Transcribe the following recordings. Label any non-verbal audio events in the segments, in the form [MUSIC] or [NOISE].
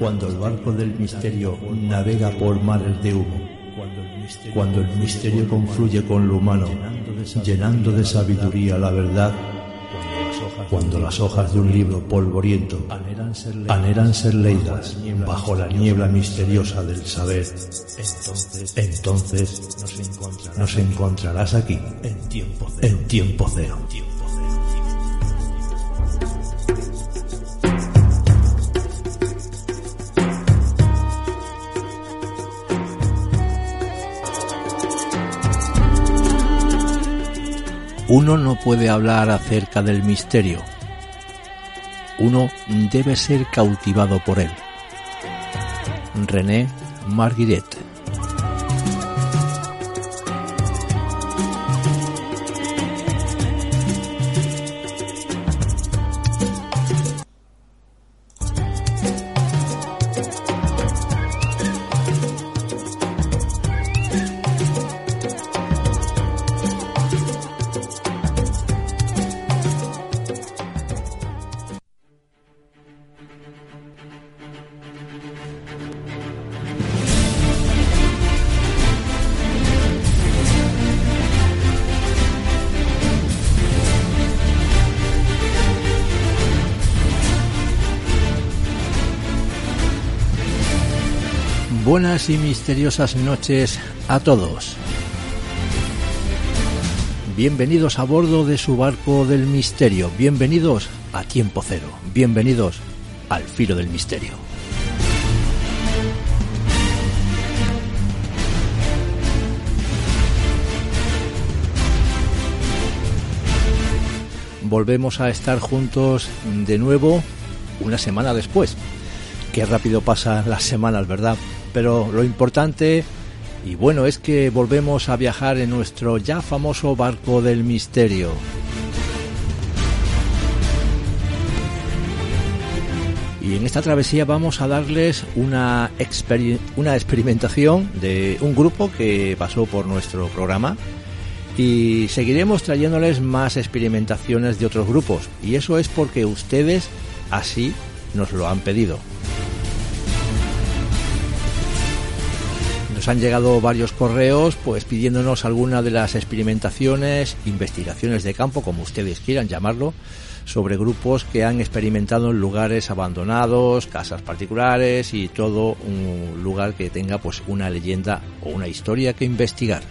cuando el barco del misterio navega por mares de humo, cuando el misterio confluye con lo humano, llenando de sabiduría la verdad, cuando las hojas de un libro polvoriento anhelan ser leídas bajo la niebla misteriosa del saber, entonces nos encontrarás aquí en tiempo cero. Uno no puede hablar acerca del misterio. Uno debe ser cautivado por él. René Marguerite Y misteriosas noches a todos. Bienvenidos a bordo de su barco del misterio. Bienvenidos a Tiempo Cero. Bienvenidos al filo del misterio. Volvemos a estar juntos de nuevo una semana después. Qué rápido pasan las semanas, ¿verdad? Pero lo importante y bueno es que volvemos a viajar en nuestro ya famoso barco del misterio. Y en esta travesía vamos a darles una, una experimentación de un grupo que pasó por nuestro programa y seguiremos trayéndoles más experimentaciones de otros grupos y eso es porque ustedes así nos lo han pedido. Han llegado varios correos pues pidiéndonos alguna de las experimentaciones, investigaciones de campo, como ustedes quieran llamarlo, sobre grupos que han experimentado en lugares abandonados, casas particulares y todo un lugar que tenga pues una leyenda o una historia que investigar.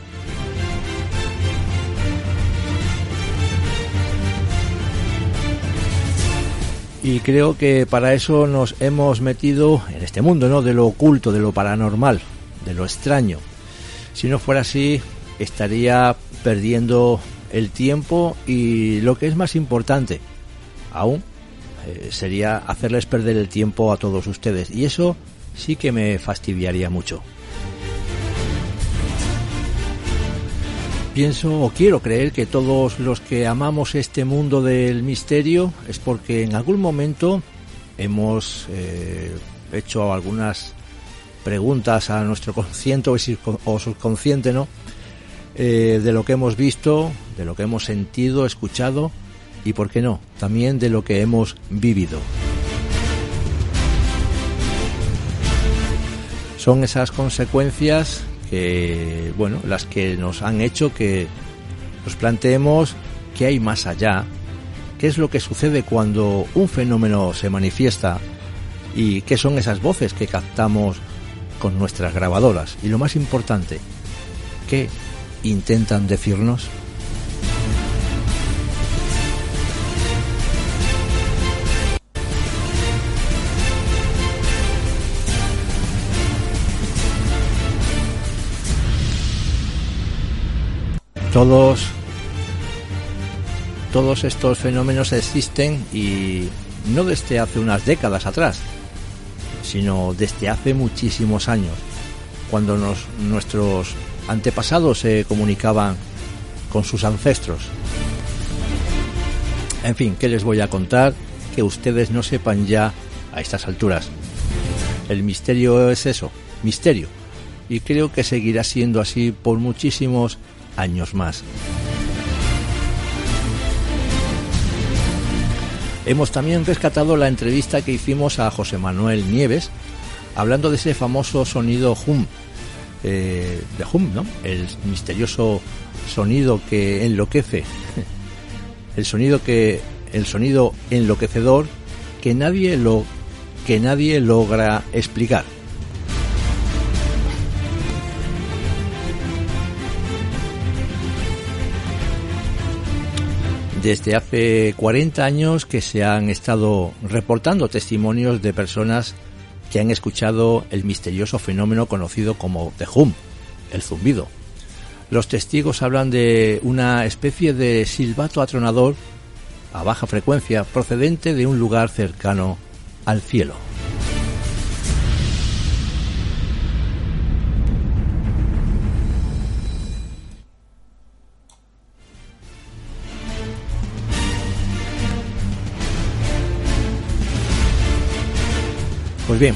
Y creo que para eso nos hemos metido en este mundo, ¿no? De lo oculto, de lo paranormal de lo extraño. Si no fuera así, estaría perdiendo el tiempo y lo que es más importante, aún, eh, sería hacerles perder el tiempo a todos ustedes. Y eso sí que me fastidiaría mucho. Pienso o quiero creer que todos los que amamos este mundo del misterio es porque en algún momento hemos eh, hecho algunas preguntas a nuestro consciente o subconsciente, ¿no? Eh, de lo que hemos visto, de lo que hemos sentido, escuchado y, ¿por qué no?, también de lo que hemos vivido. Son esas consecuencias que, bueno, las que nos han hecho que nos planteemos qué hay más allá, qué es lo que sucede cuando un fenómeno se manifiesta y qué son esas voces que captamos con nuestras grabadoras y lo más importante, ¿qué intentan decirnos? Todos todos estos fenómenos existen y no desde hace unas décadas atrás, sino desde hace muchísimos años, cuando nuestros antepasados se comunicaban con sus ancestros. En fin, ¿qué les voy a contar que ustedes no sepan ya a estas alturas? El misterio es eso, misterio, y creo que seguirá siendo así por muchísimos años más. Hemos también rescatado la entrevista que hicimos a José Manuel Nieves, hablando de ese famoso sonido hum, eh, de hum, ¿no? El misterioso sonido que enloquece, [LAUGHS] el sonido que, el sonido enloquecedor que nadie lo, que nadie logra explicar. Desde hace 40 años que se han estado reportando testimonios de personas que han escuchado el misterioso fenómeno conocido como The Hum, el zumbido. Los testigos hablan de una especie de silbato atronador a baja frecuencia procedente de un lugar cercano al cielo. Bien,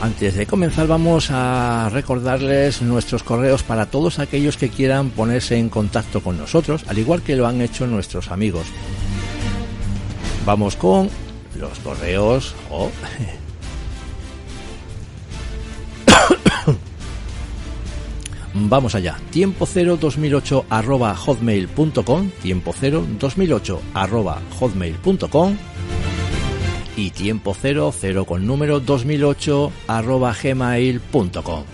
antes de comenzar vamos a recordarles nuestros correos para todos aquellos que quieran ponerse en contacto con nosotros, al igual que lo han hecho nuestros amigos. Vamos con los correos o... [COUGHS] Vamos allá. Tiempo cero 2008 arroba hotmail.com, tiempo cero 2008 arroba hotmail.com y tiempo cero, cero con número 2008 arroba gmail.com.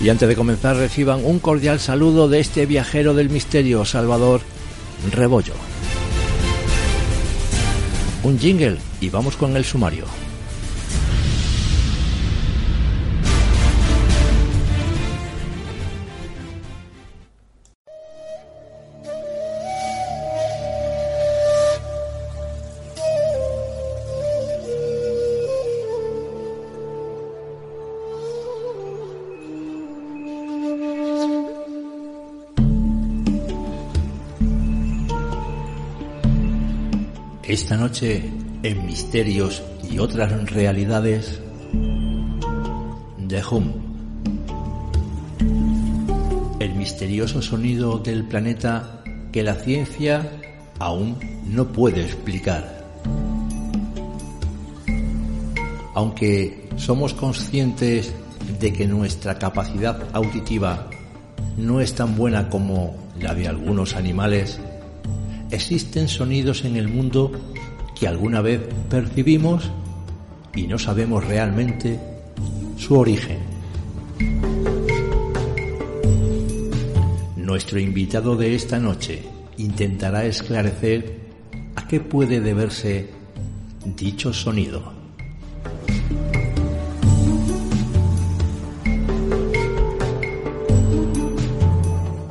Y antes de comenzar reciban un cordial saludo de este viajero del misterio, Salvador Rebollo. Un jingle y vamos con el sumario. Esta noche, en Misterios y otras realidades, The Hum. El misterioso sonido del planeta que la ciencia aún no puede explicar. Aunque somos conscientes de que nuestra capacidad auditiva no es tan buena como la de algunos animales, existen sonidos en el mundo que alguna vez percibimos y no sabemos realmente su origen. Nuestro invitado de esta noche intentará esclarecer a qué puede deberse dicho sonido.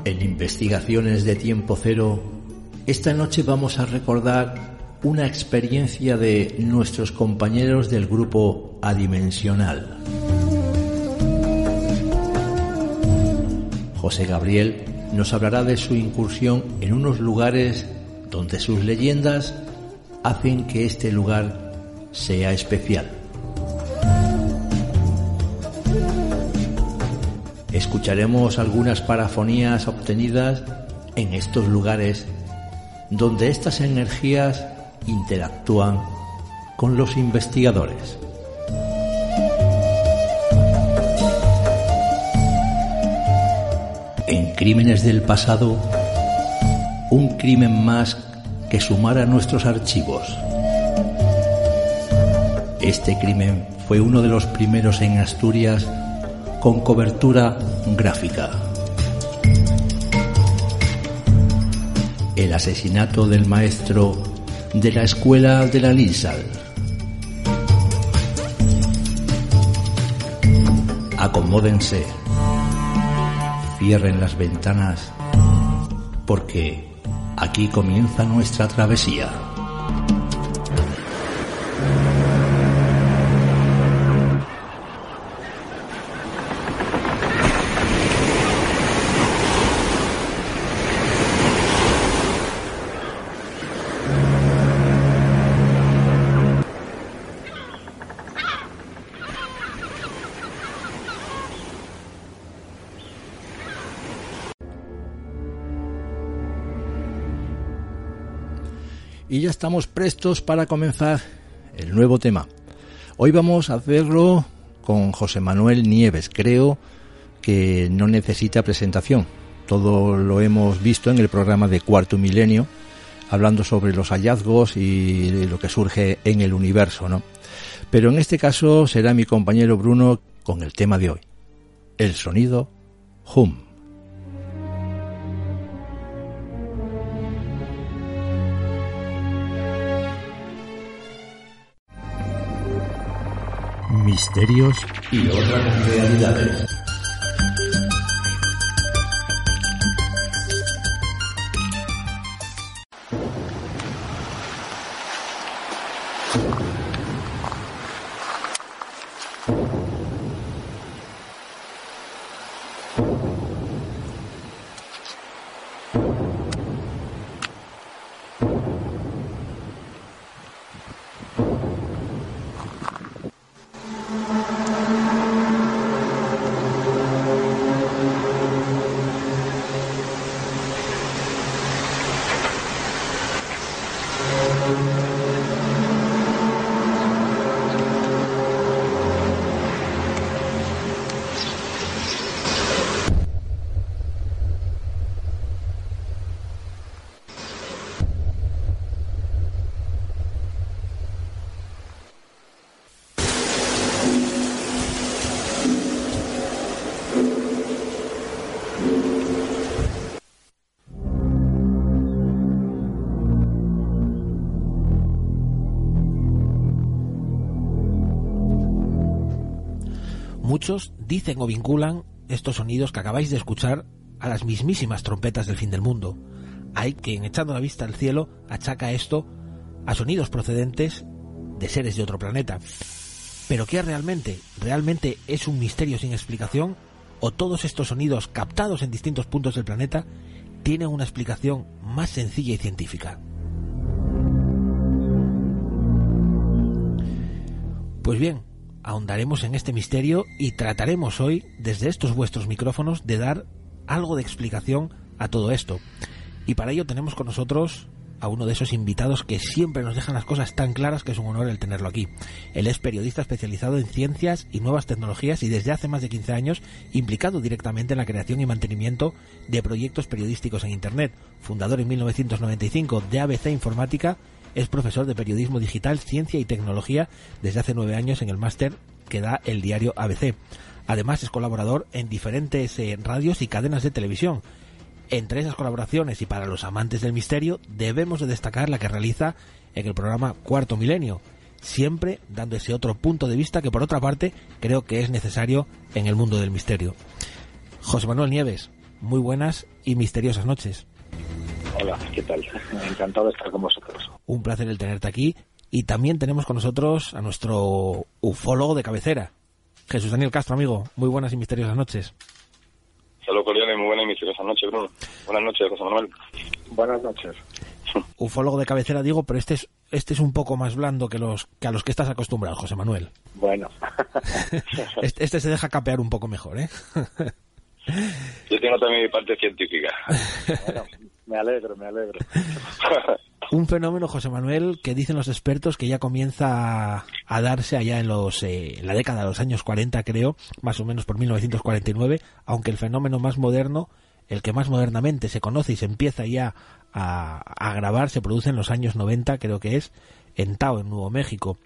En investigaciones de tiempo cero, esta noche vamos a recordar una experiencia de nuestros compañeros del grupo Adimensional. José Gabriel nos hablará de su incursión en unos lugares donde sus leyendas hacen que este lugar sea especial. Escucharemos algunas parafonías obtenidas en estos lugares donde estas energías interactúan con los investigadores. En Crímenes del Pasado, un crimen más que sumar a nuestros archivos. Este crimen fue uno de los primeros en Asturias con cobertura gráfica. Asesinato del maestro de la Escuela de la Linsal. Acomódense, cierren las ventanas, porque aquí comienza nuestra travesía. Estamos prestos para comenzar el nuevo tema. Hoy vamos a hacerlo con José Manuel Nieves. Creo que no necesita presentación. Todo lo hemos visto en el programa de Cuarto Milenio, hablando sobre los hallazgos y lo que surge en el universo, ¿no? Pero en este caso será mi compañero Bruno con el tema de hoy, el sonido hum. Misterios y otras realidades. Muchos dicen o vinculan estos sonidos que acabáis de escuchar a las mismísimas trompetas del fin del mundo. Hay quien, echando la vista al cielo, achaca esto a sonidos procedentes de seres de otro planeta. ¿Pero qué realmente? ¿Realmente es un misterio sin explicación? ¿O todos estos sonidos captados en distintos puntos del planeta tienen una explicación más sencilla y científica? Pues bien, ahondaremos en este misterio y trataremos hoy, desde estos vuestros micrófonos, de dar algo de explicación a todo esto. Y para ello tenemos con nosotros a uno de esos invitados que siempre nos dejan las cosas tan claras que es un honor el tenerlo aquí. Él es periodista especializado en ciencias y nuevas tecnologías y desde hace más de 15 años implicado directamente en la creación y mantenimiento de proyectos periodísticos en Internet. Fundador en 1995 de ABC Informática es profesor de periodismo digital, ciencia y tecnología desde hace nueve años en el máster que da el diario ABC. Además es colaborador en diferentes eh, radios y cadenas de televisión. Entre esas colaboraciones y para los amantes del misterio debemos de destacar la que realiza en el programa Cuarto Milenio, siempre dando ese otro punto de vista que por otra parte creo que es necesario en el mundo del misterio. José Manuel Nieves, muy buenas y misteriosas noches. Hola, ¿qué tal? Encantado de estar con vosotros. Un placer el tenerte aquí. Y también tenemos con nosotros a nuestro ufólogo de cabecera, Jesús Daniel Castro, amigo. Muy buenas y misteriosas noches. Saludos cordiales, muy buenas y misteriosas noches, Bruno. Buenas noches, José Manuel. Buenas noches. [LAUGHS] Ufólogo de cabecera, digo, pero este es, este es un poco más blando que, los, que a los que estás acostumbrado, José Manuel. Bueno. [LAUGHS] este, este se deja capear un poco mejor, ¿eh? Yo tengo también mi parte científica. [LAUGHS] Bueno, me alegro, me alegro. [LAUGHS] Un fenómeno, José Manuel, que dicen los expertos que ya comienza a darse allá en, los, eh, en la década de los años 40, creo, más o menos por 1949, aunque el fenómeno más moderno, el que más modernamente se conoce y se empieza ya a, a grabar, se produce en los años 90, creo que es, en Tao, en Nuevo México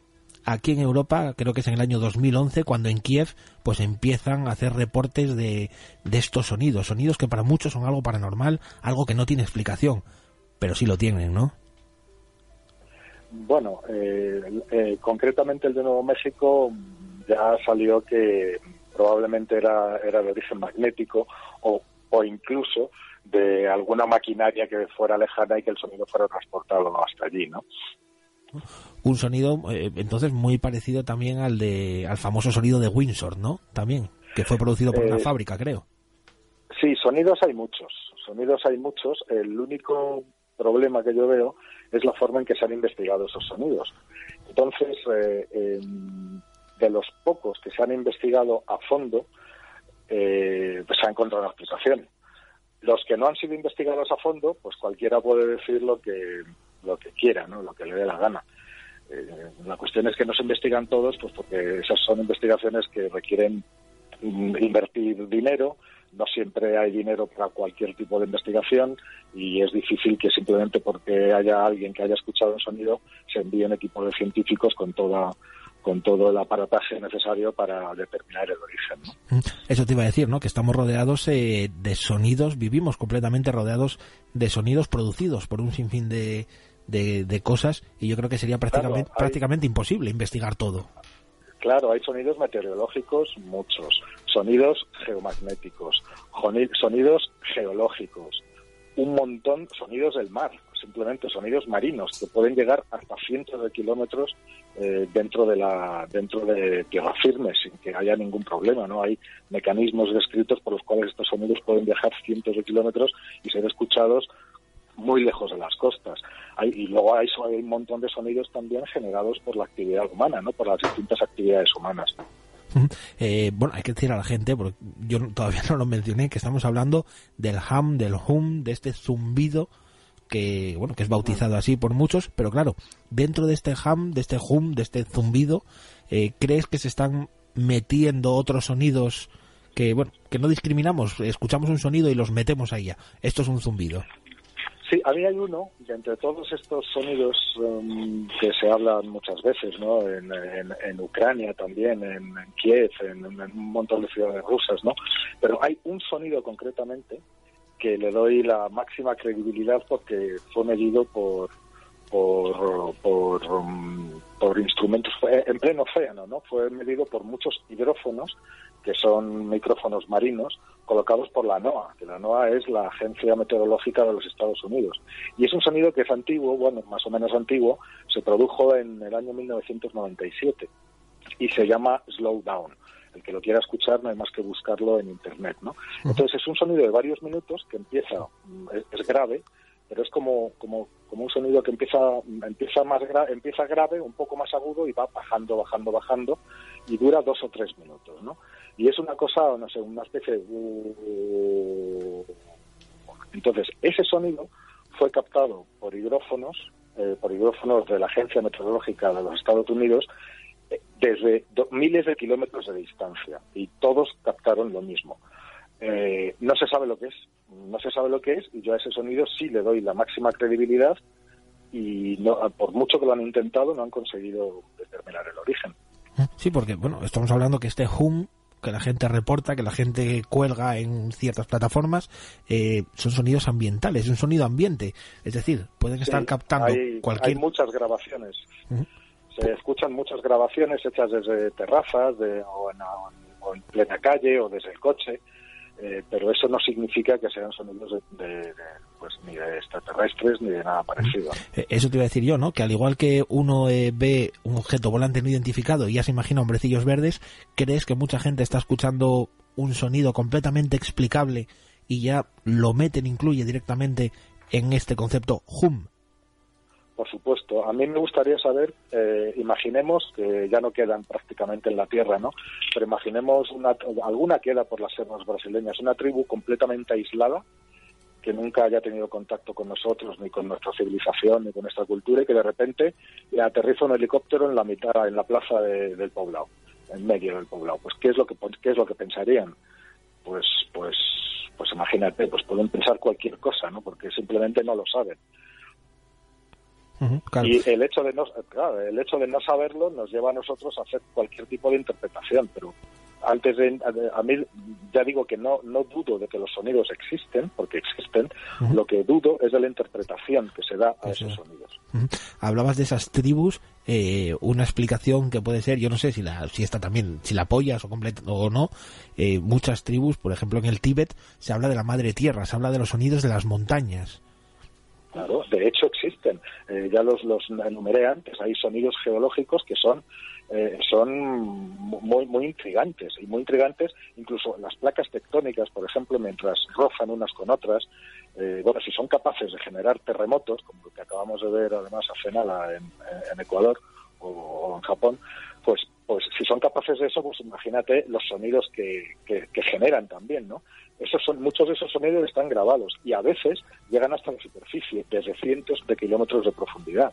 aquí en Europa, creo que es en el año 2011, cuando en Kiev pues empiezan a hacer reportes de, de estos sonidos, sonidos que para muchos son algo paranormal, algo que no tiene explicación, pero sí lo tienen, ¿no? Bueno, eh, eh, concretamente el de Nuevo México ya salió que probablemente era, era de origen magnético o, o incluso de alguna maquinaria que fuera lejana y que el sonido fuera transportado hasta allí, ¿no? Un sonido eh, entonces muy parecido también al de al famoso sonido de Windsor, ¿no? También que fue producido por una Eh, fábrica, creo. Sí, sonidos hay muchos, sonidos hay muchos. El único problema que yo veo es la forma en que se han investigado esos sonidos. Entonces, eh, de los pocos que se han investigado a fondo, eh, pues se ha encontrado una explicación. Los que no han sido investigados a fondo, pues cualquiera puede decir lo que lo que quiera, ¿no? Lo que le dé la gana. Eh, la cuestión es que no se investigan todos, pues porque esas son investigaciones que requieren mm, invertir dinero, no siempre hay dinero para cualquier tipo de investigación y es difícil que simplemente porque haya alguien que haya escuchado un sonido se envíe un equipo de científicos con toda con todo el aparataje necesario para determinar el origen. Mm, eso te iba a decir, ¿no? Que estamos rodeados eh, de sonidos, vivimos completamente rodeados de sonidos producidos por un sinfín de, de, cosas y yo creo que sería prácticamente, prácticamente imposible investigar todo. Claro, hay sonidos meteorológicos, muchos, sonidos geomagnéticos, sonidos geológicos, un montón, sonidos del mar, simplemente sonidos marinos que pueden llegar hasta cientos de kilómetros eh, dentro de la dentro de tierra firme sin que haya ningún problema no hay mecanismos descritos por los cuales estos sonidos pueden viajar cientos de kilómetros y ser escuchados muy lejos de las costas. Hay, y luego hay, un montón de sonidos también generados por la actividad humana, ¿no? por las distintas actividades humanas. Eh, bueno, hay que decir a la gente, porque yo todavía no lo mencioné, que estamos hablando del ham, del hum, de este zumbido que bueno que es bautizado así por muchos, pero claro, dentro de este ham, de este hum, de este zumbido, eh, ¿crees que se están metiendo otros sonidos que bueno que no discriminamos? Escuchamos un sonido y los metemos ya. Esto es un zumbido. Sí, a mí hay uno, de entre todos estos sonidos um, que se hablan muchas veces, ¿no? En, Ucrania también, en, Kiev, en, un montón de ciudades rusas, ¿no? Pero hay un sonido concretamente que le doy la máxima credibilidad porque fue medido por por, por, um, por instrumentos en pleno océano, ¿no? Fue medido por muchos hidrófonos que son micrófonos marinos colocados por la NOAA, que la NOAA es la Agencia Meteorológica de los Estados Unidos. Y es un sonido que es antiguo, bueno, más o menos antiguo, se produjo en el año 1997 y se llama Slow Down. El que lo quiera escuchar no hay más que buscarlo en Internet, ¿no? Entonces es un sonido de varios minutos que empieza, es, grave, pero es como, como, como un sonido que empieza, empieza, más empieza grave, un poco más agudo y va bajando, bajando, bajando y dura dos o tres minutos, ¿no? Y es una cosa, no sé, una especie de... Uh, entonces, ese sonido fue captado por hidrófonos, eh, por hidrófonos de la Agencia Meteorológica de los Estados Unidos, eh, desde miles de kilómetros de distancia, y todos captaron lo mismo. Eh, no se sabe lo que es, no se sabe lo que es, y yo a ese sonido sí le doy la máxima credibilidad, y no, por mucho que lo han intentado, no han conseguido determinar el origen. Sí, porque, bueno, estamos hablando que este hum que la gente reporta, que la gente cuelga en ciertas plataformas, eh, son sonidos ambientales, es un sonido ambiente. Es decir, pueden estar captando cualquier. Hay muchas grabaciones. Se escuchan muchas grabaciones hechas desde terrazas de, o, en, plena calle o desde el coche. Eh, pero eso no significa que sean sonidos de, pues ni de extraterrestres ni de nada parecido. Eh, eso te iba a decir yo, ¿no? Que al igual que uno eh, ve un objeto volante no identificado y ya se imagina hombrecillos verdes, ¿crees que mucha gente está escuchando un sonido completamente explicable y ya lo meten, incluye directamente en este concepto HUM? Por supuesto. A mí me gustaría saber, eh, imaginemos que ya no quedan prácticamente en la tierra, ¿no? Pero imaginemos una, alguna queda por las selvas brasileñas, una tribu completamente aislada que nunca haya tenido contacto con nosotros, ni con nuestra civilización, ni con nuestra cultura, y que de repente aterriza un helicóptero en la mitad, en la plaza del poblado, en medio del poblado. Pues ¿qué es lo que qué es lo que pensarían? Pues, pues, pues imagínate, pues pueden pensar cualquier cosa, ¿no? Porque simplemente no lo saben. Y el hecho de no, el hecho de no saberlo nos lleva a nosotros a hacer cualquier tipo de interpretación, pero antes de a, mí ya digo que no no dudo de que los sonidos existen porque existen. Lo que dudo es de la interpretación que se da a esos sonidos. Hablabas de esas tribus eh, una explicación que puede ser yo no sé si la si está también si la apoyas o completo o no eh, muchas tribus por ejemplo en el Tíbet se habla de la madre tierra se habla de los sonidos de las montañas Claro, de hecho existen. Eh, ya los, los enumeré antes. Hay sonidos geológicos que son eh, son muy muy intrigantes y muy intrigantes. Incluso las placas tectónicas, por ejemplo, mientras rozan unas con otras, eh, bueno, si son capaces de generar terremotos, como lo que acabamos de ver además hace nada en, Ecuador o, en Japón, pues pues si son capaces de eso, pues imagínate los sonidos que, que, generan también, ¿no? Esos son, muchos de esos sonidos están grabados y a veces llegan hasta la superficie, desde cientos de kilómetros de profundidad.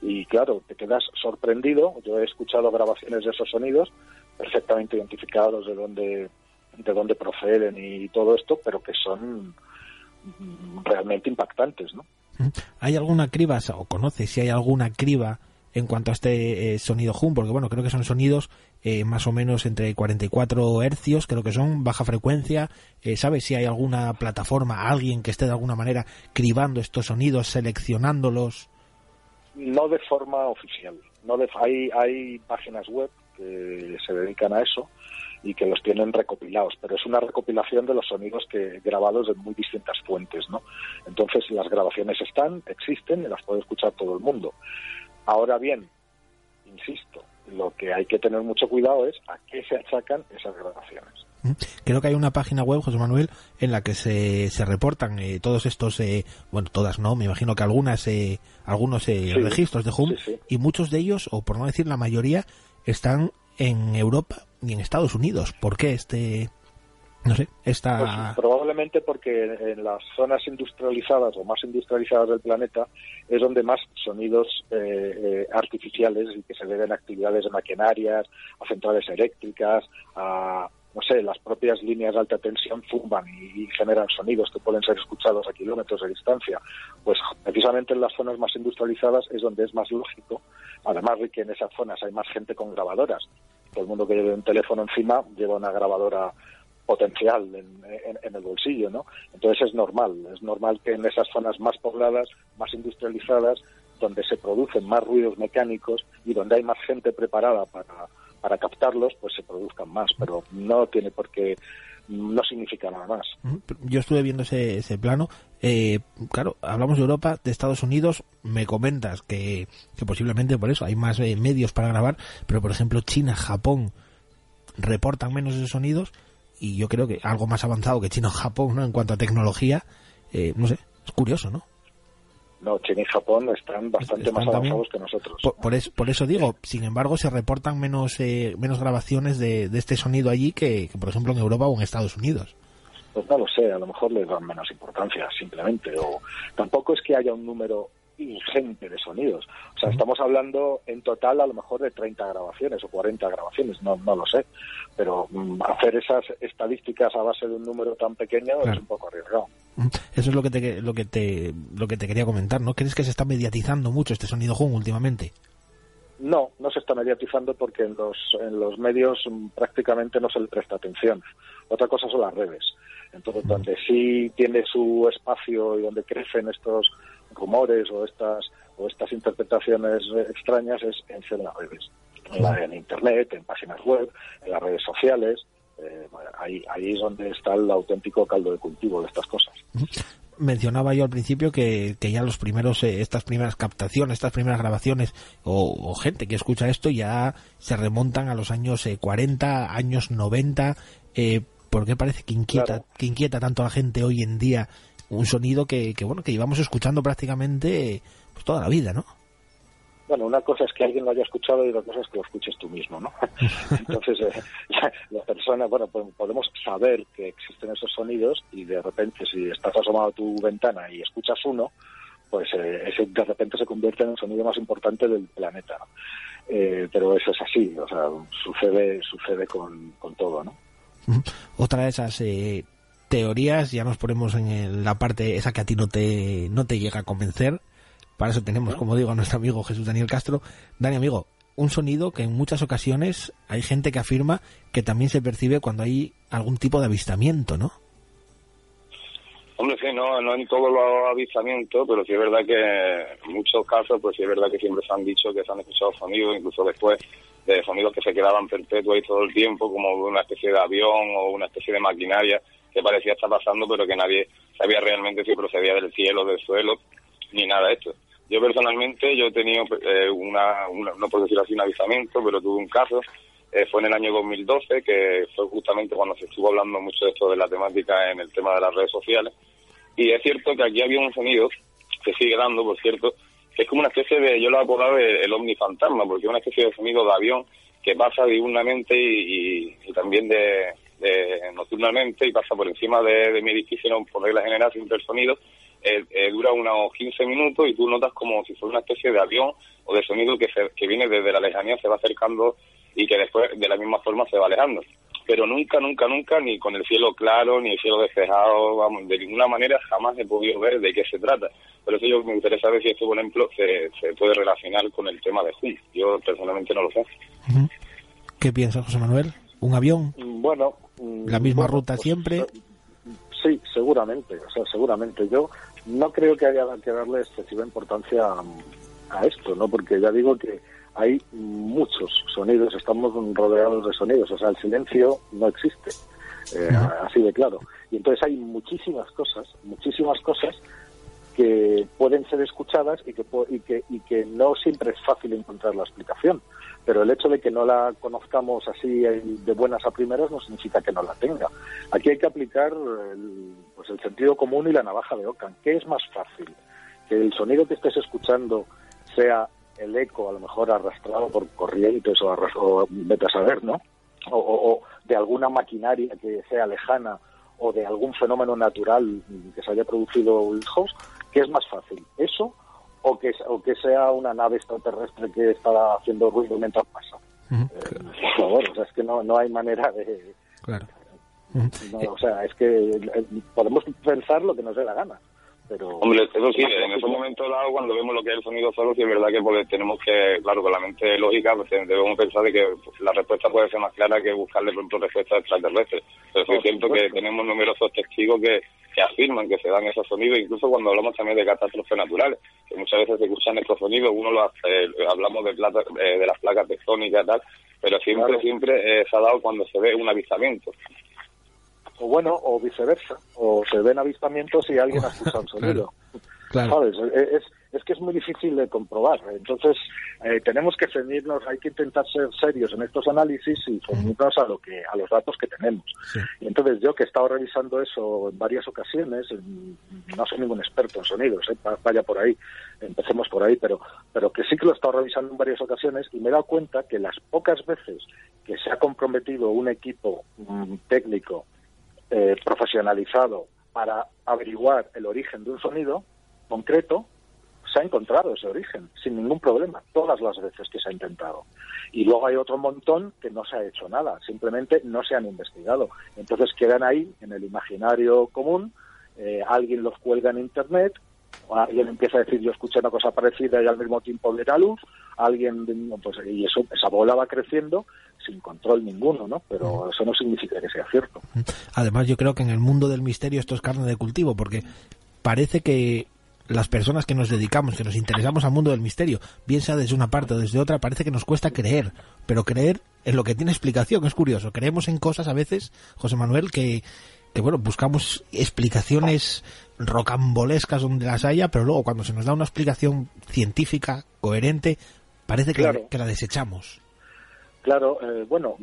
Y claro, te quedas sorprendido. Yo he escuchado grabaciones de esos sonidos perfectamente identificados de dónde, de dónde proceden y todo esto, pero que son realmente impactantes, ¿no? ¿Hay alguna criba, o conoces si hay alguna criba en cuanto a este eh, sonido hum, porque bueno, creo que son sonidos eh, más o menos entre 44 hercios, creo que son baja frecuencia. Eh, ¿Sabes si hay alguna plataforma, alguien que esté de alguna manera cribando estos sonidos, seleccionándolos? No de forma oficial. No hay, hay páginas web que se dedican a eso y que los tienen recopilados, pero es una recopilación de los sonidos que grabados de muy distintas fuentes, ¿no? Entonces las grabaciones están, existen y las puede escuchar todo el mundo. Ahora bien, insisto, lo que hay que tener mucho cuidado es a qué se achacan esas grabaciones. Creo que hay una página web, José Manuel, en la que se, se reportan eh, todos estos, eh, bueno, todas no, me imagino que algunas, eh, algunos registros de HUM, y muchos de ellos, o por no decir la mayoría, están en Europa y en Estados Unidos. ¿Por qué este, no sé, esta... Pues probablemente porque en las zonas industrializadas o más industrializadas del planeta es donde más sonidos eh, eh, artificiales y que se deben a actividades de maquinarias, a centrales eléctricas, a no sé, las propias líneas de alta tensión zumban y, generan sonidos que pueden ser escuchados a kilómetros de distancia. Pues precisamente en las zonas más industrializadas es donde es más lógico, además de que en esas zonas hay más gente con grabadoras. Todo el mundo que lleve un teléfono encima lleva una grabadora potencial en, el bolsillo, ¿no? Entonces es normal, es normal que en esas zonas más pobladas, más industrializadas, donde se producen más ruidos mecánicos y donde hay más gente preparada para, para captarlos, pues se produzcan más, pero no tiene por qué no significa nada más. Yo estuve viendo ese, ese plano. Eh, claro, hablamos de Europa, de Estados Unidos. Me comentas que, que posiblemente por eso hay más eh, medios para grabar, pero por ejemplo China, Japón reportan menos esos sonidos y yo creo que algo más avanzado que China o Japón, ¿no? En cuanto a tecnología, eh, no sé, es curioso, ¿no? No, China y Japón están bastante más avanzados que nosotros. Por, eso, por eso digo, sin embargo, se reportan menos eh, menos grabaciones de, este sonido allí que, por ejemplo, en Europa o en Estados Unidos. Pues no lo sé, a lo mejor les dan menos importancia, simplemente. O tampoco es que haya un número ingente de sonidos. O sea, estamos hablando en total a lo mejor de 30 grabaciones o 40 grabaciones, no, no lo sé. Pero mm, hacer esas estadísticas a base de un número tan pequeño es un poco arriesgado. Eso es lo que te lo que te lo que te quería comentar, ¿no? ¿Crees que se está mediatizando mucho este sonido home últimamente? No, no se está mediatizando porque en los en los medios mm, prácticamente no se le presta atención. Otra cosa son las redes. Entonces, donde sí tiene su espacio y donde crecen estos rumores o estas o estas interpretaciones extrañas es en las redes, en, internet, en páginas web, en las redes sociales. Eh, ahí, ahí es donde está el auténtico caldo de cultivo de estas cosas. Mencionaba yo al principio que, que ya los primeros, eh, estas primeras captaciones, estas primeras grabaciones o, gente que escucha esto ya se remontan a los años 40, eh, años 90. Eh, ¿Por qué parece que inquieta, que inquieta tanto a la gente hoy en día un sonido que, que, bueno que llevamos escuchando prácticamente pues, toda la vida, ¿no? Bueno, una cosa es que alguien lo haya escuchado y otra cosa es que lo escuches tú mismo, ¿no? [LAUGHS] Entonces, eh, la persona, bueno, podemos saber que existen esos sonidos y de repente si estás asomado a tu ventana y escuchas uno, pues eh, ese de repente se convierte en el sonido más importante del planeta. Eh, pero eso es así, o sea, sucede, sucede con, con todo, ¿no? Otra de esas eh, teorías, ya nos ponemos en la parte esa que a ti no te, no te llega a convencer. Para eso tenemos, como digo, a nuestro amigo Jesús Daniel Castro. Dani, amigo, un sonido que en muchas ocasiones hay gente que afirma que también se percibe cuando hay algún tipo de avistamiento, ¿no? Hombre, sí, no, no en todos los avistamientos, pero sí es verdad que en muchos casos, pues sí es verdad que siempre se han dicho que se han escuchado sonidos, incluso después de sonidos que se quedaban perpetuos ahí todo el tiempo, como una especie de avión o una especie de maquinaria que parecía estar pasando, pero que nadie sabía realmente si procedía del cielo, del suelo, ni nada de esto. Yo personalmente, yo he tenido eh, una, no puedo decir así un avisamiento, pero tuve un caso, eh, fue en el año 2012, que fue justamente cuando se estuvo hablando mucho de esto de la temática en el tema de las redes sociales. Y es cierto que aquí había un sonido, que sigue dando, por cierto, que es como una especie de, yo lo he apodado el, el ovni fantasma, porque es una especie de sonido de avión que pasa diurnamente y, también de, nocturnamente y pasa por encima de, mi edificio, no, por regla general, sin el sonido, eh, eh, dura unos 15 minutos y tú notas como si fuera una especie de avión o de sonido que, que viene desde la lejanía, se va acercando y que después de la misma forma se va alejando pero nunca, nunca, nunca, ni con el cielo claro, ni el cielo despejado, vamos, de ninguna manera jamás he podido ver de qué se trata. Por eso yo me interesa ver si esto, por ejemplo, se, se puede relacionar con el tema de Jun. Yo personalmente no lo sé. ¿Qué piensas, José Manuel? ¿Un avión? Bueno. ¿La misma ruta pues, siempre? Eh, sí, seguramente, o sea, seguramente. Yo no creo que haya que darle excesiva importancia a esto, ¿no? Porque ya digo que hay muchos sonidos, estamos rodeados de sonidos, o sea, el silencio no existe, eh, así de claro. Y entonces hay muchísimas cosas, muchísimas cosas que pueden ser escuchadas y que, y que, y que no siempre es fácil encontrar la explicación. Pero el hecho de que no la conozcamos así de buenas a primeras no significa que no la tenga. Aquí hay que aplicar el, pues el sentido común y la navaja de Ockham. ¿Qué es más fácil? Que el sonido que estés escuchando sea el eco a lo mejor arrastrado por corrientes o, o vete a saber, ¿no? O, de alguna maquinaria que sea lejana o de algún fenómeno natural que se haya producido hijos, ¿qué es más fácil? ¿Eso o que, o que sea una nave extraterrestre que está haciendo ruido mientras pasa? Eh, por favor, o sea, es que no, no hay manera de... Claro. o sea, es que eh, podemos pensar lo que nos dé la gana. Pero, Hombre, eso sí, en ese momento dado, cuando vemos lo que es el sonido solo, sí es verdad que pues, tenemos que, claro, con la mente lógica, pues, debemos pensar de que pues, la respuesta puede ser más clara que buscarle, por ejemplo, respuestas extraterrestres. Pero es cierto que tenemos numerosos testigos que, que afirman que se dan esos sonidos, incluso cuando hablamos también de catástrofes naturales, que muchas veces se escuchan estos sonidos, uno lo hace, hablamos de, plata, eh, de las placas tectónicas y tal, pero siempre, siempre eh, se ha dado cuando se ve un avistamiento o bueno, o viceversa, o se ven avistamientos y alguien ha escuchado [LAUGHS] sonido. ¿Sabes? Es, es que es muy difícil de comprobar. Entonces, eh, tenemos que ceñirnos, hay que intentar ser serios en estos análisis y ceñirnos a, lo que, a los datos que tenemos. Y entonces, yo que he estado revisando eso en varias ocasiones, no soy ningún experto en sonidos, eh, vaya por ahí, empecemos por ahí, pero, pero que sí que lo he estado revisando en varias ocasiones y me he dado cuenta que las pocas veces que se ha comprometido un equipo mm, técnico eh, profesionalizado para averiguar el origen de un sonido concreto, se ha encontrado ese origen sin ningún problema, todas las veces que se ha intentado. Y luego hay otro montón que no se ha hecho nada, simplemente no se han investigado. Entonces quedan ahí en el imaginario común, eh, alguien los cuelga en Internet, alguien empieza a decir yo escuché una cosa parecida y al mismo tiempo ve la luz, alguien, pues, y eso, esa bola va creciendo sin control ninguno, ¿no? Pero eso no significa que sea cierto. Además, yo creo que en el mundo del misterio esto es carne de cultivo, porque parece que las personas que nos dedicamos, que nos interesamos al mundo del misterio, bien sea desde una parte o desde otra, parece que nos cuesta creer, pero creer en lo que tiene explicación, es curioso. Creemos en cosas a veces, José Manuel, que, que bueno, buscamos explicaciones rocambolescas donde las haya, pero luego cuando se nos da una explicación científica, coherente, parece que, la, que la desechamos. Claro, eh, bueno,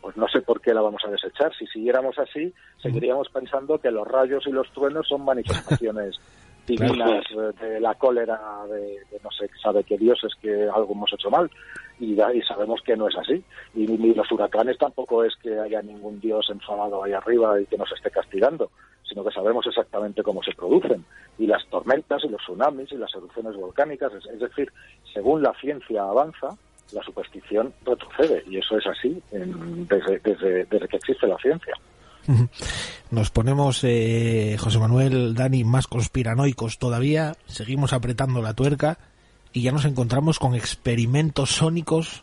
pues no sé por qué la vamos a desechar. Si siguiéramos así, seguiríamos pensando que los rayos y los truenos son manifestaciones [LAUGHS] divinas de la cólera de, no sé, sabe qué Dios es que algo hemos hecho mal. Y, y sabemos que no es así. Y, ni los huracanes tampoco es que haya ningún Dios enfadado ahí arriba y que nos esté castigando, sino que sabemos exactamente cómo se producen. Y las tormentas y los tsunamis y las erupciones volcánicas, es decir, según la ciencia avanza, la superstición retrocede y eso es así desde, desde, que existe la ciencia. [LAUGHS] Nos ponemos, eh, José Manuel, Dani, más conspiranoicos todavía, seguimos apretando la tuerca y ya nos encontramos con experimentos sónicos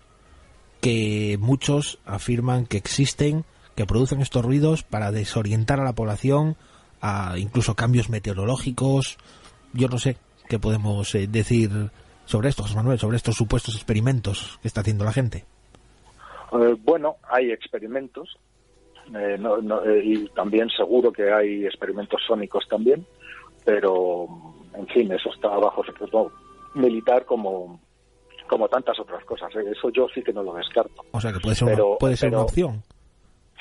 que muchos afirman que existen, que producen estos ruidos para desorientar a la población, a incluso cambios meteorológicos. Yo no sé qué podemos eh, decir sobre esto, José Manuel, sobre estos supuestos experimentos que está haciendo la gente? Eh, bueno, hay experimentos eh, eh, y también seguro que hay experimentos sónicos también, pero en fin, eso está bajo secreto militar como como tantas otras cosas. Eso yo sí que no lo descarto. O sea que puede ser, puede ser una opción.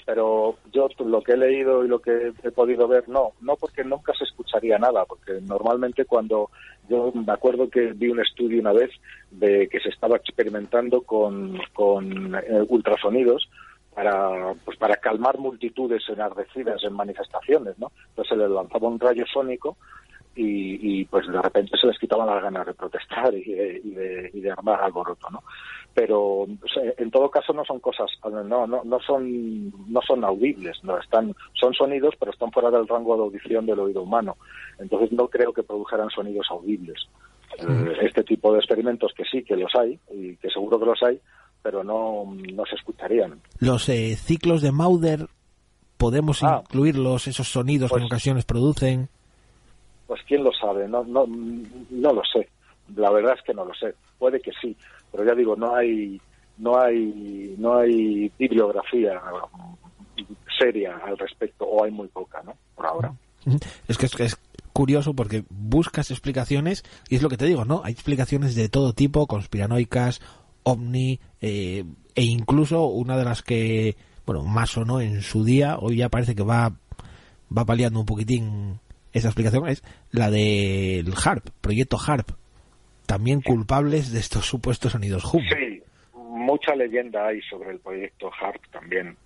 pero yo lo que he leído y lo que he podido ver, no, no porque nunca se escucharía nada, porque normalmente cuando yo me acuerdo que vi un estudio una vez de que se estaba experimentando con, con eh, ultrasonidos para pues para calmar multitudes enardecidas en manifestaciones, ¿no? Entonces se les lanzaba un rayo sónico y, pues de repente se les quitaban las ganas de protestar y de, y de, armar alboroto, ¿no? Pero en todo caso no son cosas, no, no, no son, no son audibles, no están, son sonidos, pero están fuera del rango de audición del oído humano. Entonces no creo que produjeran sonidos audibles. Eh, este tipo de experimentos que sí, que los hay y que seguro que los hay, pero no, no se escucharían. Los eh, ciclos de Mauder podemos ah. incluirlos, esos sonidos que en pues ocasiones producen pues quién lo sabe, no, no, no lo sé. La verdad es que no lo sé. Puede que sí, pero ya digo, no hay, no hay, no hay bibliografía seria al respecto, o hay muy poca, ¿no? Por ahora. Es que es, curioso porque buscas explicaciones y es lo que te digo, ¿no? Hay explicaciones de todo tipo, conspiranoicas, ovni, eh, e incluso una de las que, bueno, más o no en su día, hoy ya parece que va, va paliando un poquitín esa explicación es la del HARP, proyecto HARP, también culpables de estos supuestos sonidos HUM. Sí, mucha leyenda hay sobre el proyecto HARP también,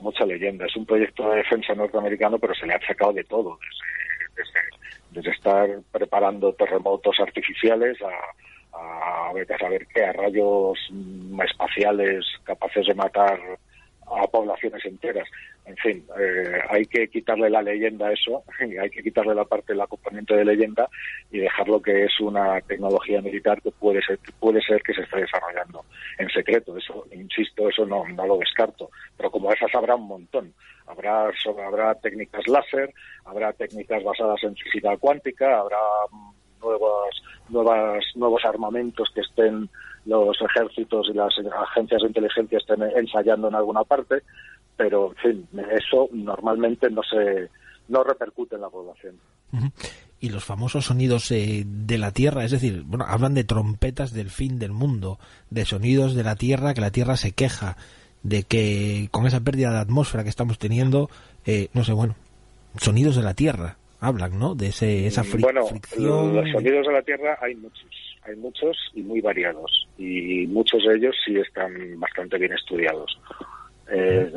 mucha leyenda. Es un proyecto de defensa norteamericano, pero se le ha sacado de todo, desde, estar preparando terremotos artificiales a, a, a saber qué, a rayos espaciales capaces de matar a poblaciones enteras. En fin, eh, hay que quitarle la leyenda a eso, [LAUGHS] hay que quitarle la parte, la componente de leyenda y dejarlo que es una tecnología militar que puede ser, puede ser que se esté desarrollando en secreto. Eso, insisto, eso no, no lo descarto. Pero como esas habrá un montón. Habrá, habrá técnicas láser, habrá técnicas basadas en física cuántica, habrá nuevas, nuevas, nuevos armamentos que estén los ejércitos y las agencias de inteligencia estén ensayando en alguna parte, pero en fin, eso normalmente no se no repercute en la población. Y los famosos sonidos eh, de la Tierra, es decir, bueno, hablan de trompetas del fin del mundo, de sonidos de la Tierra, que la Tierra se queja, de que con esa pérdida de atmósfera que estamos teniendo, eh, no sé, bueno, sonidos de la Tierra, hablan, ¿no? De ese, esa fricción. Bueno, los sonidos de la Tierra hay muchos hay muchos y muy variados y muchos de ellos sí están bastante bien estudiados. Eh,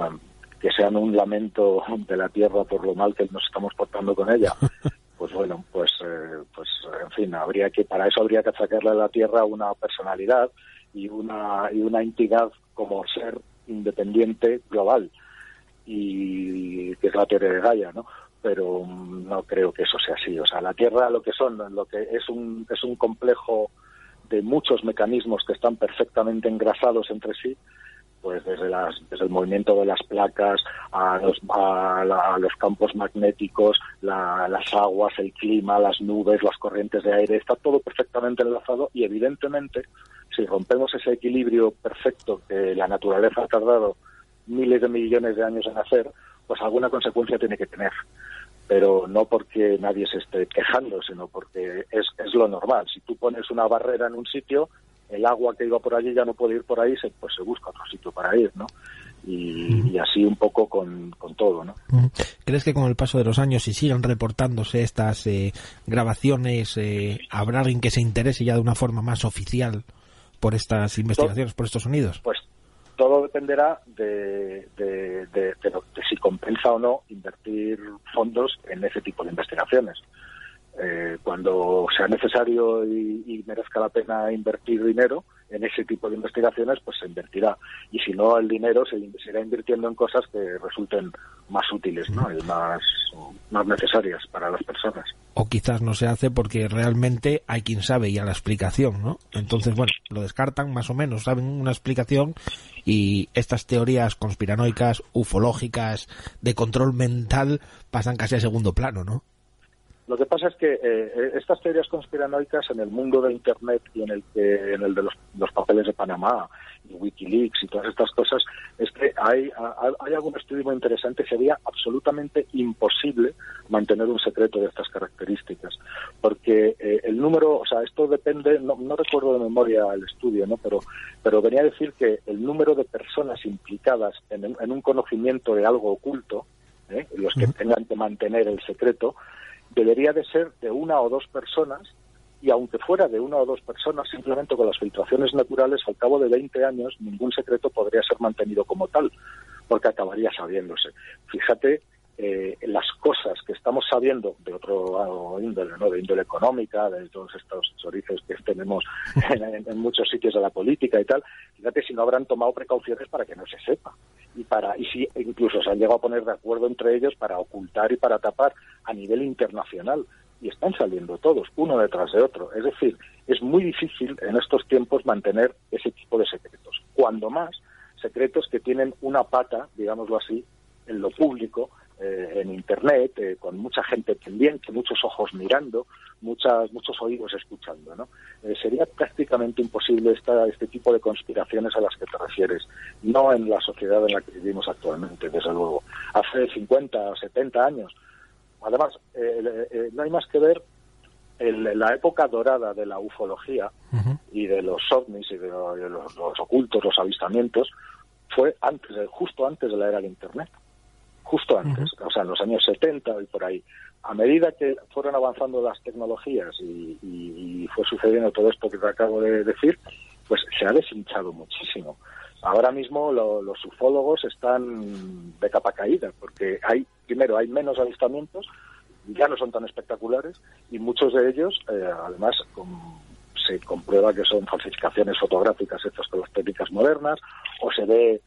que sean un lamento de la tierra por lo mal que nos estamos portando con ella, [LAUGHS] pues bueno, pues, eh, pues en fin, habría que para eso habría que sacarle a la tierra una personalidad y una y una entidad como ser independiente global y que es la teoría de Gaia, ¿no? pero no creo que eso sea así. O sea, la Tierra lo que son, lo que es un, es un complejo de muchos mecanismos que están perfectamente engrasados entre sí, pues desde, las, desde el movimiento de las placas a los, a, los campos magnéticos, las aguas, el clima, las nubes, las corrientes de aire, está todo perfectamente enlazado y evidentemente si rompemos ese equilibrio perfecto que la naturaleza ha tardado miles de millones de años en hacer, pues alguna consecuencia tiene que tener. Pero no porque nadie se esté quejando, sino porque es, es lo normal. Si tú pones una barrera en un sitio, el agua que iba por allí ya no puede ir por ahí, se, pues se busca otro sitio para ir, ¿no? Y, así un poco con, con, todo, ¿no? ¿Crees que con el paso de los años, si sigan reportándose estas eh, grabaciones, eh, habrá alguien que se interese ya de una forma más oficial por estas investigaciones, por estos sonidos? Pues dependerá de, de, de, si compensa o no invertir fondos en ese tipo de investigaciones. Eh, cuando sea necesario y, merezca la pena invertir dinero en ese tipo de investigaciones, pues se invertirá. Y si no, el dinero se, irá invirtiendo en cosas que resulten más útiles ¿no? y más, más necesarias para las personas o quizás no se hace porque realmente hay quien sabe ya la explicación, ¿no? Entonces, bueno, lo descartan más o menos, saben una explicación y estas teorías conspiranoicas, ufológicas, de control mental, pasan casi a segundo plano, ¿no? Lo que pasa es que eh, eh, estas teorías conspiranoicas en el mundo de Internet y en el que en el de los, papeles de Panamá y WikiLeaks y todas estas cosas, es que hay, hay algún estudio muy interesante. Sería absolutamente imposible mantener un secreto de estas características, porque eh, el número, o sea, esto depende, no, recuerdo de memoria el estudio, ¿no? Pero, pero venía a decir que el número de personas implicadas en, en un conocimiento de algo oculto, los que tengan que mantener el secreto, debería de ser de una o dos personas y aunque fuera de una o dos personas, simplemente con las filtraciones naturales, al cabo de 20 años ningún secreto podría ser mantenido como tal, porque acabaría sabiéndose. Fíjate eh, las cosas que estamos sabiendo de otro índole, de índole económica, de todos estos orígenes que tenemos [LAUGHS] en, muchos sitios de la política y tal, fíjate si no habrán tomado precauciones para que no se sepa. Y para y si incluso se han llegado a poner de acuerdo entre ellos para ocultar y para tapar a nivel internacional. Y están saliendo todos uno detrás de otro. Es decir es muy difícil en estos tiempos mantener ese tipo de secretos. Cuando más secretos que tienen una pata digámoslo así en lo público eh, en Internet, eh, con mucha gente pendiente, muchos ojos mirando, muchas, muchos oídos escuchando. ¿no? Eh, sería prácticamente imposible esta, este tipo de conspiraciones a las que te refieres, no en la sociedad en la que vivimos actualmente, desde luego. Hace 50 o 70 años. Además, no hay más que ver la época dorada de la ufología y de los ovnis y de, los, los, ocultos, los avistamientos, fue antes, justo antes de la era de Internet justo antes, o sea, en los años 70 y por ahí. A medida que fueron avanzando las tecnologías y, fue sucediendo todo esto que te acabo de decir, pues se ha deshinchado muchísimo. Ahora mismo los ufólogos están de capa caída, porque hay, primero, hay menos avistamientos, ya no son tan espectaculares, y muchos de ellos, eh, además, se comprueba que son falsificaciones fotográficas hechas con las técnicas modernas, o se ve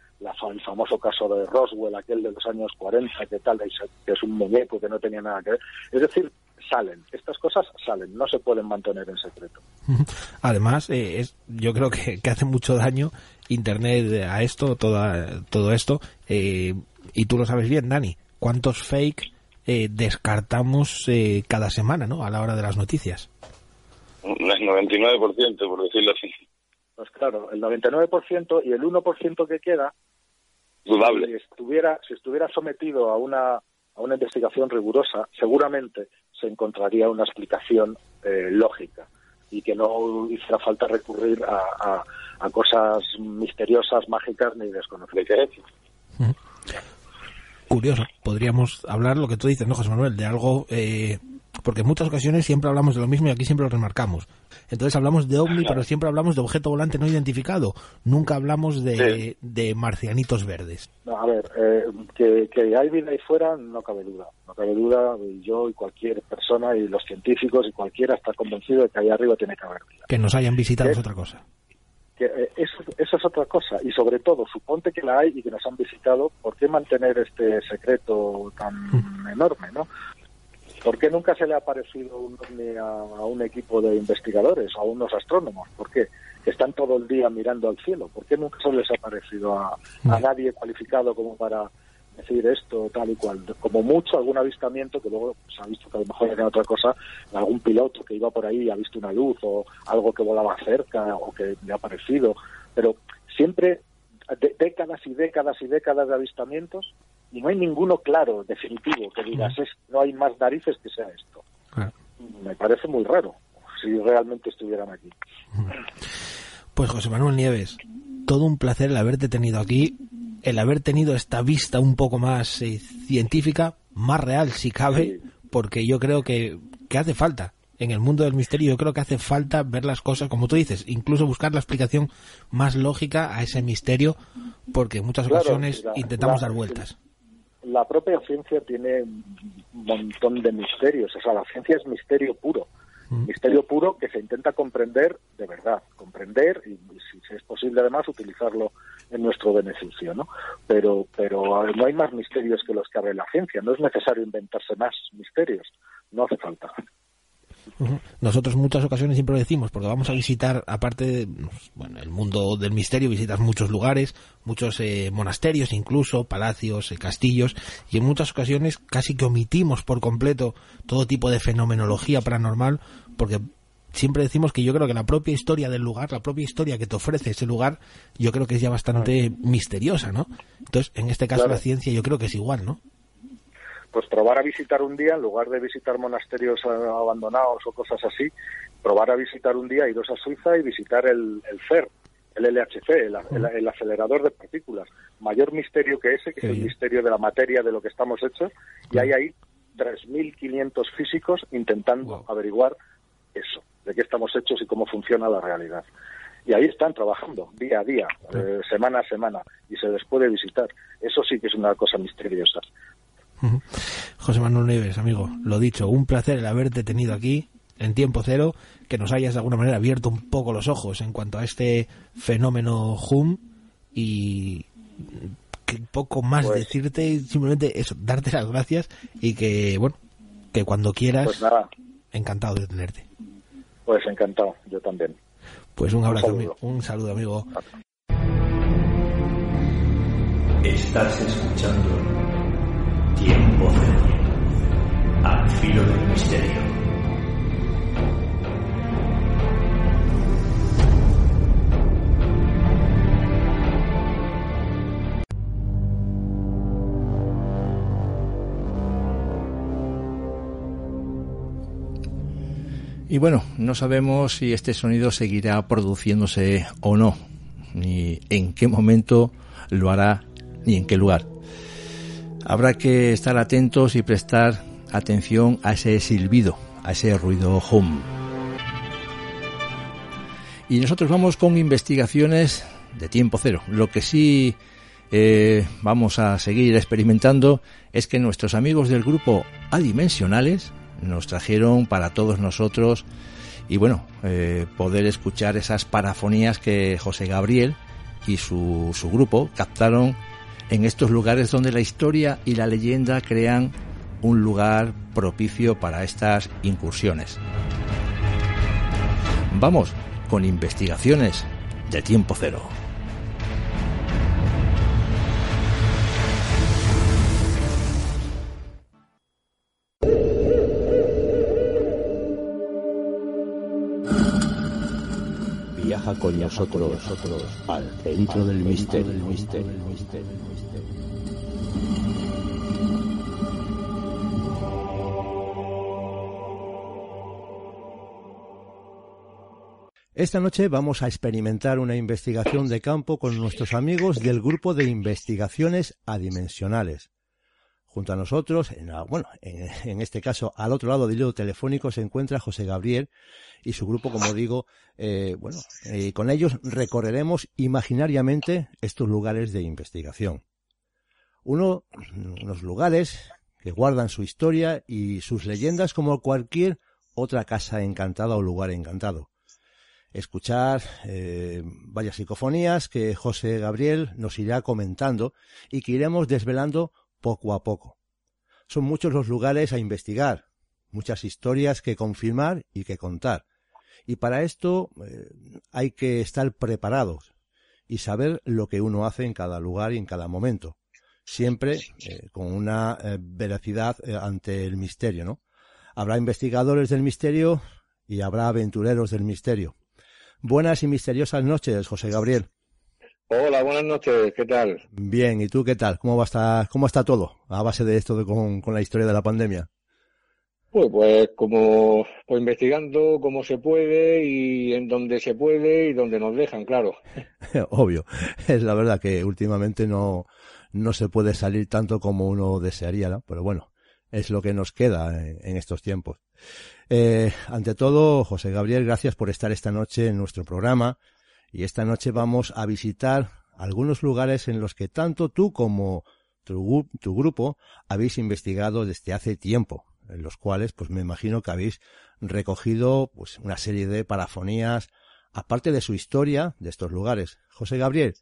el famoso caso de Roswell, aquel de los años 40, que tal, que es un muñeco que no tenía nada que ver. Es decir, salen, estas cosas salen, no se pueden mantener en secreto. [LAUGHS] Además, eh, es, yo creo que, hace mucho daño Internet a esto, toda, todo esto, eh, y tú lo sabes bien, Dani, ¿cuántos fake eh, descartamos cada semana ¿no? a la hora de las noticias? Un 99%, por decirlo así. Pues claro, el 99% y el 1% que queda, Si estuviera, si estuviera sometido a una, a una investigación rigurosa, seguramente se encontraría una explicación eh, lógica y que no hiciera falta recurrir a, a, cosas misteriosas, mágicas ni desconocidas. Curioso, podríamos hablar lo que tú dices, ¿no, José Manuel? De algo eh, porque en muchas ocasiones siempre hablamos de lo mismo y aquí siempre lo remarcamos. Entonces hablamos de ovni, pero siempre hablamos de objeto volante no identificado. Nunca hablamos de, de marcianitos verdes. a ver, eh, que, que, hay vida ahí fuera no cabe duda. No cabe duda, yo y cualquier persona y los científicos y cualquiera está convencido de que ahí arriba tiene que haber vida. Que nos hayan visitado es otra cosa. Que, eh, eso, eso, es otra cosa. Y sobre todo, suponte que la hay y que nos han visitado, ¿por qué mantener este secreto tan mm. enorme, no? ¿Por qué nunca se le ha aparecido un a, un equipo de investigadores, a unos astrónomos? ¿Por qué? Que están todo el día mirando al cielo. ¿Por qué nunca se les ha aparecido a, nadie cualificado como para decir esto, tal y cual? Como mucho algún avistamiento que luego se ha visto que a lo mejor era otra cosa, algún piloto que iba por ahí y ha visto una luz o algo que volaba cerca o que le ha aparecido. Pero siempre décadas y décadas y décadas de avistamientos y no hay ninguno claro, definitivo, que digas, es, no hay más narices que sea esto. Me parece muy raro si realmente estuvieran aquí. Pues José Manuel Nieves, todo un placer el haberte tenido aquí, el haber tenido esta vista un poco más eh, científica, más real si cabe, porque yo creo que, que hace falta en el mundo del misterio yo creo que hace falta ver las cosas como tú dices, incluso buscar la explicación más lógica a ese misterio, porque en muchas ocasiones intentamos dar vueltas. La propia ciencia tiene un montón de misterios, o sea, la ciencia es misterio puro, mm. misterio puro que se intenta comprender de verdad, comprender y, si es posible además utilizarlo en nuestro beneficio, ¿no? Pero, pero no hay más misterios que los que abre la ciencia, no es necesario inventarse más misterios, no hace falta. Nosotros muchas ocasiones siempre lo decimos, porque vamos a visitar, aparte de, bueno, el mundo del misterio, visitas muchos lugares, muchos eh, monasterios incluso, palacios, eh, castillos, y en muchas ocasiones casi que omitimos por completo todo tipo de fenomenología paranormal, porque siempre decimos que yo creo que la propia historia del lugar, la propia historia que te ofrece ese lugar, yo creo que es ya bastante misteriosa, ¿no? Entonces, en este caso la ciencia yo creo que es igual, ¿no? Pues probar a visitar un día, en lugar de visitar monasterios abandonados o cosas así, probar a visitar un día, iros a Suiza y visitar el, el CER, el LHC, el, acelerador de partículas. Mayor misterio que ese, que es el misterio de la materia de lo que estamos hechos, y hay ahí 3.500 físicos intentando averiguar eso, de qué estamos hechos y cómo funciona la realidad. Y ahí están trabajando, día a día, eh, semana a semana, y se les puede visitar. Eso sí que es una cosa misteriosa. José Manuel Nieves, amigo, lo dicho, un placer el haberte tenido aquí en tiempo cero, que nos hayas de alguna manera abierto un poco los ojos en cuanto a este fenómeno HUM y que poco más pues decirte, simplemente eso, darte las gracias y que, bueno, que cuando quieras, pues nada. encantado de tenerte. Pues encantado, yo también. Pues un abrazo, amigo. Un saludo, amigo. Estás escuchando Al filo del misterio. Y bueno, no sabemos si este sonido seguirá produciéndose o no, ni en qué momento lo hará, ni en qué lugar. Habrá que estar atentos y prestar atención a ese silbido, a ese ruido hum. Y nosotros vamos con investigaciones de tiempo cero. Lo que sí eh, vamos a seguir experimentando es que nuestros amigos del grupo Adimensionales nos trajeron para todos nosotros y bueno, eh, poder escuchar esas parafonías que José Gabriel y su, su grupo captaron en estos lugares donde la historia y la leyenda crean un lugar propicio para estas incursiones. Vamos con investigaciones de tiempo cero. Viaja con nosotros, al centro del misterio. Esta noche vamos a experimentar una investigación de campo con nuestros amigos del grupo de investigaciones adimensionales. Junto a nosotros, en, bueno, en, este caso al otro lado del hilo telefónico se encuentra José Gabriel y su grupo, como digo, eh, bueno, eh, con ellos recorreremos imaginariamente estos lugares de investigación. Uno, unos lugares que guardan su historia y sus leyendas como cualquier otra casa encantada o lugar encantado escuchar eh, varias psicofonías que José Gabriel nos irá comentando y que iremos desvelando poco a poco. Son muchos los lugares a investigar, muchas historias que confirmar y que contar. Y para esto eh, hay que estar preparados y saber lo que uno hace en cada lugar y en cada momento. Siempre eh, con una veracidad ante el misterio, ¿no? Habrá investigadores del misterio y habrá aventureros del misterio. Buenas y misteriosas noches, José Gabriel. Hola, buenas noches, ¿qué tal? Bien, ¿y tú qué tal? ¿Cómo va estar, cómo está todo a base de esto de, con, la historia de la pandemia? Pues, pues como pues investigando cómo se puede y en donde se puede y donde nos dejan, claro. [LAUGHS] Obvio, es la verdad que últimamente no, no se puede salir tanto como uno desearía, ¿no? Pero bueno, es lo que nos queda en estos tiempos. Eh, ante todo, José Gabriel, gracias por estar esta noche en nuestro programa. Y esta noche vamos a visitar algunos lugares en los que tanto tú como tu, grupo habéis investigado desde hace tiempo, en los cuales, pues me imagino que habéis recogido pues una serie de parafonías, aparte de su historia de estos lugares. José Gabriel,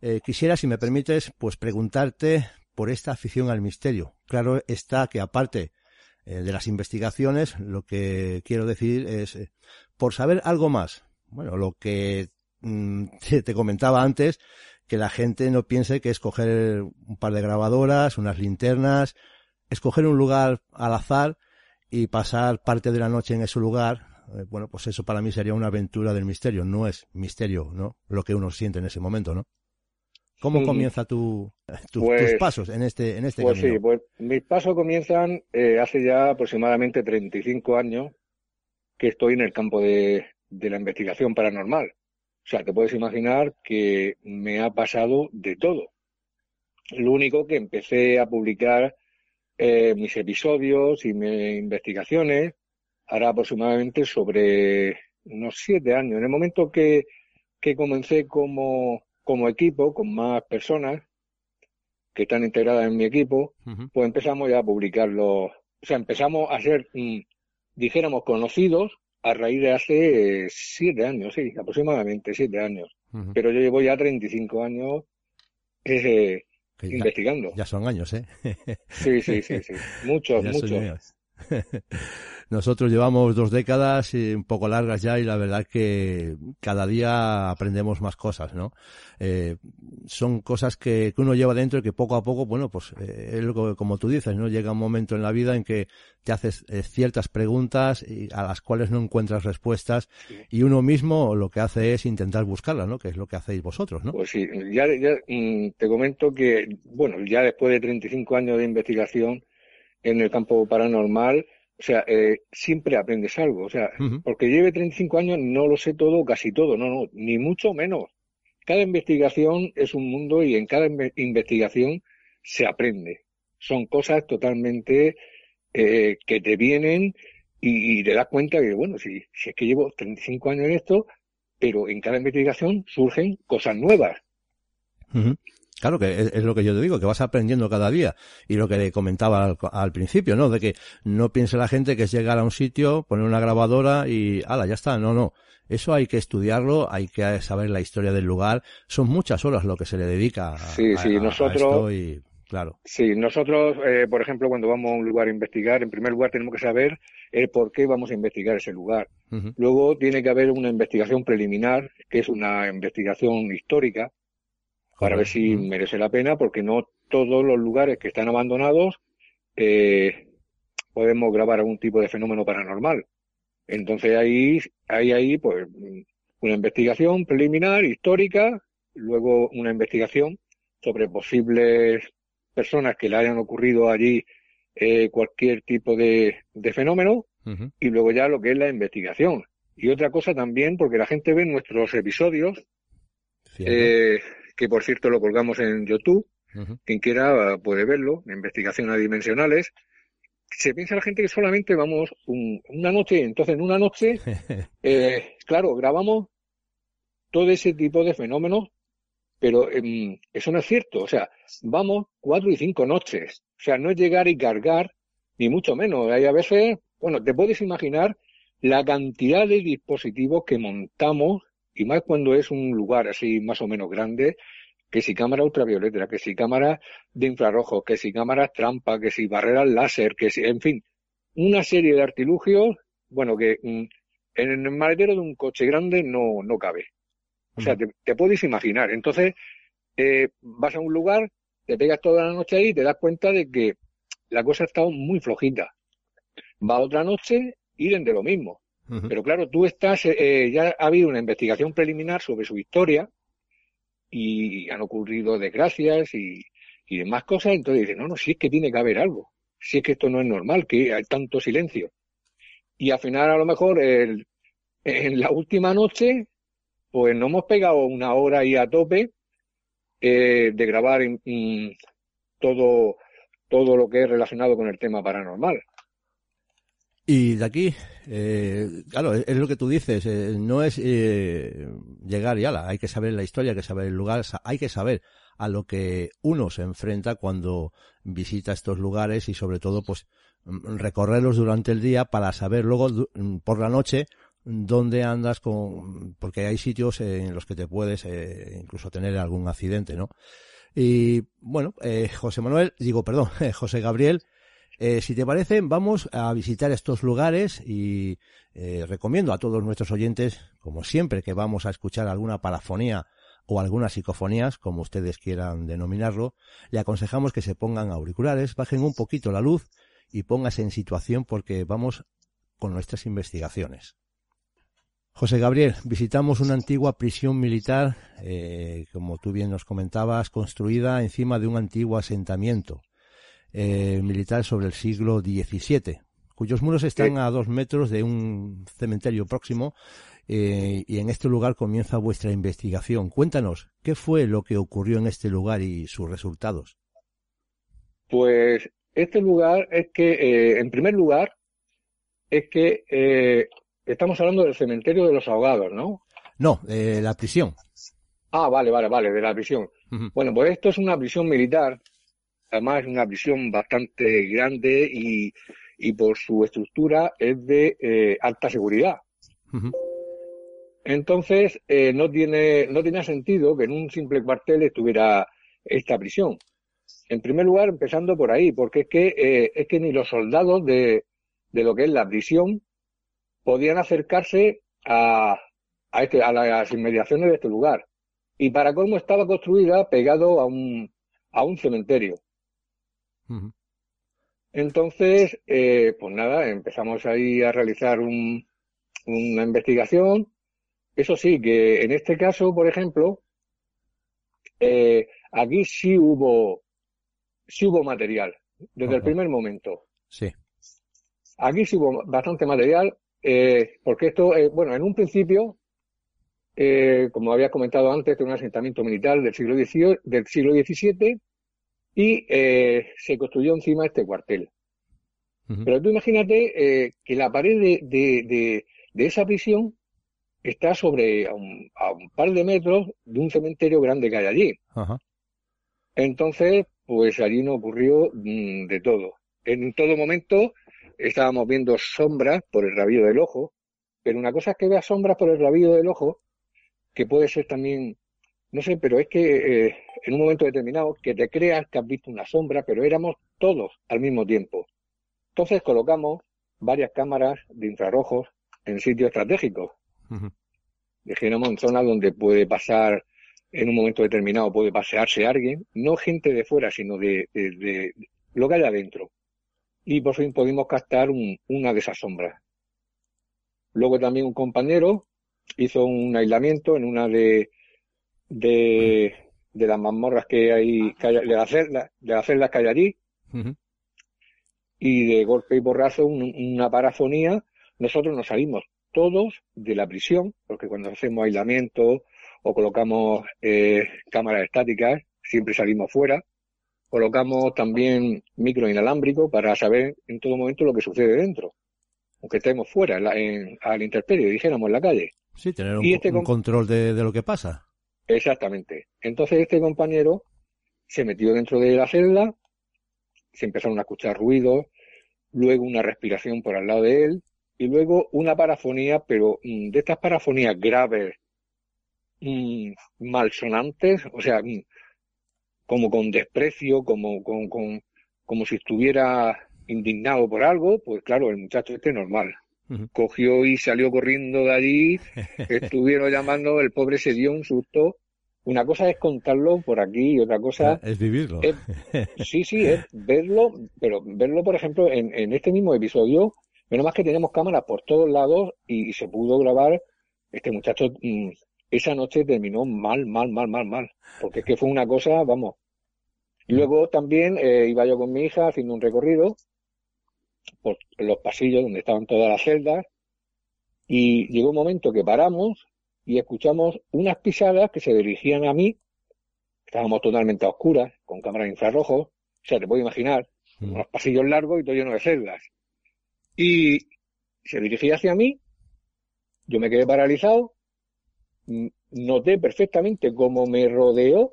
eh, quisiera, si me permites, pues preguntarte por esta afición al misterio. Claro está que aparte eh, de las investigaciones, lo que quiero decir es, eh, por saber algo más, bueno, lo que [LAUGHS] te comentaba antes, que la gente no piense que es coger un par de grabadoras, unas linternas, escoger un lugar al azar y pasar parte de la noche en ese lugar, eh, bueno, pues eso para mí sería una aventura del misterio, no es misterio, ¿no? Lo que uno siente en ese momento, ¿no? ¿Cómo comienza tu, tus Pues- pasos en este, en este Pues camino? sí, pues mis pasos comienzan eh, hace ya aproximadamente 35 años que estoy en el campo de, de la investigación paranormal. O sea, te puedes imaginar que me ha pasado de todo. Lo único que empecé a publicar eh, mis episodios y mis investigaciones hará aproximadamente sobre unos siete años. En el momento que, que comencé como, como equipo, con más personas que están integradas en mi equipo, pues empezamos ya a publicarlo. O sea, empezamos a ser, mm, dijéramos, conocidos a raíz de hace eh, siete años, sí, aproximadamente siete años. Pero yo llevo ya 35 años eh, Que ya, investigando. ya son años, ¿eh? Sí, sí, [LAUGHS] sí, sí. Muchos, muchos. [LAUGHS] Nosotros llevamos dos décadas y un poco largas ya y la verdad que cada día aprendemos más cosas, ¿no? Eh, son cosas que, que uno lleva dentro y que poco a poco, bueno, pues eh, es lo que- como tú dices, ¿no? Llega un momento en la vida en que te haces eh, ciertas preguntas y a las cuales no encuentras respuestas y uno mismo lo que hace es intentar buscarlas, ¿no? Que es lo que hacéis vosotros, ¿no? Pues sí, ya, ya mm, te comento que, bueno, ya después de 35 años de investigación en el campo paranormal, o sea, eh, siempre aprendes algo. O sea, Ujú. porque lleve 35 años no lo sé todo, casi todo, no, no, ni mucho menos. Cada investigación es un mundo y en cada inve- investigación se aprende. Son cosas totalmente eh, que te vienen y, y te das cuenta que, bueno, si, si es que llevo 35 años en esto, pero en cada investigación surgen cosas nuevas. Ujú. Claro que es, es lo que yo te digo, que vas aprendiendo cada día. Y lo que comentaba al, al principio, ¿no? De que no piense la gente que es llegar a un sitio, poner una grabadora y, ala, ya está. No, no. Eso hay que estudiarlo, hay que saber la historia del lugar. Son muchas horas lo que se le dedica a, Sí, sí, a- a nosotros- esto y, claro. Sí, nosotros, eh, por ejemplo, cuando vamos a un lugar a investigar, en primer lugar tenemos que saber el por qué vamos a investigar ese lugar. Luego tiene que haber una investigación preliminar, que es una investigación histórica, para ver si merece la pena, porque no todos los lugares que están abandonados eh, podemos grabar algún tipo de fenómeno paranormal. Entonces ahí, hay ahí, pues, mm, una investigación preliminar, histórica, luego una investigación sobre posibles personas que le hayan ocurrido allí eh, cualquier tipo de, de fenómeno, y luego ya lo que es la investigación. Y otra cosa también, porque la gente ve nuestros episodios, eh, que por cierto lo colgamos en YouTube, quien quiera eh, puede verlo, investigación adimensionales. Se piensa la gente que solamente vamos un- una noche, entonces en una noche, [LAUGHS] eh, claro, grabamos todo ese tipo de fenómenos, pero em, eso no es cierto. O sea, vamos cuatro y cinco noches. O sea, no es llegar y cargar, ni mucho menos. Hay a veces, bueno, te puedes imaginar la cantidad de dispositivos que montamos, y más cuando es un lugar así más o menos grande, que si cámara ultravioleta, que si cámara de infrarrojo, que si cámaras trampa, que si barreras láser, que si, en fin, una serie de artilugios, bueno, que mm, en el maletero de un coche grande no, no cabe. O sea, te, te puedes imaginar. Entonces, eh, vas a un lugar, te pegas toda la noche ahí y te das cuenta de que la cosa ha estado muy flojita. Va otra noche y de lo mismo. Pero claro, tú estás, eh, ya ha habido una investigación preliminar sobre su historia y han ocurrido desgracias y, y demás cosas, entonces dices, no, no, si es que tiene que haber algo, si es que esto no es normal, que hay tanto silencio. Y al final, a lo mejor, el- en la última noche, pues nos hemos pegado una hora ahí a tope eh, de grabar todo, todo lo que es relacionado con el tema paranormal. Y de aquí, eh, claro, es, lo que tú dices, eh, no es eh, llegar y ala, hay que saber la historia, hay que saber el lugar, hay que saber a lo que uno se enfrenta cuando visita estos lugares y sobre todo pues mm, recorrerlos durante el día para saber luego mm, por la noche dónde andas con porque hay sitios en los que te puedes eh, incluso tener algún accidente, ¿no? Y bueno, eh, José Manuel, digo, perdón, [LAUGHS] José Gabriel, Eh, si te parece, vamos a visitar estos lugares y eh, recomiendo a todos nuestros oyentes, como siempre que vamos a escuchar alguna parafonía o algunas psicofonías, como ustedes quieran denominarlo, le aconsejamos que se pongan auriculares, bajen un poquito la luz y póngase en situación porque vamos con nuestras investigaciones. José Gabriel, visitamos una antigua prisión militar, eh, como tú bien nos comentabas, construida encima de un antiguo asentamiento eh, militar sobre el siglo XVII, cuyos muros están a dos metros de un cementerio próximo eh, y en este lugar comienza vuestra investigación. Cuéntanos, ¿qué fue lo que ocurrió en este lugar y sus resultados? Pues este lugar es que, en primer lugar, es que Estamos hablando del cementerio de los ahogados, ¿no? No, de la prisión. Ah, vale, vale, vale, de la prisión. Bueno, pues esto es una prisión militar. Además es una prisión bastante grande y, y por su estructura es de eh, alta seguridad. Entonces, eh, no, tiene, no tiene sentido que en un simple cuartel estuviera esta prisión. En primer lugar, empezando por ahí, porque es que, eh, es que ni los soldados de, de lo que es la prisión podían acercarse a, a, este, a las inmediaciones de este lugar. Y para cómo estaba construida pegado a un, a un cementerio. Entonces, eh, pues nada, empezamos ahí a realizar un, una investigación. Eso sí, que en este caso, por ejemplo, eh, aquí sí hubo, sí hubo material, desde el primer momento. Sí. Aquí sí hubo bastante material, eh, porque esto, bueno, en un principio, como había comentado antes, de un asentamiento militar del siglo del siglo XVII y se construyó encima este cuartel. Pero tú imagínate que la pared de, de, de, esa prisión está sobre a un, a un, par de metros de un cementerio grande que hay allí. Entonces, pues allí no ocurrió mm, de todo. En todo momento estábamos viendo sombras por el rabillo del ojo, pero una cosa es que veas sombras por el rabillo del ojo, que puede ser también, no sé, pero es que eh, en un momento determinado que te creas que has visto una sombra, pero éramos todos al mismo tiempo. Entonces colocamos varias cámaras de infrarrojos en sitios estratégicos. Dijéramos en zonas donde puede pasar, en un momento determinado puede pasearse alguien, no gente de fuera, sino de, de, de lo que hay adentro y por fin pudimos captar una de esas sombras. Luego también un compañero hizo un aislamiento en una de, de, las mazmorras que hay, de las celdas, de las celdas que hay allí. Y de golpe y borrazo, una parafonía, nosotros nos salimos todos de la prisión, porque cuando hacemos aislamiento o colocamos eh, cámaras estáticas, siempre salimos fuera colocamos también micro inalámbrico para saber en todo momento lo que sucede dentro, aunque estemos fuera, en la, en, al interperio, dijéramos en la calle. Sí, tener un, este control de, de, lo que pasa. Exactamente. Entonces este compañero se metió dentro de la celda, se empezaron a escuchar ruidos, luego una respiración por al lado de él, y luego una parafonía, pero mm, de estas parafonías graves, mmm, malsonantes, o sea, mmm, como con desprecio, como, con, con, como si estuviera indignado por algo, pues claro, el muchacho este normal. Cogió y salió corriendo de allí, [LAUGHS] estuvieron llamando, el pobre se dio un susto. Una cosa es contarlo por aquí y otra cosa es vivirlo. [LAUGHS] sí, sí, es verlo, pero verlo, por ejemplo, en, en este mismo episodio, menos más que tenemos cámaras por todos lados y, se pudo grabar este muchacho mm, esa noche terminó mal, mal, mal, mal, mal. Porque es que fue una cosa, vamos. Luego también eh, iba yo con mi hija haciendo un recorrido por los pasillos donde estaban todas las celdas y llegó un momento que paramos y escuchamos unas pisadas que se dirigían a mí. Estábamos totalmente a oscuras, con cámaras infrarrojos. O sea, te puedo imaginar, mm. unos pasillos largos y todo lleno de celdas. Y se dirigía hacia mí, yo me quedé paralizado noté perfectamente cómo me rodeó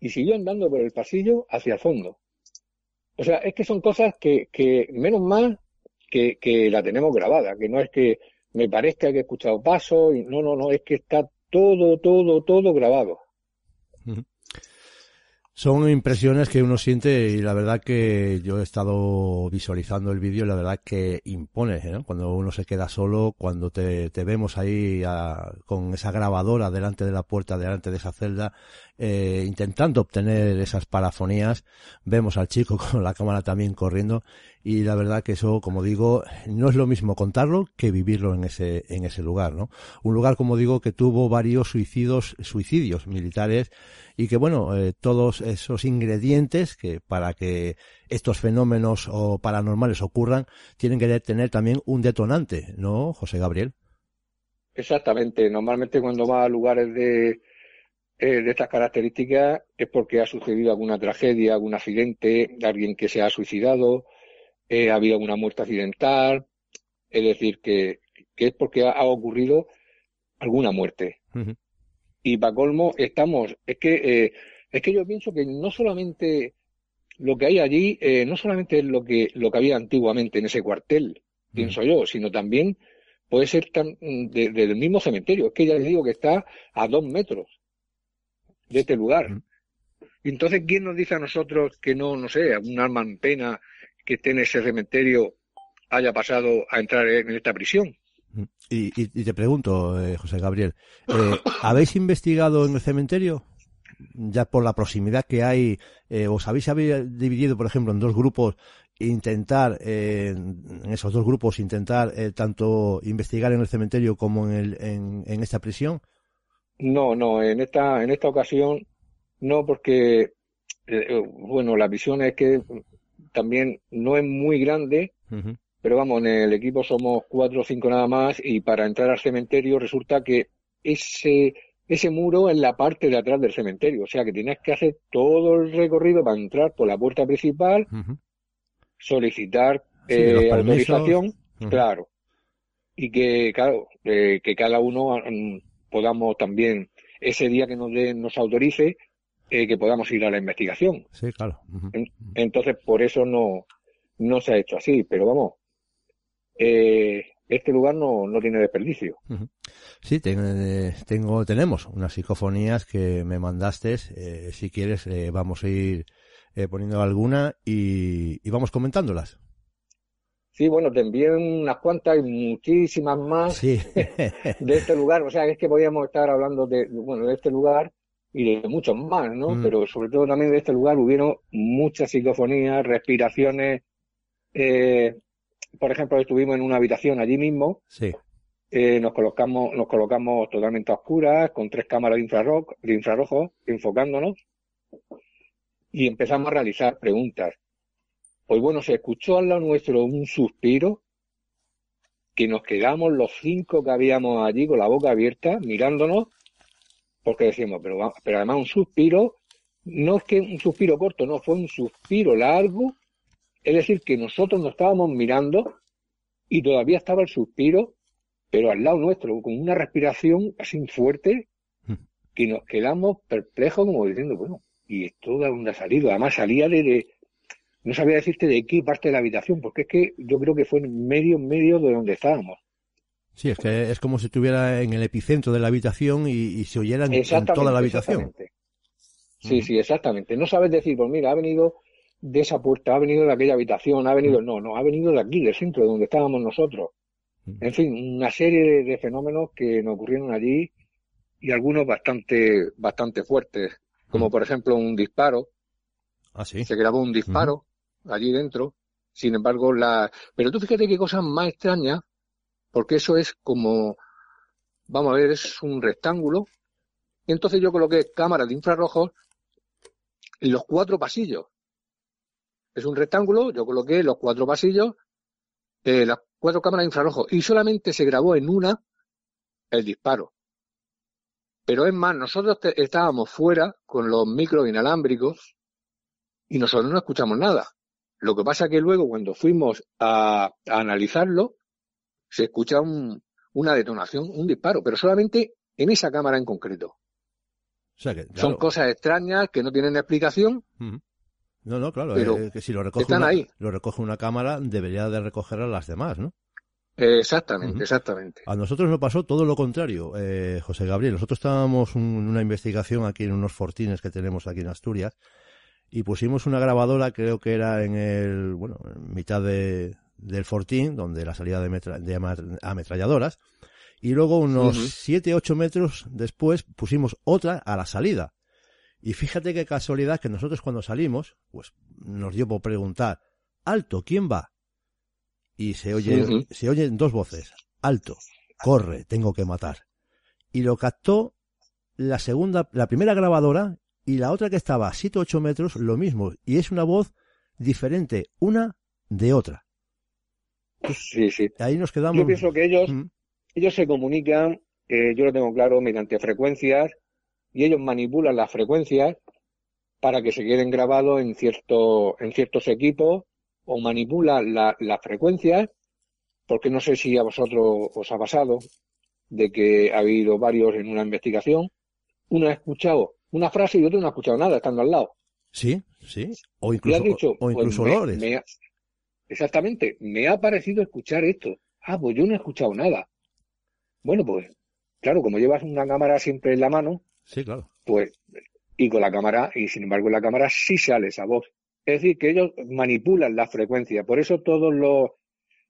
y siguió andando por el pasillo hacia el fondo. O sea, es que son cosas que, que menos mal que, la tenemos grabada, que no es que me parezca que he escuchado pasos, y no, no, no, es que está todo, todo, todo grabado. Son impresiones que uno siente y la verdad que yo he estado visualizando el vídeo y la verdad que impone, ¿no? Cuando uno se queda solo, cuando te, vemos ahí a, con esa grabadora delante de la puerta, delante de esa celda, eh, intentando obtener esas parafonías, vemos al chico [LAUGHS] con la cámara también corriendo y la verdad que eso, como digo, no es lo mismo contarlo que vivirlo en ese, en ese lugar, ¿no? Un lugar, como digo, que tuvo varios suicidios, suicidios militares y que bueno, eh, todos esos ingredientes que para que estos fenómenos o paranormales ocurran tienen que tener también un detonante, ¿no, José Gabriel? Exactamente. Normalmente cuando va a lugares de, eh, de estas características es porque ha sucedido alguna tragedia, algún accidente, alguien que se ha suicidado, eh, ha habido alguna muerte accidental, es decir, que, que es porque ha, ha ocurrido alguna muerte. Y para colmo, estamos, es que, eh, es que yo pienso que no solamente lo que hay allí, eh, no solamente es lo que, lo que había antiguamente en ese cuartel, pienso yo, sino también puede ser tan, de- del mismo cementerio. Es que ya les digo que está a dos metros de este lugar. Entonces, ¿quién nos dice a nosotros que no, no sé, un alma en pena que esté en ese cementerio haya pasado a entrar en esta prisión? Y, y- y te pregunto, eh, José Gabriel, eh, ¿habéis investigado en el cementerio? Ya por la proximidad que hay, eh, ¿os habéis dividido, por ejemplo, en dos grupos, intentar, eh, en esos dos grupos, intentar eh, tanto investigar en el cementerio como en, el, en, en esta prisión? No, no, en esta, en esta ocasión no, porque, eh, eh, bueno, la visión es que también no es muy grande, pero vamos, en el equipo somos cuatro o cinco nada más y para entrar al cementerio resulta que ese, ese muro es la parte de atrás del cementerio, o sea que tienes que hacer todo el recorrido para entrar por la puerta principal, solicitar Sí, eh, autorización, claro, y que, claro, eh, que cada uno mm, podamos también, ese día que nos, nos autorice, eh, que podamos ir a la investigación. Sí, claro. Entonces, por eso no, no se ha hecho así, pero vamos, eh, este lugar no, no tiene desperdicio. Sí, ten- eh, tengo, tenemos unas psicofonías que me mandaste. eh, si quieres, eh, vamos a ir poniendo alguna y, y vamos comentándolas. Sí, bueno, te envié unas cuantas y muchísimas más Sí. [LAUGHS] de este lugar, o sea, es que podíamos estar hablando de, bueno, de este lugar y de muchos más, ¿no? Mm. Pero sobre todo también de este lugar hubieron muchas psicofonías, respiraciones, eh, por ejemplo, estuvimos en una habitación allí mismo, sí. eh, nos colocamos, nos colocamos totalmente a oscuras, con tres cámaras de infrarrojo, de infrarrojo enfocándonos, y empezamos a realizar preguntas. Pues bueno, se escuchó al lado nuestro un suspiro, que nos quedamos los cinco que habíamos allí con la boca abierta, mirándonos, porque decíamos, pero, pero además un suspiro, no es que un suspiro corto, no, fue un suspiro largo, es decir, que nosotros nos estábamos mirando y todavía estaba el suspiro, pero al lado nuestro, con una respiración así fuerte, Mm. que nos quedamos perplejos como diciendo, bueno, ¿y esto de dónde ha salido? Además salía de, de- no sabía decirte de qué parte de la habitación, porque es que yo creo que fue en medio, en medio de donde estábamos. Sí, es que es como si estuviera en el epicentro de la habitación y, y se oyera en, toda la habitación. Sí, sí, exactamente. No sabes decir, pues mira, ha venido de esa puerta, ha venido de aquella habitación, ha venido, no, no, ha venido de aquí, del centro, de donde estábamos nosotros. Ujú. En fin, una serie de, fenómenos que nos ocurrieron allí y algunos bastante, bastante fuertes, como Ujú. por ejemplo un disparo, Ah, sí. se grabó un disparo allí dentro, sin embargo, la, pero tú fíjate qué cosa más extraña, porque eso es como, vamos a ver, es un rectángulo, entonces yo coloqué cámaras de infrarrojos en los cuatro pasillos. Es un rectángulo, yo coloqué los cuatro pasillos, eh, las cuatro cámaras de infrarrojos, y solamente se grabó en una el disparo. Pero es más, nosotros estábamos fuera con los micros inalámbricos y nosotros no escuchamos nada. Lo que pasa que luego cuando fuimos a, a analizarlo, se escucha un- una detonación, un disparo, pero solamente en esa cámara en concreto. O sea que, Son cosas extrañas que no tienen explicación. No, no, claro, Pero eh, que si lo recoge, están una, ahí. lo recoge una cámara, debería de recoger a las demás, ¿no? Exactamente, exactamente. A nosotros nos pasó todo lo contrario, eh, José Gabriel. Nosotros estábamos en una investigación aquí en unos fortines que tenemos aquí en Asturias y pusimos una grabadora, creo que era en el, bueno, en mitad de, del fortín, donde la salida de, de ametralladoras, y luego unos 7, 8 metros después pusimos otra a la salida. Y fíjate qué casualidad que nosotros cuando salimos, pues nos dio por preguntar, alto, ¿quién va? Y se oye, se oyen dos voces, alto, corre, tengo que matar. Y lo captó la segunda, la primera grabadora y la otra que estaba a 7 8 metros, lo mismo. Y es una voz diferente, una de otra. sí, sí. Ahí nos quedamos. Yo pienso que ellos, ellos se comunican, eh, yo lo tengo claro, mediante frecuencias, y ellos manipulan las frecuencias para que se queden grabados en, cierto, en ciertos equipos o manipulan las frecuencias, porque no sé si a vosotros os ha pasado de que ha habido varios en una investigación, uno ha escuchado una frase y otro no ha escuchado nada estando al lado. Sí, sí. O incluso, dicho, o, incluso pues exactamente, me ha parecido escuchar esto. Ah, pues yo no he escuchado nada. Bueno, pues, claro, como llevas una cámara siempre en la mano, sí, claro. Pues, y con la cámara, y sin embargo en la cámara sí sale esa voz. Es decir, que ellos manipulan la frecuencia. Por eso todos los,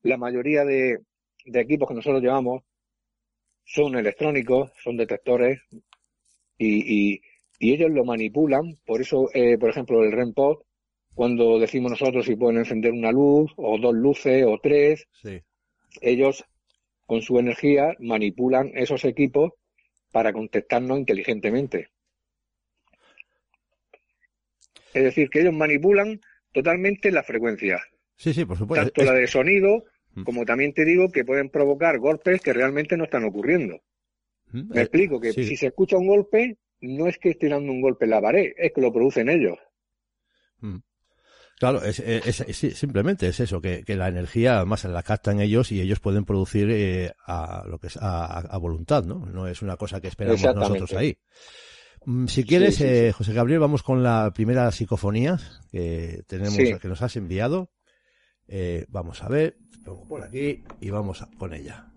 la mayoría de, equipos que nosotros llevamos son electrónicos, son detectores, y, y, ellos lo manipulan. Por eso, eh, por ejemplo, el REMPOD, cuando decimos nosotros si pueden encender una luz, o dos luces, o tres, ellos con su energía manipulan esos equipos para contestarnos inteligentemente. Es decir, que ellos manipulan totalmente la frecuencia. Sí, sí, por supuesto. Tanto la de sonido, mm. como también te digo que pueden provocar golpes que realmente no están ocurriendo. Mm, Me eh, explico que si se escucha un golpe, no es que estén dando un golpe en la pared, es que lo producen ellos. Mm. Claro, es, simplemente es eso, que, la energía más la captan ellos y ellos pueden producir eh, a lo que es a, voluntad, ¿no? No es una cosa que esperamos nosotros ahí. Mm, si quieres, eh, José Gabriel, vamos con la primera psicofonía que tenemos, que nos has enviado. Eh, vamos a ver, pongo por aquí y vamos con ella.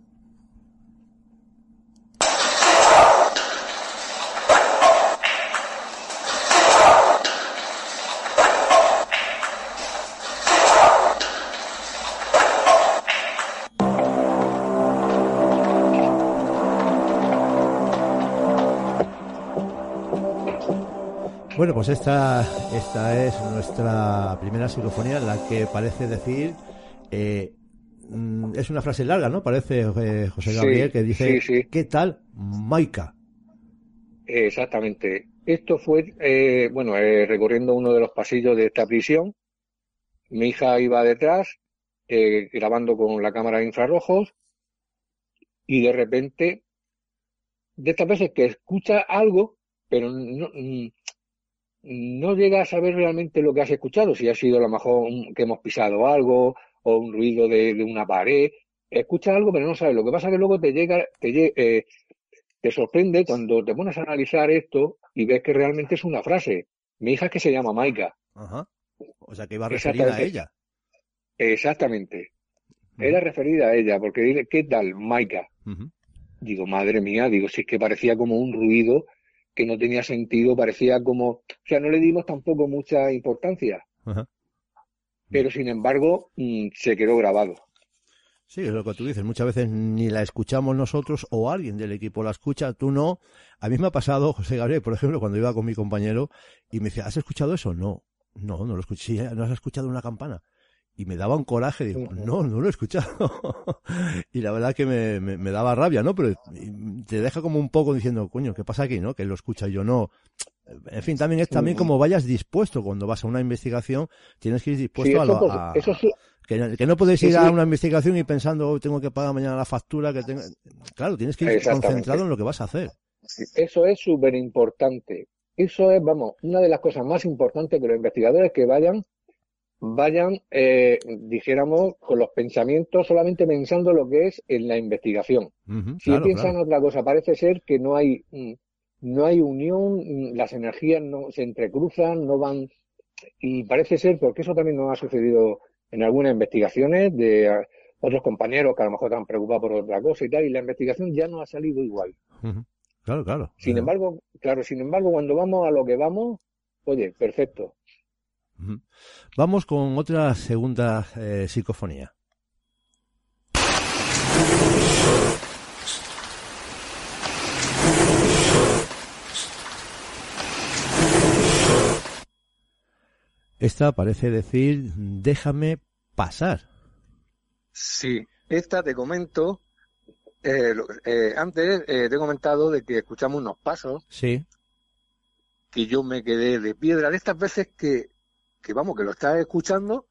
Bueno, pues esta, esta es nuestra primera psicofonía, en la que parece decir, eh, mm, es una frase larga, ¿no? Parece eh, José Gabriel que dice, ¿qué tal, Maika? Exactamente. Esto fue, eh, bueno, recorriendo uno de los pasillos de esta prisión. Mi hija iba detrás, grabando con la cámara de infrarrojos, y de repente, de estas veces que escucha algo, pero no, mm, no llega a saber realmente lo que has escuchado, si ha sido a lo mejor que hemos pisado algo o un ruido de, una pared. Escuchas algo pero no sabes. Lo que pasa es que luego te llega, te, eh, te sorprende cuando te pones a analizar esto y ves que realmente es una frase. Mi hija es que se llama Maika. Ajá. O sea que iba referida a ella. Exactamente. Era referida a ella, porque dice, ¿qué tal, Maika? Digo, madre mía, digo, si es que parecía como un ruido que no tenía sentido, parecía como, o sea, no le dimos tampoco mucha importancia. Pero sin embargo, mm, se quedó grabado. Sí, es lo que tú dices. Muchas veces ni la escuchamos nosotros o alguien del equipo la escucha, tú no. A mí me ha pasado, [LAUGHS] José Gabriel, por ejemplo, cuando iba con mi compañero y me decía, ¿has escuchado eso? No, no, no lo escuché. Sí, ¿no has escuchado una campana? Y me daba un coraje, digo, no, no lo he escuchado. [LAUGHS] y la verdad que me, me, daba rabia, ¿no? Pero te deja como un poco diciendo, coño, ¿qué pasa aquí, no? Que lo escucha y yo no. En fin, también es también como vayas dispuesto cuando vas a una investigación, tienes que ir dispuesto a lo que, no puedes ir a una investigación y pensando, oh, tengo que pagar mañana la factura, que tengo... Claro, tienes que ir concentrado en lo que vas a hacer. Eso es súper importante. Eso es, vamos, una de las cosas más importantes que los investigadores que vayan vayan, eh, dijéramos, con los pensamientos solamente pensando lo que es en la investigación. si piensan otra cosa, parece ser que no hay, mm, no hay unión, mm, las energías no se entrecruzan, no van, y parece ser, porque eso también nos ha sucedido en algunas investigaciones de ah, otros compañeros que a lo mejor están preocupados por otra cosa y tal, y la investigación ya no ha salido igual. Claro, claro. Sin embargo, claro, sin embargo, cuando vamos a lo que vamos, oye, perfecto. Vamos con otra segunda eh, psicofonía. Esta parece decir déjame pasar. Sí, esta te comento, eh, eh, antes eh, te he comentado de que escuchamos unos pasos Sí. que yo me quedé de piedra de estas veces que, que vamos, que lo estás escuchando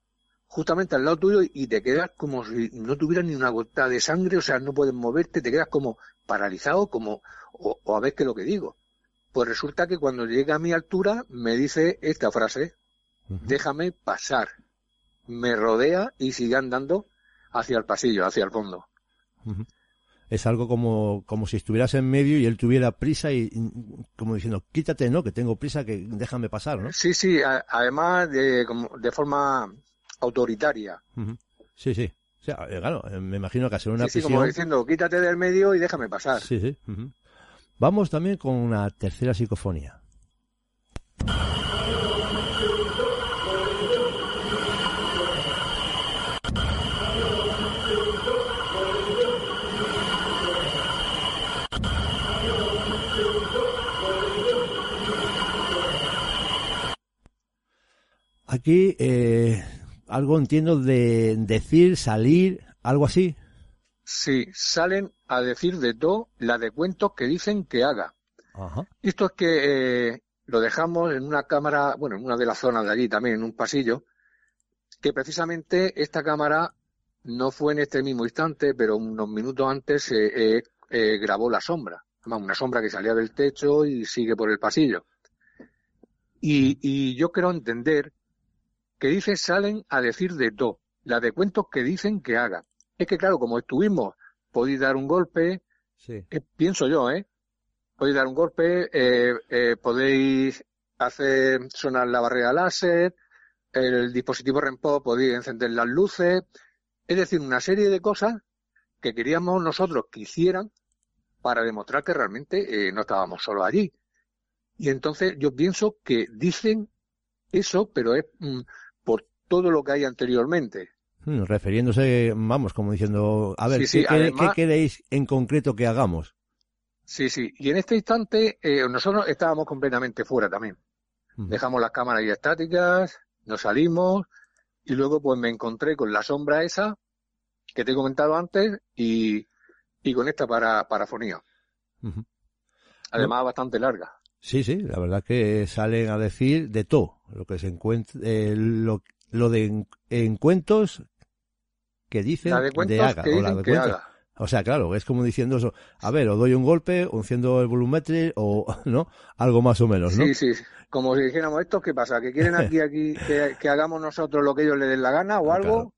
justamente al lado tuyo y te quedas como si no tuvieras ni una gota de sangre, o sea, no puedes moverte, te quedas como paralizado, como, o, o a ver qué es lo que digo. Pues resulta que cuando llega a mi altura me dice esta frase, déjame pasar. Me rodea y sigue andando hacia el pasillo, hacia el fondo. Es algo como, como si estuvieras en medio y él tuviera prisa y, como diciendo, quítate, ¿no? Que tengo prisa, que déjame pasar, ¿no? Sí, sí, a- además de, como, de forma autoritaria. Sí, sí. O sea, eh, claro, eh, me imagino que hacer una Sí, sí, prisión... como diciendo, quítate del medio y déjame pasar. Sí, sí. Vamos también con una tercera psicofonía. Aquí eh, algo entiendo de decir, salir, algo así. Sí, salen a decir de todo la de cuentos que dicen que haga. Ajá. Esto es que eh, lo dejamos en una cámara, bueno, en una de las zonas de allí también, en un pasillo, que precisamente esta cámara no fue en este mismo instante, pero unos minutos antes eh, eh, eh, grabó la sombra. Además, una sombra que salía del techo y sigue por el pasillo. Y, y yo quiero entender que dice salen a decir de todo, la de cuentos que dicen que haga. Es que claro, como estuvimos, podéis dar un golpe, Sí. eh, pienso yo, ¿eh? Podéis dar un golpe, eh, eh, podéis hacer sonar la barrera láser, el dispositivo REMPO, podéis encender las luces, es decir, una serie de cosas que queríamos nosotros que hicieran para demostrar que realmente eh, no estábamos solos allí. Y entonces yo pienso que dicen eso, pero es mm, todo lo que hay anteriormente. Mm, refiriéndose, vamos, como diciendo, a ver, Sí, sí, ¿qué, además- qué queréis en concreto que hagamos? Sí, sí. Y en este instante eh, nosotros estábamos completamente fuera también. Ujú. Dejamos las cámaras ahí estáticas, nos salimos y luego pues me encontré con la sombra esa que te he comentado antes y, y con esta para, parafonía. Ujú. Además bastante larga. Sí, sí, la verdad que salen a decir de todo, lo que se encuentra, eh, lo, lo de en, en cuentos que dicen La de cuentos haga, que o la dicen de que cuentos. haga. O sea, claro, es como diciendo eso, a ver, o doy un golpe, o enciendo el volumetri, o, [LAUGHS] ¿no? Algo más o menos, ¿no? Sí, sí. Como si dijéramos, ¿estos qué pasa? ¿Que quieren aquí, aquí [LAUGHS] que, que hagamos nosotros lo que ellos les den la gana o Ah, algo? claro.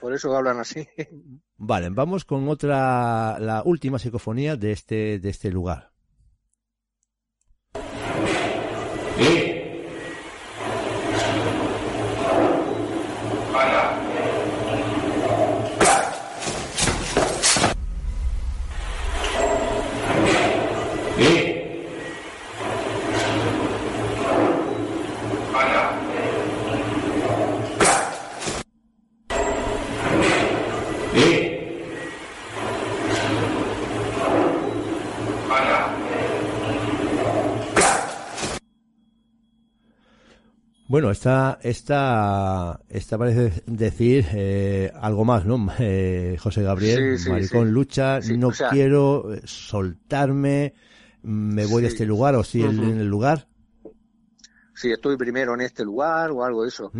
Por eso hablan así. [LAUGHS] Vale, vamos con otra, la última psicofonía de este, de este lugar. Bueno, esta, esta, esta parece decir eh, algo más, ¿no? [LAUGHS] Eh, José Gabriel, Sí, sí, maricón sí. lucha, no o sea- quiero eh, soltarme, me voy de Sí. este lugar o estoy en- Ujú. en el lugar. Si estoy primero en este lugar o algo de eso.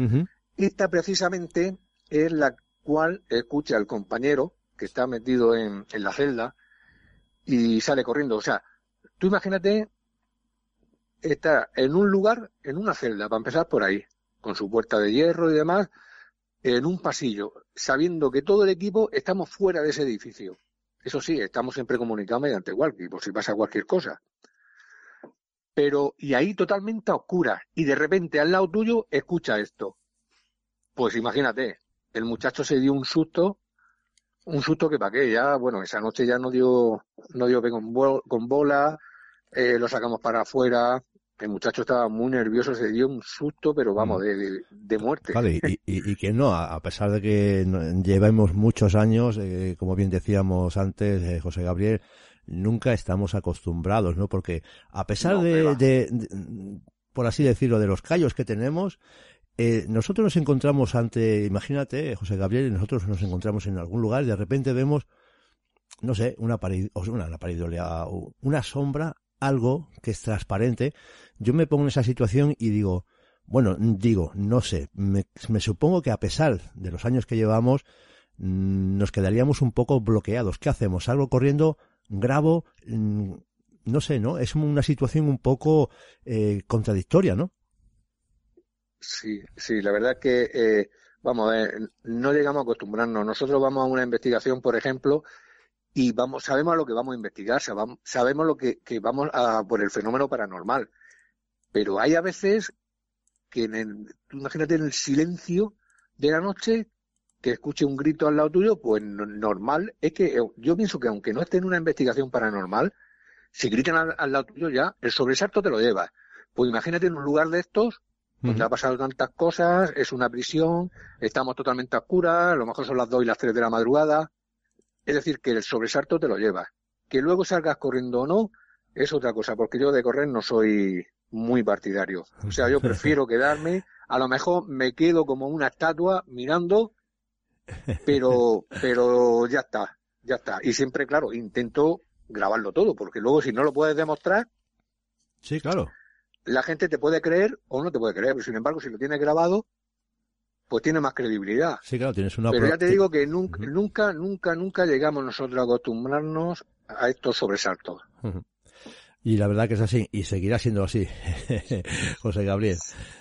Esta precisamente es la cual escucha al compañero que está metido en, en la celda y sale corriendo. O sea, tú imagínate estar en un lugar, en una celda, para empezar por ahí, con su puerta de hierro y demás, en un pasillo, sabiendo que todo el equipo estamos fuera de ese edificio. Eso sí, estamos siempre comunicados mediante walkie, por si pasa cualquier cosa. Pero, y ahí totalmente a oscuras, y de repente al lado tuyo escucha esto. Pues imagínate, el muchacho se dio un susto, un susto que para qué, ya, bueno, esa noche ya no dio, no dio con, con bola, eh, lo sacamos para afuera, el muchacho estaba muy nervioso, se dio un susto, pero vamos, mm. de, de, muerte. Vale, y, y, que no, a pesar de que llevemos muchos años, eh, como bien decíamos antes, eh, José Gabriel, nunca estamos acostumbrados, ¿no? Porque a pesar de, de, por así decirlo, de los callos que tenemos, eh, nosotros nos encontramos ante, imagínate, José Gabriel, y nosotros nos encontramos en algún lugar y de repente vemos, no sé, una pared, una, una una sombra, algo que es transparente. Yo me pongo en esa situación y digo, bueno, digo, no sé, me, supongo que a pesar de los años que llevamos, mm, nos quedaríamos un poco bloqueados. ¿Qué hacemos? ¿Algo corriendo? ¿Grabo? Mm, no sé, ¿no? Es una situación un poco eh, contradictoria, ¿no? Sí, sí, la verdad que, eh, vamos, a ver, no llegamos a acostumbrarnos. Nosotros vamos a una investigación, por ejemplo, y vamos, sabemos a lo que vamos a investigar, sabemos lo que, que vamos a por el fenómeno paranormal. Pero hay a veces que en el, imagínate en el silencio de la noche que escuche un grito al lado tuyo, pues normal es que yo pienso que aunque no esté en una investigación paranormal, si gritan al, lado tuyo ya, el sobresalto te lo lleva. Pues imagínate en un lugar de estos, donde ha pasado tantas cosas, es una prisión, estamos totalmente a oscuras, a lo mejor son las 2 y las 3 de la madrugada. Es decir, que el sobresalto te lo lleva. Que luego salgas corriendo o no, es otra cosa, porque yo de correr no soy muy partidario. O sea, yo [LAUGHS] prefiero quedarme, a lo mejor me quedo como una estatua mirando, pero, pero ya está, ya está. Y siempre, claro, intento grabarlo todo, porque luego si no lo puedes demostrar, sí, claro, la gente te puede creer o no te puede creer, pero sin embargo si lo tienes grabado, pues tiene más credibilidad. Sí, claro, tienes una. Pero ya te digo que nunca, nunca, nunca, nunca llegamos nosotros a acostumbrarnos a estos sobresaltos. Y la verdad que es así, y seguirá siendo así, [LAUGHS] José Gabriel.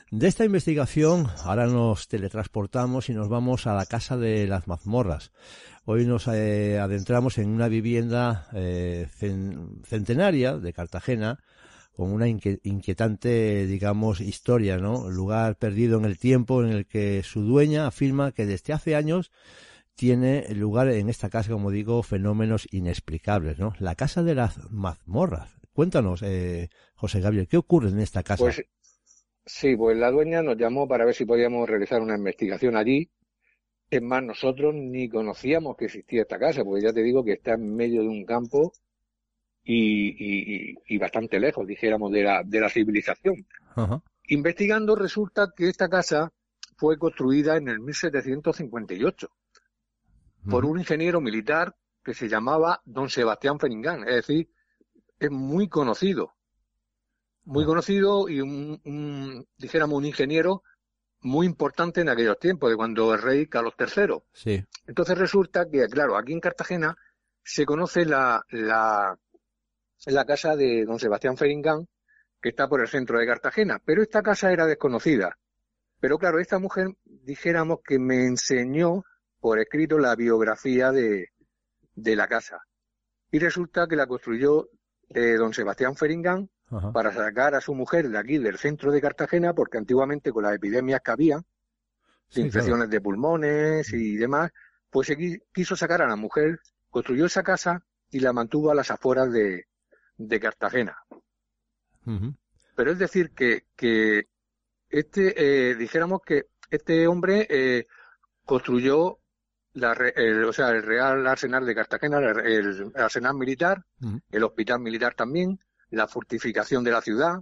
De esta investigación, ahora nos teletransportamos y nos vamos a la casa de las mazmorras. Hoy nos eh, adentramos en una vivienda eh, centenaria de Cartagena, con una inquietante, digamos, historia, ¿no? Lugar perdido en el tiempo en el que su dueña afirma que desde hace años tiene lugar en esta casa, como digo, fenómenos inexplicables, ¿no? La casa de las mazmorras. Cuéntanos, eh, José Gabriel, ¿qué ocurre en esta casa? Pues sí, pues la dueña nos llamó para ver si podíamos realizar una investigación allí. Es más, nosotros ni conocíamos que existía esta casa, porque ya te digo que está en medio de un campo y, y, bastante lejos, dijéramos, de la, de la civilización. Investigando resulta que esta casa fue construida en el 1758 por un ingeniero militar que se llamaba don Sebastián Feringán, es decir, es muy conocido, muy ah. conocido y un, dijéramos, un ingeniero muy importante en aquellos tiempos, de cuando el rey Carlos III. Sí. Entonces resulta que, claro, aquí en Cartagena se conoce la, la, la casa de don Sebastián Feringán, que está por el centro de Cartagena, pero esta casa era desconocida. Pero claro, esta mujer, dijéramos que me enseñó por escrito la biografía de, de la casa. Y resulta que la construyó eh, don Sebastián Feringán para sacar a su mujer de aquí, del centro de Cartagena, porque antiguamente con las epidemias que había, infecciones de pulmones y demás, pues se quiso sacar a la mujer, construyó esa casa y la mantuvo a las afueras de, de Cartagena. Pero es decir que, que este, eh, dijéramos que este hombre eh, construyó la, el, o sea, el Real Arsenal de Cartagena, el, Arsenal Militar, el Hospital Militar también, la fortificación de la ciudad,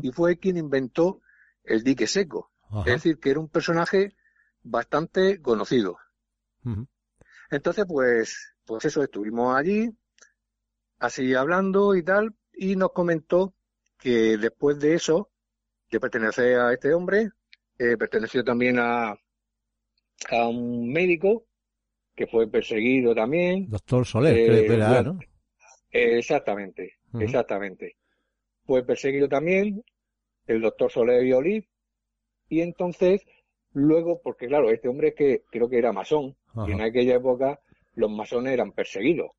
y fue quien inventó el dique seco. Es decir, que era un personaje bastante conocido. Entonces, pues, pues eso, estuvimos allí, así hablando y tal, y nos comentó que después de eso, que pertenece a este hombre, eh, perteneció también a, a un médico que fue perseguido también. Doctor Soler, eh, era, ¿no? exactamente, exactamente. Fue perseguido también el doctor Soler y Olive, y entonces, luego, porque claro, este hombre que creo que era masón, y en aquella época los masones eran perseguidos.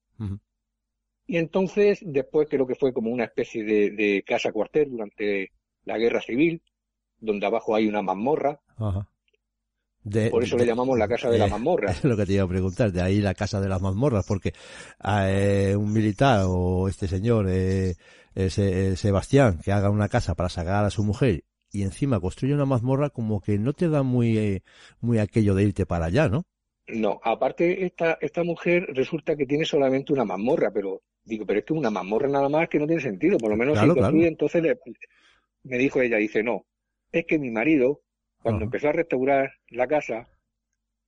Y entonces, después creo que fue como una especie de, de casa cuartel durante la guerra civil, donde abajo hay una mazmorra. Ajá. Por eso le llamamos la casa de las mazmorras. [LAUGHS] Es lo que te iba a preguntar, de ahí la casa de las mazmorras, porque eh, un militar o este señor, eh, ese, Sebastián que haga una casa para sacar a su mujer y encima construye una mazmorra, como que no te da muy, eh, muy aquello de irte para allá, ¿no? No, aparte esta, esta mujer resulta que tiene solamente una mazmorra, pero digo, pero es que una mazmorra nada más que no tiene sentido, por lo menos si construye, entonces me dijo ella, dice, no, es que mi marido, cuando empezó a restaurar la casa,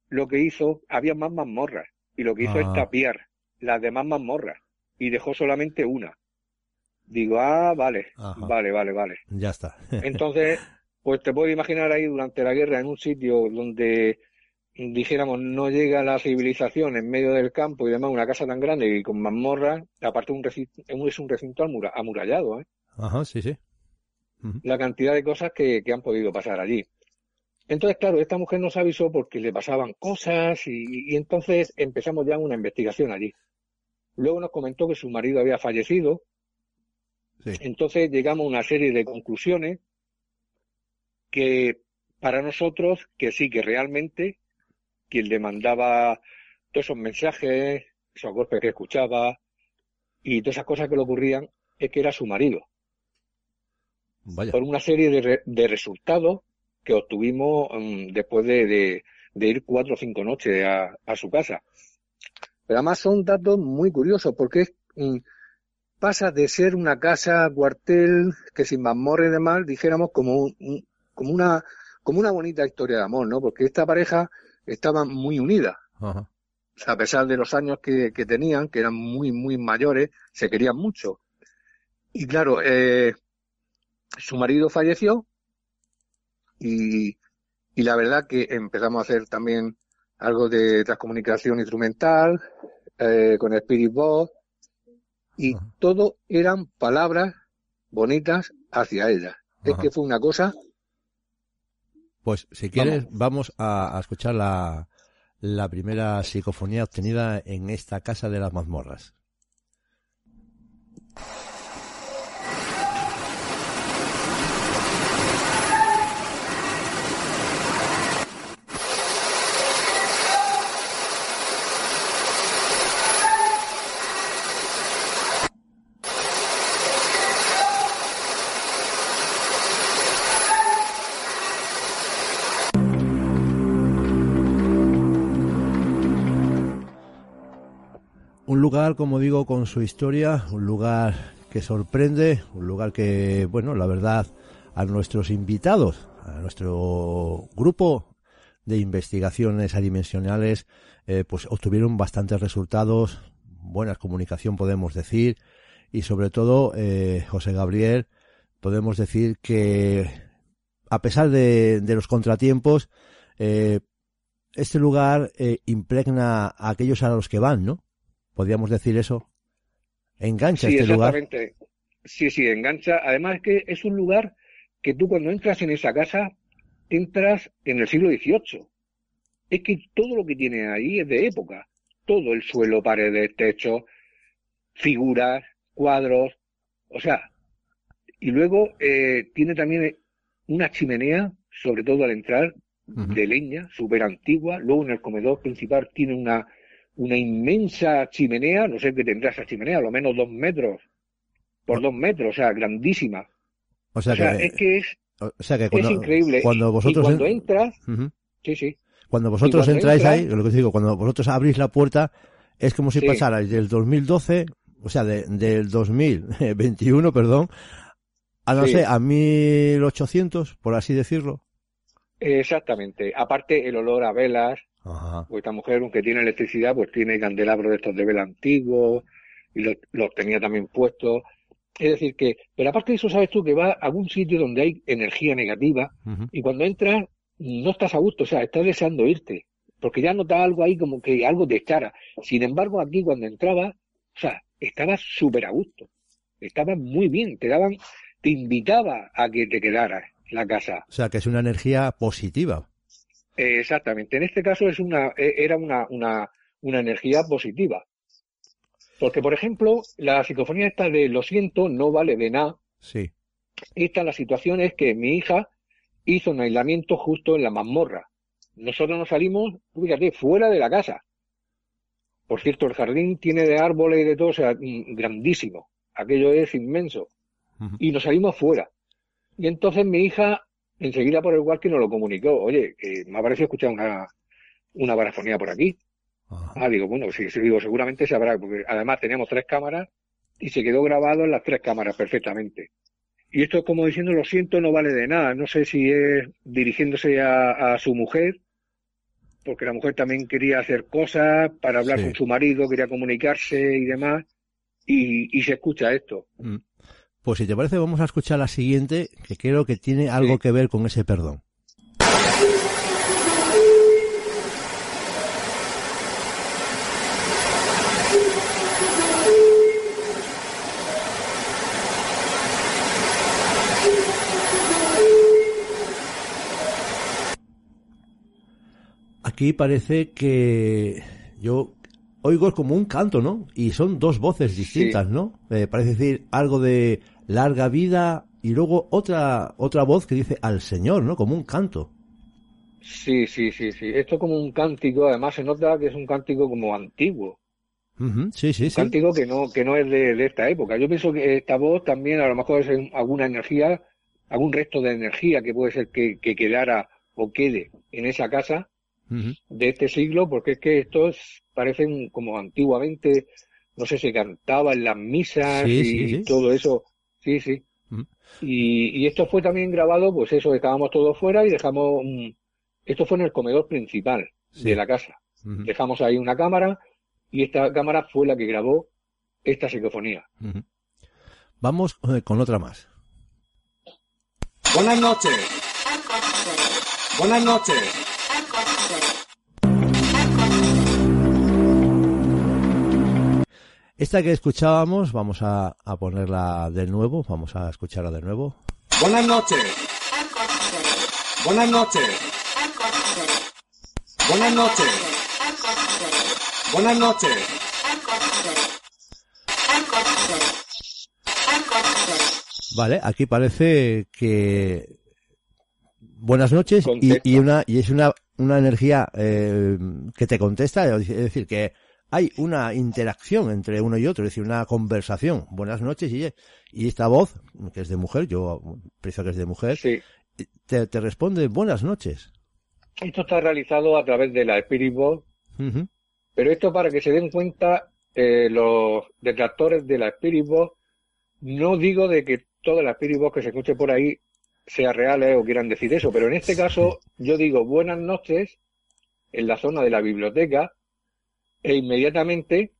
lo que hizo, había más mazmorras, y lo que hizo es ah. tapiar las demás mazmorras, y dejó solamente una. Digo, ah, vale, vale, vale, vale. Ya está. [LAUGHS] Entonces, pues te puedo imaginar ahí durante la guerra en un sitio donde dijéramos no llega la civilización en medio del campo y demás, una casa tan grande y con mazmorras, aparte un recinto, es un recinto amurallado, ¿eh? Ajá, sí, sí. La cantidad de cosas que, han podido pasar allí. Entonces, claro, esta mujer nos avisó porque le pasaban cosas y entonces empezamos ya una investigación allí. Luego nos comentó que su marido había fallecido entonces llegamos a una serie de conclusiones que para nosotros, que sí, que realmente quien le mandaba todos esos mensajes, esos golpes que escuchaba y todas esas cosas que le ocurrían, es que era su marido. Por una serie de, resultados que obtuvimos mm, después de, ir cuatro o cinco noches a, su casa. Pero además son datos muy curiosos porque es, mm, pasa de ser una casa cuartel que sin mazmorra y demás dijéramos como como una como una bonita historia de amor, ¿no? Porque esta pareja estaba muy unida. a pesar de los años que, tenían, que eran muy, muy mayores, se querían mucho. Y claro, eh, su marido falleció y, y la verdad que empezamos a hacer también algo de transcomunicación instrumental, eh, con Spirit Box, y todo eran palabras bonitas hacia ella. Es que fue una cosa. Pues si quieres, vamos, a, a, escuchar la, la primera psicofonía obtenida en esta casa de las mazmorras. Como digo, con su historia, un lugar que sorprende, un lugar que, bueno, la verdad, a nuestros invitados, a nuestro grupo de investigaciones adimensionales, eh, pues obtuvieron bastantes resultados, buena comunicación podemos decir, y sobre todo, eh, José Gabriel, podemos decir que a pesar de, los contratiempos, eh, este lugar impregna a aquellos a los que van, ¿no? Podríamos decir eso. Engancha este exactamente. Sí, sí, engancha. Además es que es un lugar que tú cuando entras en esa casa, entras en el siglo XVIII. Es que todo lo que tiene ahí es de época. Todo el suelo, paredes, techo, figuras, cuadros. O sea, y luego eh, tiene también una chimenea, sobre todo al entrar, de leña, súper antigua. Luego en el comedor principal tiene una, una inmensa chimenea, no sé qué tendrá esa chimenea, a lo menos dos metros por dos metros, o sea, grandísima. O sea, es que es, cuando, increíble. Cuando vosotros cuando entras, sí, sí. Cuando vosotros entráis ahí, lo que digo, cuando vosotros abrís la puerta, es como si pasarais del 2012, o sea, de, del 2021, perdón, a no sé, a 1800, por así decirlo. Exactamente. Aparte, el olor a velas, pues esta mujer, aunque tiene electricidad, pues tiene candelabros de estos de vela antiguos y los, tenía también puestos. Es decir, que, pero aparte de eso, sabes tú que va a algún sitio donde hay energía negativa y cuando entras no estás a gusto, o sea, estás deseando irte, porque ya notas algo ahí como que algo te echara. Sin embargo, aquí cuando entraba, o sea, estabas súper a gusto, estabas muy bien, te daban, te invitaba a que te quedaras la casa. O sea, que es una energía positiva exactamente. En este caso es una, e, era una, una, una energía positiva. Porque, por ejemplo, la psicofonía esta de lo siento no vale de nada. Sí. Esta la situación es que mi hija hizo un aislamiento justo en la mazmorra. Nosotros nos salimos, fíjate, fuera de la casa. Por cierto, el jardín tiene de árboles y de todo, o sea, mm, grandísimo. Aquello es inmenso. y nos salimos fuera. Y entonces mi hija, enseguida por el walkie nos lo comunicó, oye, que me ha parecido escuchar una, una parafonía por aquí. Ah, digo, bueno, sí, sí, digo, seguramente se habrá, porque además teníamos tres cámaras y se quedó grabado en las tres cámaras perfectamente. Y esto es como diciendo, lo siento, no vale de nada. No sé si es dirigiéndose a, su mujer, porque la mujer también quería hacer cosas para hablar con su marido, quería comunicarse y demás, y, se escucha esto. Mm. Pues si te parece, vamos a escuchar la siguiente, que creo que tiene algo que ver con ese perdón. aquí parece que yo oigo como un canto, ¿no? Y son dos voces distintas, ¿no? Eh, parece decir algo de larga vida y luego otra otra voz que dice al Señor, ¿no? Como un canto. Sí, sí, sí, sí. Esto como un cántico, además se nota que es un cántico como antiguo. Sí, sí, sí. Cántico que no, que no es de, esta época. Yo pienso que esta voz también a lo mejor es alguna energía, algún resto de energía que puede ser que, que quedara o quede en esa casa de este siglo, porque es que estos parecen como antiguamente, no sé, se cantaba en las misas y todo eso. Sí, sí. y, esto fue también grabado, pues eso, estábamos todos fuera y dejamos, esto fue en el comedor principal de la casa. Dejamos ahí una cámara y esta cámara fue la que grabó esta psicofonía. Vamos eh, con otra más. Buenas noches. Buenas noches. Esta que escuchábamos, vamos a, ponerla de nuevo, vamos a escucharla de nuevo. Buenas noches. Buenas noches. Buenas noches. Buenas noches. Vale, aquí parece que buenas noches y, una y es una una energía eh, que te contesta, es decir, que hay una interacción entre uno y otro, es decir, una conversación. Buenas noches y, y esta voz, que es de mujer, yo pienso que es de mujer, te, te, responde buenas noches. Esto está realizado a través de la Spirit Box, pero esto para que se den cuenta eh, los detractores de la Spirit Box, no digo de que toda la Spirit Box que se escuche por ahí sea real o quieran decir eso, pero en este caso yo digo buenas noches en la zona de la biblioteca e inmediatamente,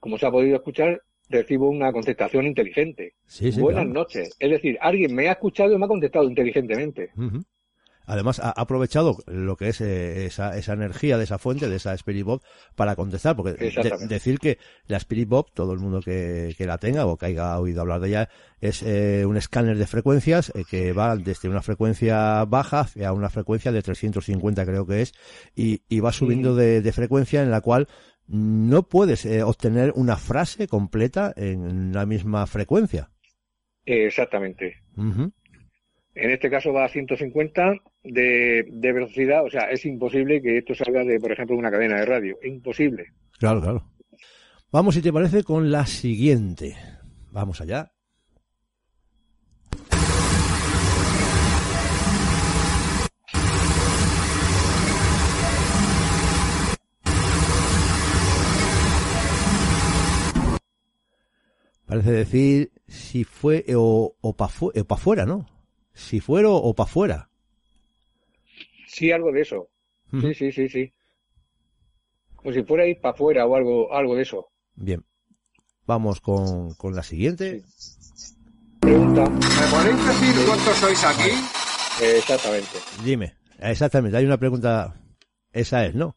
como se ha podido escuchar, recibo una contestación inteligente. buenas noches. Es decir, alguien me ha escuchado y me ha contestado inteligentemente. Además, ha aprovechado lo que es eh, esa, esa energía de esa fuente, de esa Spirit Bob, para contestar, porque decir que la Spirit Bob, todo el mundo que, que, la tenga o que haya oído hablar de ella, es eh, un escáner de frecuencias eh, que va desde una frecuencia baja hacia una frecuencia de 350 creo que es, y, y va subiendo de, de, frecuencia en la cual no puedes obtener una frase completa en la misma frecuencia. Exactamente. En este caso va a 150 de, de, velocidad, o sea, es imposible que esto salga de, por ejemplo, una cadena de radio. Imposible. Claro, claro. Vamos, si te parece, con la siguiente. Vamos allá. Parece decir si fue o, o para pa fuera, ¿no? si fuera o para fuera. Sí, algo de eso. Sí, sí, sí, sí. Como si fuera ir para afuera o algo, algo de eso. Bien. Vamos con, con la siguiente. Pregunta. ¿Me podéis decir cuántos sois aquí? exactamente. Dime. Exactamente. Hay una pregunta. Esa es, ¿no?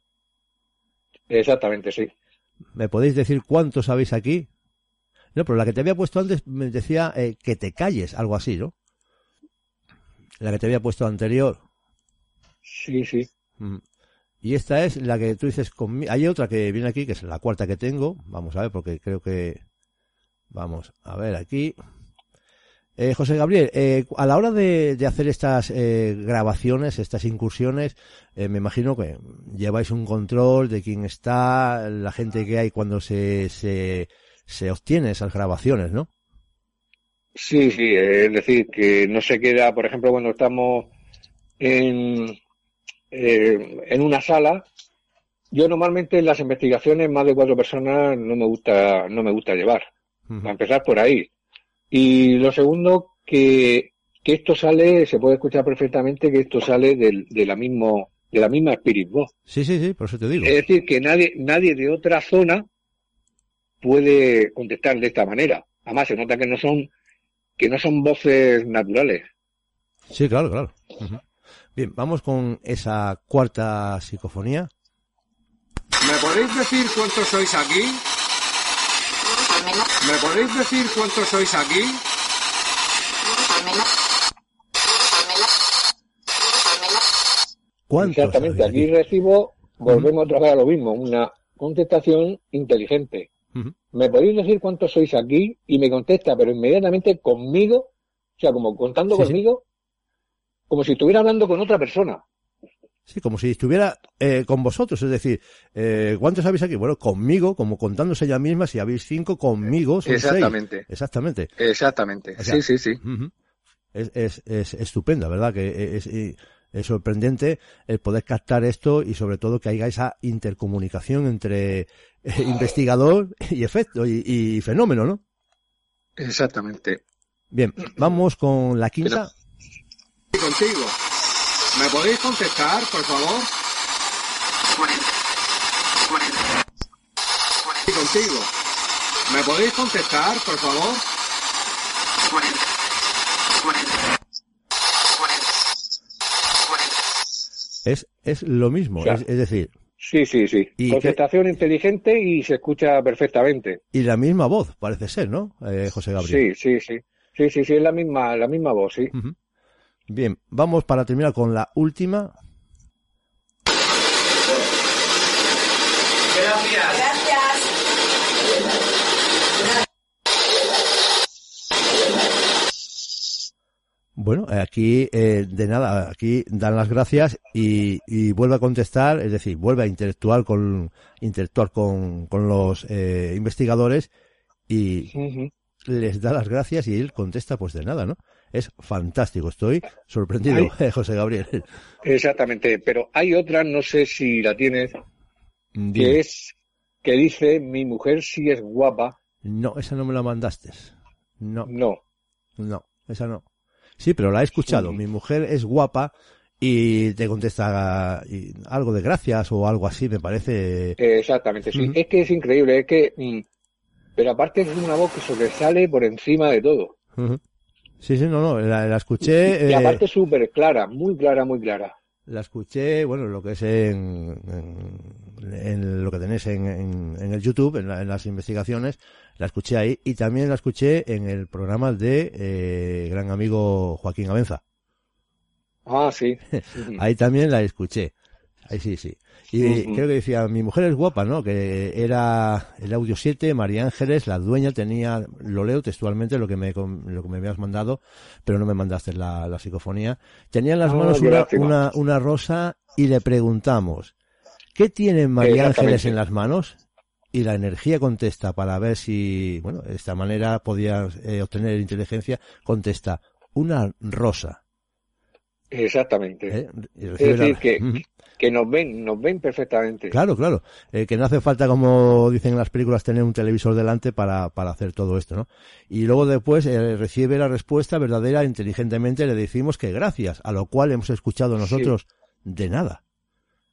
Exactamente, sí. ¿Me podéis decir cuántos habéis aquí? No, pero la que te había puesto antes me decía eh, que te calles, algo así, ¿no? La que te había puesto anterior. Sí, sí. Y esta es la que tú dices conmigo. Hay otra que viene aquí, que es la cuarta que tengo. Vamos a ver, porque creo que. Vamos a ver aquí. Eh, José Gabriel, eh, a la hora de, hacer estas eh, grabaciones, estas incursiones, me imagino que lleváis un control de quién está, la gente que hay cuando se, se, se obtiene esas grabaciones, ¿no? Sí, sí, es decir, que no se queda, por ejemplo, cuando estamos en, eh, en una sala, yo normalmente en las investigaciones más de cuatro personas no me gusta, no me gusta llevar. Ujú. Para empezar por ahí. Y lo segundo, que, que esto sale, se puede escuchar perfectamente que esto sale del, de la mismo, de la misma Spirit Box. Sí, sí, sí, por eso te digo. Es decir, que nadie, nadie de otra zona puede contestar de esta manera. Además, se nota que no son, que no son voces naturales. Sí, claro, claro. Bien, vamos con esa cuarta psicofonía. ¿Me podéis decir cuántos sois aquí? ¿Me podéis decir cuántos sois aquí? ¿Cuántos Exactamente, aquí recibo, volvemos otra vez a lo mismo, una contestación inteligente. ¿Me podéis decir cuántos sois aquí? Y me contesta, pero inmediatamente conmigo, o sea, como contando Sí, sí. conmigo, como si estuviera hablando con otra persona. Sí, como si estuviera eh, con vosotros, es decir, eh, ¿cuántos habéis aquí? Bueno, conmigo, como contándose ella misma, si habéis cinco, conmigo son seis. Exactamente. Exactamente. Exactamente. O sea, sí, sí, sí. Es, es, es estupenda, ¿verdad? Que es, es- es sorprendente el poder captar esto y sobre todo que haya esa intercomunicación entre eh, investigador y efecto y, y fenómeno, ¿no? Exactamente. Bien, vamos con la quinta. Y contigo. ¿Me podéis contestar, por favor? Y contigo. ¿Me podéis contestar, por favor? Es, es lo mismo, O sea, es, es decir, Sí, sí, sí. ¿Y Contestación inteligente y se escucha perfectamente. y la misma voz, parece ser, ¿no? Eh, José Gabriel. Sí, sí, sí. Sí, sí, sí, es la misma, la misma voz, sí. Bien, vamos para terminar con la última. Bueno, aquí eh, de nada, aquí dan las gracias y, y vuelve a contestar, es decir, vuelve a interactuar con interactuar con, con los eh, investigadores y les da las gracias y él contesta pues de nada, ¿no? Es fantástico, estoy sorprendido, Ay. [LAUGHS] eh, José Gabriel. Exactamente. Pero hay otra, no sé si la tienes, Dime. que es que dice mi mujer sí es guapa. No, esa no me la mandaste. No, No. no, esa no. Sí, pero la he escuchado. Sí. Mi mujer es guapa y te contesta algo de gracias o algo así, me parece. Exactamente, sí. Es que es increíble, es que... mm, pero aparte es una voz que sobresale por encima de todo. Sí, sí, no, no, la, la escuché. Y eh, aparte súper clara, muy clara, muy clara. La escuché, bueno, lo que es en, en, en lo que tenéis en, en, en el YouTube, en, la- en las investigaciones, la escuché ahí y también la escuché en el programa de eh, gran amigo Joaquín Abenza. Ah, sí. [LAUGHS] Ahí también la escuché. Ahí sí, sí. Y creo que decía, mi mujer es guapa, ¿no? Que era el audio 7, María Ángeles, la dueña tenía, lo leo textualmente lo que me, lo que me habías mandado, pero no me mandaste la, la psicofonía. Tenía en las Ah, manos una, una, una rosa y le preguntamos, ¿qué tiene María Exactamente. Ángeles en las manos? Y la energía contesta para ver si, bueno, de esta manera podía eh, obtener inteligencia, contesta, una rosa. Exactamente. ¿eh? Es la- decir, que, que nos ven, nos ven perfectamente. Claro, claro. Eh, que no hace falta, como dicen en las películas, tener un televisor delante para, para hacer todo esto, ¿no? Y luego después eh, recibe la respuesta verdadera, inteligentemente le decimos que gracias, a lo cual hemos escuchado nosotros de nada.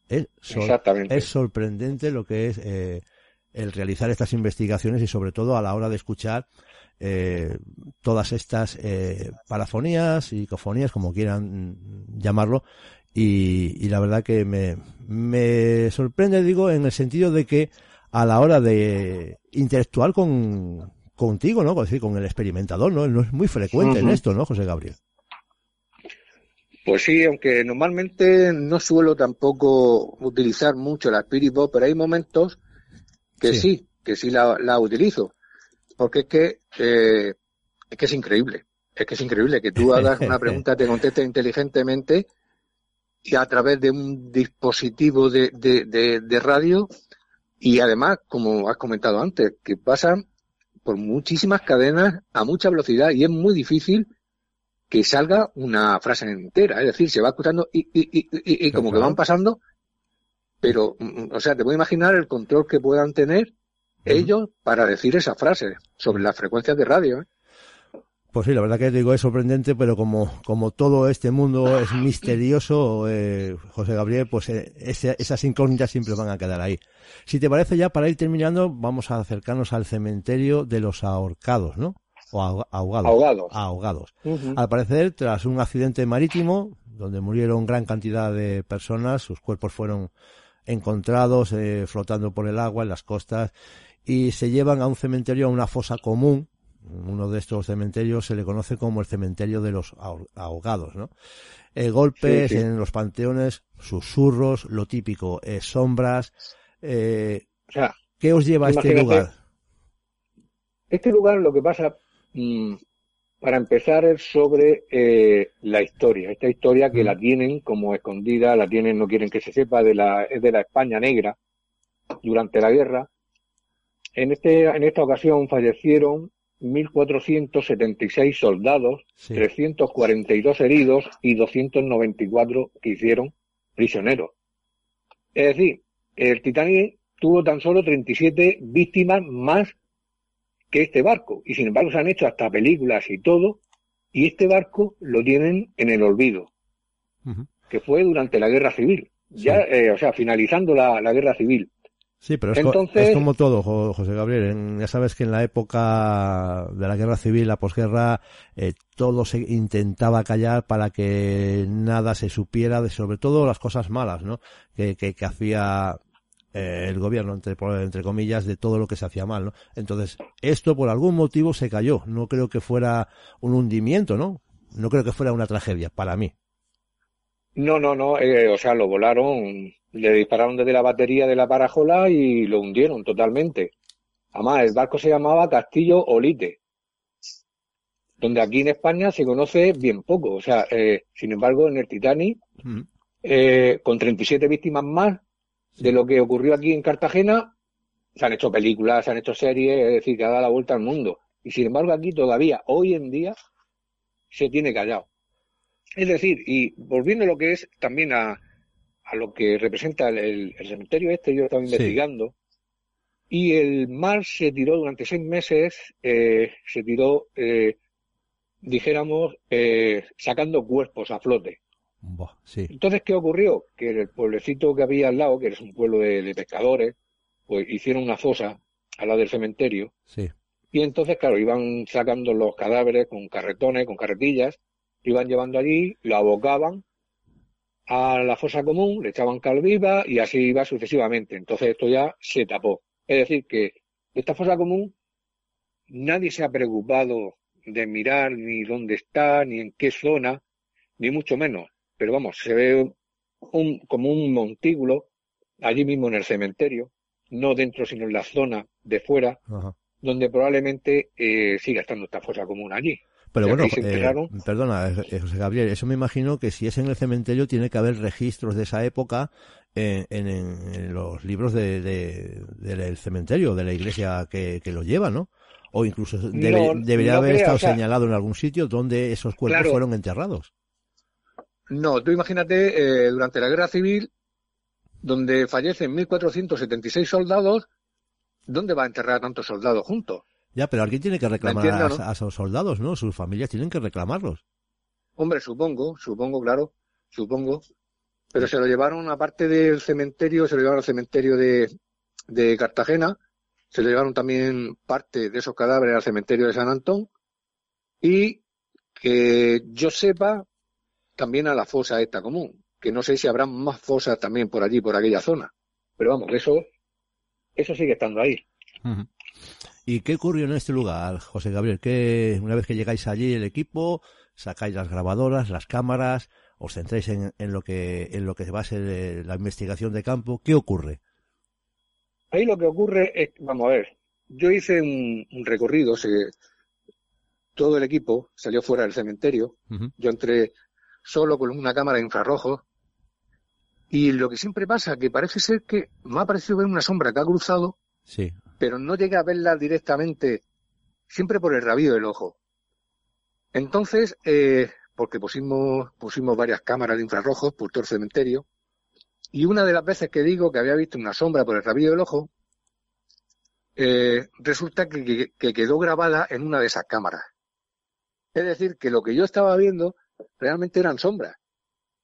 Es, sor- Exactamente. es sorprendente lo que es eh, el realizar estas investigaciones y sobre todo a la hora de escuchar eh, todas estas eh, parafonías y cofonías, como quieran llamarlo, y, y la verdad que me, me sorprende, digo, en el sentido de que a la hora de interactuar con contigo, ¿no? Es decir, con el experimentador, ¿no? No es muy frecuente en esto, ¿no, José Gabriel? Pues sí, aunque normalmente no suelo tampoco utilizar mucho la Spirit Box, pero hay momentos que Sí. sí, que sí la, la utilizo. Porque es que, eh, es que es increíble. Es que es increíble que tú [LAUGHS] hagas una pregunta, te conteste inteligentemente y a través de un dispositivo de, de, de, de radio y además, como has comentado antes, que pasan por muchísimas cadenas a mucha velocidad y es muy difícil que salga una frase entera. Es decir, se va escuchando y, y, y, y, y como que van pasando, pero, mm, o sea, te puedo imaginar el control que puedan tener ellos para decir esas frases sobre las frecuencias de radio. ¿eh? Pues sí, la verdad que te digo es sorprendente, pero como, como todo este mundo es misterioso, eh, José Gabriel, pues eh, ese- esas incógnitas siempre van a quedar ahí. Si te parece ya, para ir terminando, vamos a acercarnos al cementerio de los ahorcados, ¿no? O ahoga- ahogados. Ahogados. Ahogados. Al parecer, tras un accidente marítimo, donde murieron gran cantidad de personas, sus cuerpos fueron encontrados eh, flotando por el agua en las costas y se llevan a un cementerio, a una fosa común. Uno de estos cementerios se le conoce como el cementerio de los aho- ahogados, ¿no? Eh, golpes Sí, sí. en los panteones, susurros, lo típico, eh, sombras. Eh, O sea, ¿Qué os lleva a este lugar? Este lugar lo que pasa, para empezar, es sobre eh, la historia. Esta historia que Mm. la tienen como escondida, la tienen, no quieren que se sepa, de la, es de la España negra durante la guerra. En, este, en esta ocasión fallecieron 1.476 soldados, Sí. 342 heridos y 294 que hicieron prisioneros. Es decir, el Titanic tuvo tan solo 37 víctimas más que este barco. Y sin embargo se han hecho hasta películas y todo. Y este barco lo tienen en el olvido, que fue durante la guerra civil. Ya, eh, o sea, finalizando la, la guerra civil. Sí, pero es, co- Entonces- es como todo, Jo- José Gabriel. En- ya sabes que en la época de la guerra civil, la posguerra, eh, todo se intentaba callar para que nada se supiera de, sobre todo las cosas malas, ¿no? Que, que, que hacía eh, el gobierno, entre, entre comillas, de todo lo que se hacía mal, ¿no? Entonces, esto por algún motivo se cayó. No creo que fuera un hundimiento, ¿no? No creo que fuera una tragedia, para mí. No, no, no, eh, o sea, lo volaron, le dispararon desde la batería de la parajola y lo hundieron totalmente. Además, el barco se llamaba Castillo Olite, donde aquí en España se conoce bien poco. O sea, eh, sin embargo, en el Titanic, Mm. eh, con 37 víctimas más de lo que ocurrió aquí en Cartagena, se han hecho películas, se han hecho series, es decir, que ha dado la vuelta al mundo. Y sin embargo, aquí todavía, hoy en día, se tiene callado. Es decir, y volviendo a lo que es también a, a lo que representa el, el- cementerio este, yo estaba Sí. investigando, y el mar se tiró durante seis meses, eh, se tiró, eh, dijéramos, eh, sacando cuerpos a flote. Sí. Entonces, ¿qué ocurrió? Que el pueblecito que había al lado, que es un pueblo de, de pescadores, pues hicieron una fosa al lado del cementerio, Sí. y entonces, claro, iban sacando los cadáveres con carretones, con carretillas, iban llevando allí, lo abocaban a la fosa común, le echaban cal viva y así iba sucesivamente. Entonces esto ya se tapó. Es decir, que esta fosa común nadie se ha preocupado de mirar ni dónde está, ni en qué zona, ni mucho menos. Pero vamos, se ve un, como un montículo allí mismo en el cementerio, no dentro sino en la zona de fuera, Ajá. donde probablemente eh, siga estando esta fosa común allí. Pero bueno, eh, perdona, eh, eh, José Gabriel, eso me imagino que si es en el cementerio tiene que haber registros de esa época en, en- en los libros de, de- del cementerio, de la iglesia que, que lo lleva, ¿no? O incluso debe- No, debería no haber creo, estado o sea- señalado en algún sitio donde esos cuerpos Claro. fueron enterrados. No, tú imagínate, eh, durante la guerra civil, donde fallecen 1.476 soldados, ¿dónde va a enterrar a tantos soldados juntos? Ya, pero alguien tiene que reclamar entiendo, a, ¿no? a esos soldados, ¿no? Sus familias tienen que reclamarlos. Hombre, supongo, supongo, claro, supongo. Pero se lo llevaron, aparte del cementerio, se lo llevaron al cementerio de, de Cartagena, se lo llevaron también parte de esos cadáveres al cementerio de San Antón, y que yo sepa, también a la fosa esta común, que no sé si habrá más fosas también por allí, por aquella zona. Pero vamos, eso, eso sigue estando ahí. ¿Y qué ocurrió en este lugar, José Gabriel? Que una vez que llegáis allí el equipo, sacáis las grabadoras, las cámaras, os centráis en, en lo que en lo que va a ser eh, la investigación de campo. ¿Qué ocurre? Ahí lo que ocurre es, vamos a ver, yo hice un, un recorrido, se- todo el equipo salió fuera del cementerio, yo entré solo con una cámara de infrarrojos y lo que siempre pasa que parece ser que me ha parecido ver una sombra que ha cruzado, Sí. pero no llegué a verla directamente siempre por el rabillo del ojo. Entonces, eh, porque pusimos, pusimos varias cámaras de infrarrojos por todo el cementerio, y una de las veces que digo que había visto una sombra por el rabillo del ojo, eh, resulta que, que, quedó grabada en una de esas cámaras. Es decir, que lo que yo estaba viendo realmente eran sombras.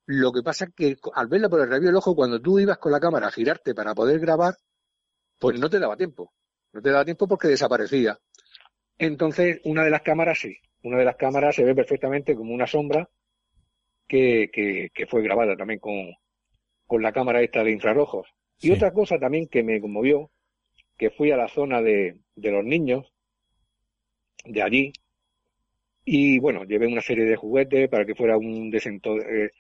Lo que pasa es que al verla por el rabillo del ojo, cuando tú ibas con la cámara a girarte para poder grabar, pues no te daba tiempo. No te daba tiempo porque desaparecía. Entonces, una de las cámaras sí. Una de las cámaras se ve perfectamente como una sombra que, que, fue grabada también con, con la cámara esta de infrarrojos. Y otra cosa también que me conmovió, que fui a la zona de, de los niños, de allí, y bueno, llevé una serie de juguetes para que fuera un desento, eh,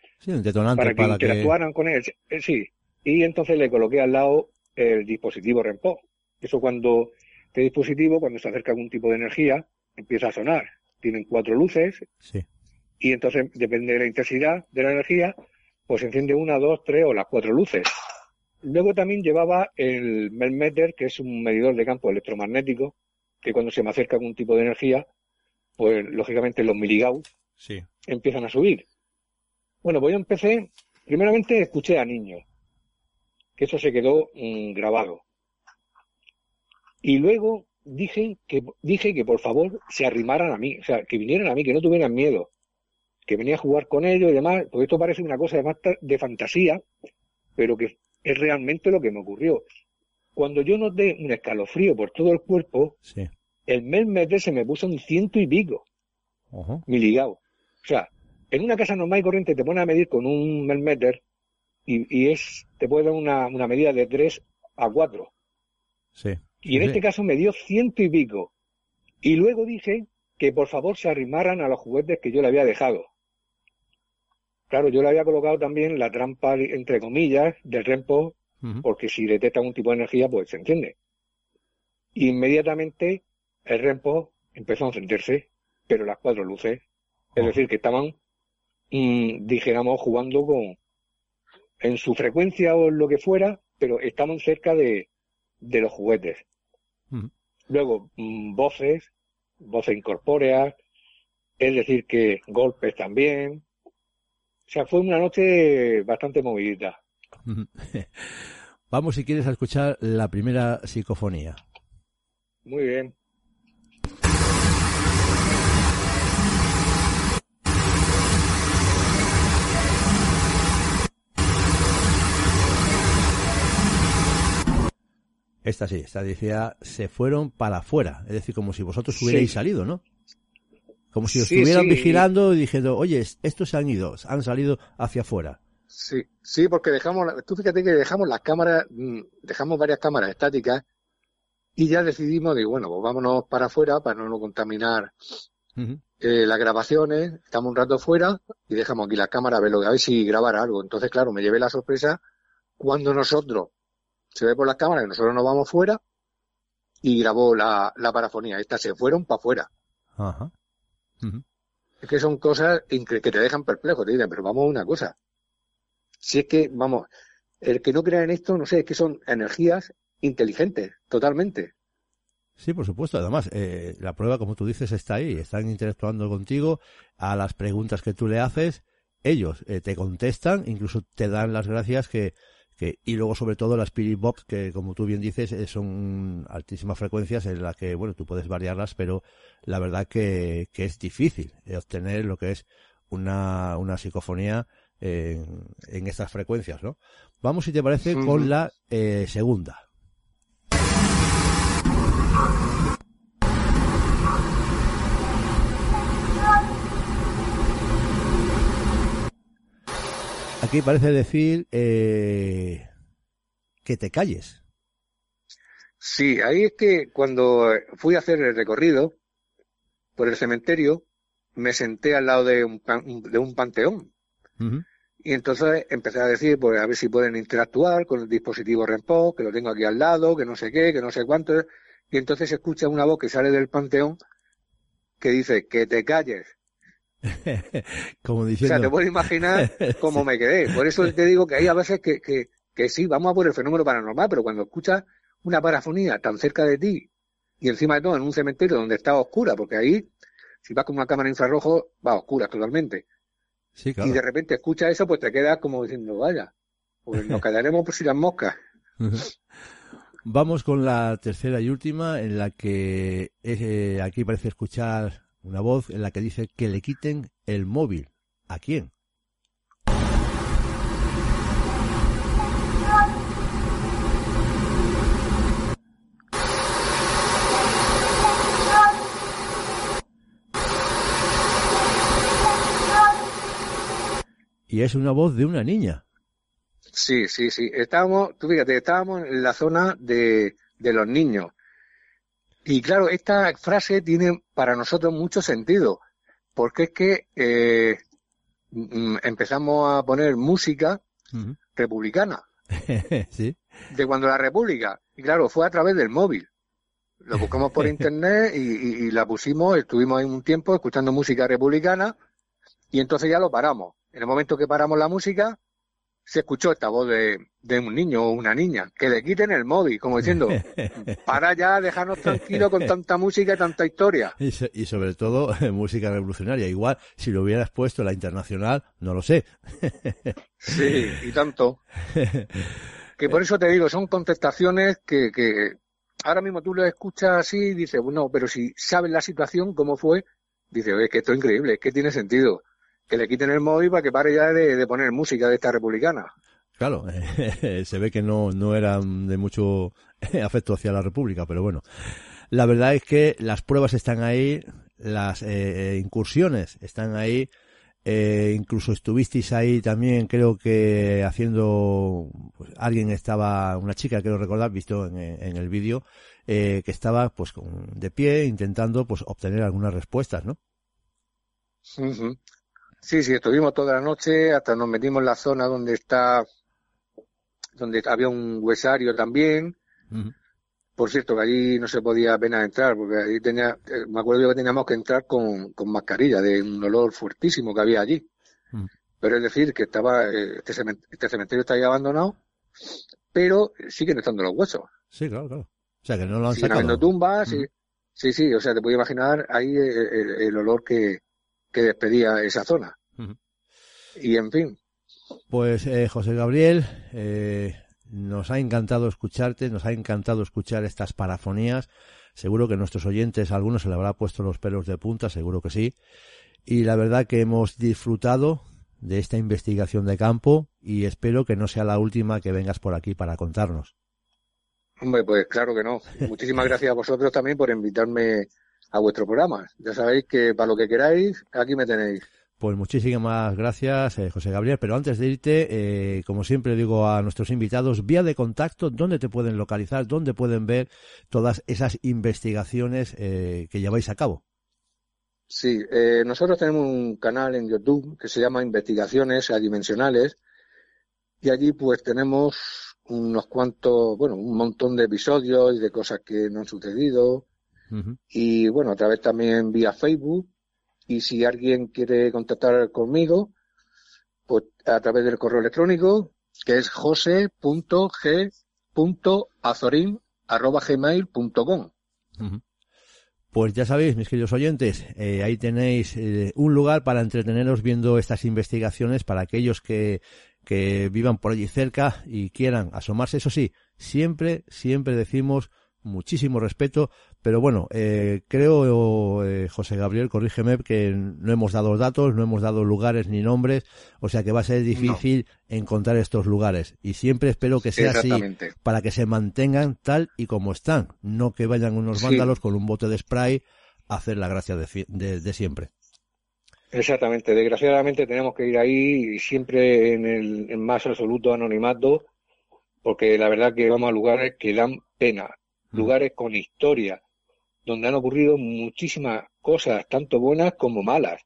para que interactuaran con él, eh, sí. Y entonces le coloqué al lado el dispositivo REMPO. Eso cuando este dispositivo, cuando se acerca algún tipo de energía, empieza a sonar. Tienen cuatro luces. Sí. Y entonces, depende de la intensidad de la energía, pues enciende una, dos, tres o las cuatro luces. Luego también llevaba el Melmeter, que es un medidor de campo electromagnético, que cuando se me acerca algún tipo de energía, pues lógicamente los miligauss sí. empiezan a subir. Bueno, pues yo empecé, primeramente escuché a niños, que eso se quedó mm, grabado. Y luego dije que, dije que por favor se arrimaran a mí, o sea, que vinieran a mí, que no tuvieran miedo, que venía a jugar con ellos y demás, porque esto parece una cosa de, de fantasía, pero que es realmente lo que me ocurrió. Cuando yo noté un escalofrío por todo el cuerpo, el mes se me puso un ciento y pico uh O sea, en una casa normal y corriente te pone a medir con un melmeter y, y es, te puede dar una, una medida de 3 a 4. Sí. Y en este caso me dio ciento y pico. Y luego dije que por favor se arrimaran a los juguetes que yo le había dejado. Claro, yo le había colocado también la trampa, entre comillas, del REMPO, porque si detecta un tipo de energía, pues se enciende. Inmediatamente el REMPO empezó a encenderse, pero las cuatro luces. Es decir, que estaban, mm, dijéramos, jugando con, en su frecuencia o lo que fuera, pero estaban cerca de, de los juguetes. Luego, mm, voces, voces incorpóreas, es decir, que golpes también. O sea, fue una noche bastante movidita. [LAUGHS] Vamos, si quieres, a escuchar la primera psicofonía. Muy bien. Esta sí, esta decía, se fueron para afuera, es decir, como si vosotros hubierais salido, ¿no? Como si os estuvieran vigilando y diciendo, oye, estos se han ido, han salido hacia afuera. Sí, sí, porque dejamos, tú fíjate que dejamos las cámaras, mm, dejamos varias cámaras estáticas y ya decidimos, de bueno, pues vámonos para afuera para no contaminar eh, las grabaciones, estamos un rato fuera y dejamos aquí la cámara a ver, a ver si grabar algo. Entonces, claro, me llevé la sorpresa cuando nosotros se ve por las cámaras que nosotros nos vamos fuera y grabó la, la parafonía. Estas se fueron para afuera. Ajá. Es que son cosas que te dejan perplejo, te dicen, pero vamos a una cosa. Si es que, vamos, el que no crea en esto, no sé, es que son energías inteligentes, totalmente. Sí, por supuesto. Además, eh, la prueba, como tú dices, está ahí. Están interactuando contigo a las preguntas que tú le haces. Ellos eh, te contestan, incluso te dan las gracias que y luego sobre todo las Spirit Box que como tú bien dices eh, son altísimas frecuencias en las que bueno tú puedes variarlas pero la verdad que, que es difícil eh, obtener lo que es una, una psicofonía en, en estas frecuencias no vamos si te parece con la eh, segunda Aquí parece decir eh, que te calles. Sí, ahí es que cuando fui a hacer el recorrido por el cementerio, me senté al lado de un, de un panteón. Y entonces empecé a decir, pues a ver si pueden interactuar con el dispositivo REMPO, que lo tengo aquí al lado, que no sé qué, que no sé cuánto. Y entonces se escucha una voz que sale del panteón que dice, que te calles. [LAUGHS] Como diciendo... O sea, te puedes imaginar [LAUGHS] cómo me quedé. Por eso te digo que hay a veces que, que, que sí, vamos a por el fenómeno paranormal, pero cuando escuchas una parafonía tan cerca de ti y encima de todo en un cementerio donde está oscura, porque ahí, si vas con una cámara infrarrojo, va a oscuras totalmente. Sí, claro. Y de repente escuchas eso, pues te quedas como diciendo, vaya, pues nos [LAUGHS] quedaremos por si las moscas. Vamos con la tercera y última, en la que eh, aquí parece escuchar una voz en la que dice que le quiten el móvil. ¿A quién? Y es una voz de una niña. Sí, sí, sí. Estábamos, tú fíjate, estábamos en la zona de, de los niños. Y claro, esta frase tiene para nosotros mucho sentido, porque es que eh, mm, empezamos a poner música [LAUGHS] republicana, sí. de cuando la República. Y claro, fue a través del móvil. Lo buscamos por [LAUGHS] internet y, y- y la pusimos, estuvimos ahí un tiempo escuchando música republicana y entonces ya lo paramos. En el momento que paramos la música, se escuchó esta voz de, de un niño o una niña, que le quiten el móvil, como diciendo, [LAUGHS] para ya, dejarnos tranquilos con tanta música y tanta historia. Y, so- y sobre todo [LAUGHS] música revolucionaria. Igual, si lo hubieras puesto la internacional, no lo sé. [LAUGHS] Sí, y tanto. Que por eso te digo, son contestaciones que, que ahora mismo tú lo escuchas así y dices, bueno, pero si sabes la situación, cómo fue, dices, es que esto es increíble, es que tiene sentido. Que le quiten el móvil para que pare ya de, de poner música de esta republicana. Claro, [LAUGHS] se ve que no, no eran de mucho [LAUGHS] afecto hacia la República, pero bueno. La verdad es que las pruebas están ahí, las eh, eh, incursiones están ahí, eh, incluso estuvisteis ahí también, creo que haciendo, pues, alguien estaba, una chica, quiero recordar, visto en, en el vídeo, eh, que estaba pues con- de pie intentando pues obtener algunas respuestas, ¿no? Ujú. Sí, sí, estuvimos toda la noche, hasta nos metimos en la zona donde está, donde había un huesario también. Por cierto, que allí no se podía apenas entrar, porque ahí tenía, eh, me acuerdo yo que teníamos que entrar con, con mascarilla, de un olor fuertísimo que había allí. Pero es decir, que estaba, eh, este, este cementerio está ahí abandonado, pero siguen estando los huesos. Sí, claro, claro. O sea que no lo han Siguen sacado. habiendo tumbas, y- sí, sí, o sea, te puedes imaginar ahí el, el- el olor que, que despedía esa zona. Y en fin, Pues eh, José Gabriel, eh, nos ha encantado escucharte, nos ha encantado escuchar estas parafonías. Seguro que nuestros oyentes, a algunos se le habrá puesto los pelos de punta, seguro que sí. Y la verdad que hemos disfrutado de esta investigación de campo y espero que no sea la última que vengas por aquí para contarnos. hombre, pues claro que no. [LAUGHS] Muchísimas gracias a vosotros también por invitarme a vuestro programa. Ya sabéis que para lo que queráis, aquí me tenéis. Pues muchísimas gracias, eh, José Gabriel. Pero antes de irte, eh, como siempre digo a nuestros invitados, vía de contacto, ¿dónde te pueden localizar? ¿Dónde pueden ver todas esas investigaciones eh, que lleváis a cabo? Sí, nosotros tenemos un canal en YouTube que se llama Investigaciones Adimensionales y allí pues tenemos unos cuantos, bueno, un montón de episodios y de cosas que no han sucedido Y bueno, a través también vía Facebook y si alguien quiere contactar conmigo, pues a través del correo electrónico que es jose.g.azorin.gmail.com. Pues ya sabéis, mis queridos oyentes, eh, ahí tenéis eh, un lugar para entreteneros viendo estas investigaciones para aquellos que, que vivan por allí cerca y quieran asomarse. Eso sí, siempre, siempre decimos muchísimo respeto, pero bueno, eh, creo, eh, José Gabriel, corrígeme, que no hemos dado datos, no hemos dado lugares ni nombres, o sea que va a ser difícil encontrar estos lugares. Y siempre espero que sea así para que se mantengan tal y como están, no que vayan unos Sí. vándalos con un bote de spray a hacer la gracia de, fi- de- de siempre. Exactamente, desgraciadamente tenemos que ir ahí siempre en el en más absoluto anonimato, porque la verdad que vamos a lugares que dan pena, lugares con historia, donde han ocurrido muchísimas cosas, tanto buenas como malas.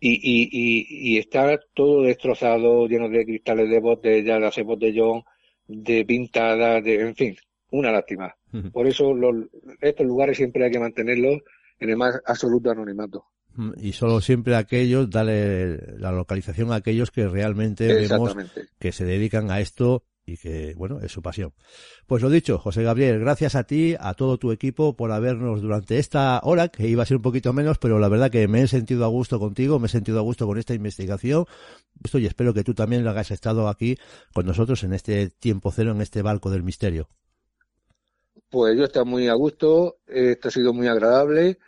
Y, y, y, y está todo destrozado, lleno de cristales de botellas, de hacer botellón, de pintadas, de, en fin, una lástima. Por eso los, estos lugares siempre hay que mantenerlos en el más absoluto anonimato. Y solo siempre aquellos, dale la localización a aquellos que realmente vemos que se dedican a esto y que, bueno, es su pasión. Pues lo dicho, José Gabriel, gracias a ti, a todo tu equipo por habernos durante esta hora, que iba a ser un poquito menos, pero la verdad que me he sentido a gusto contigo, me he sentido a gusto con esta investigación, y espero que tú también lo hayas estado aquí con nosotros en este tiempo cero, en este barco del misterio. Pues yo estoy muy a gusto, esto ha sido muy agradable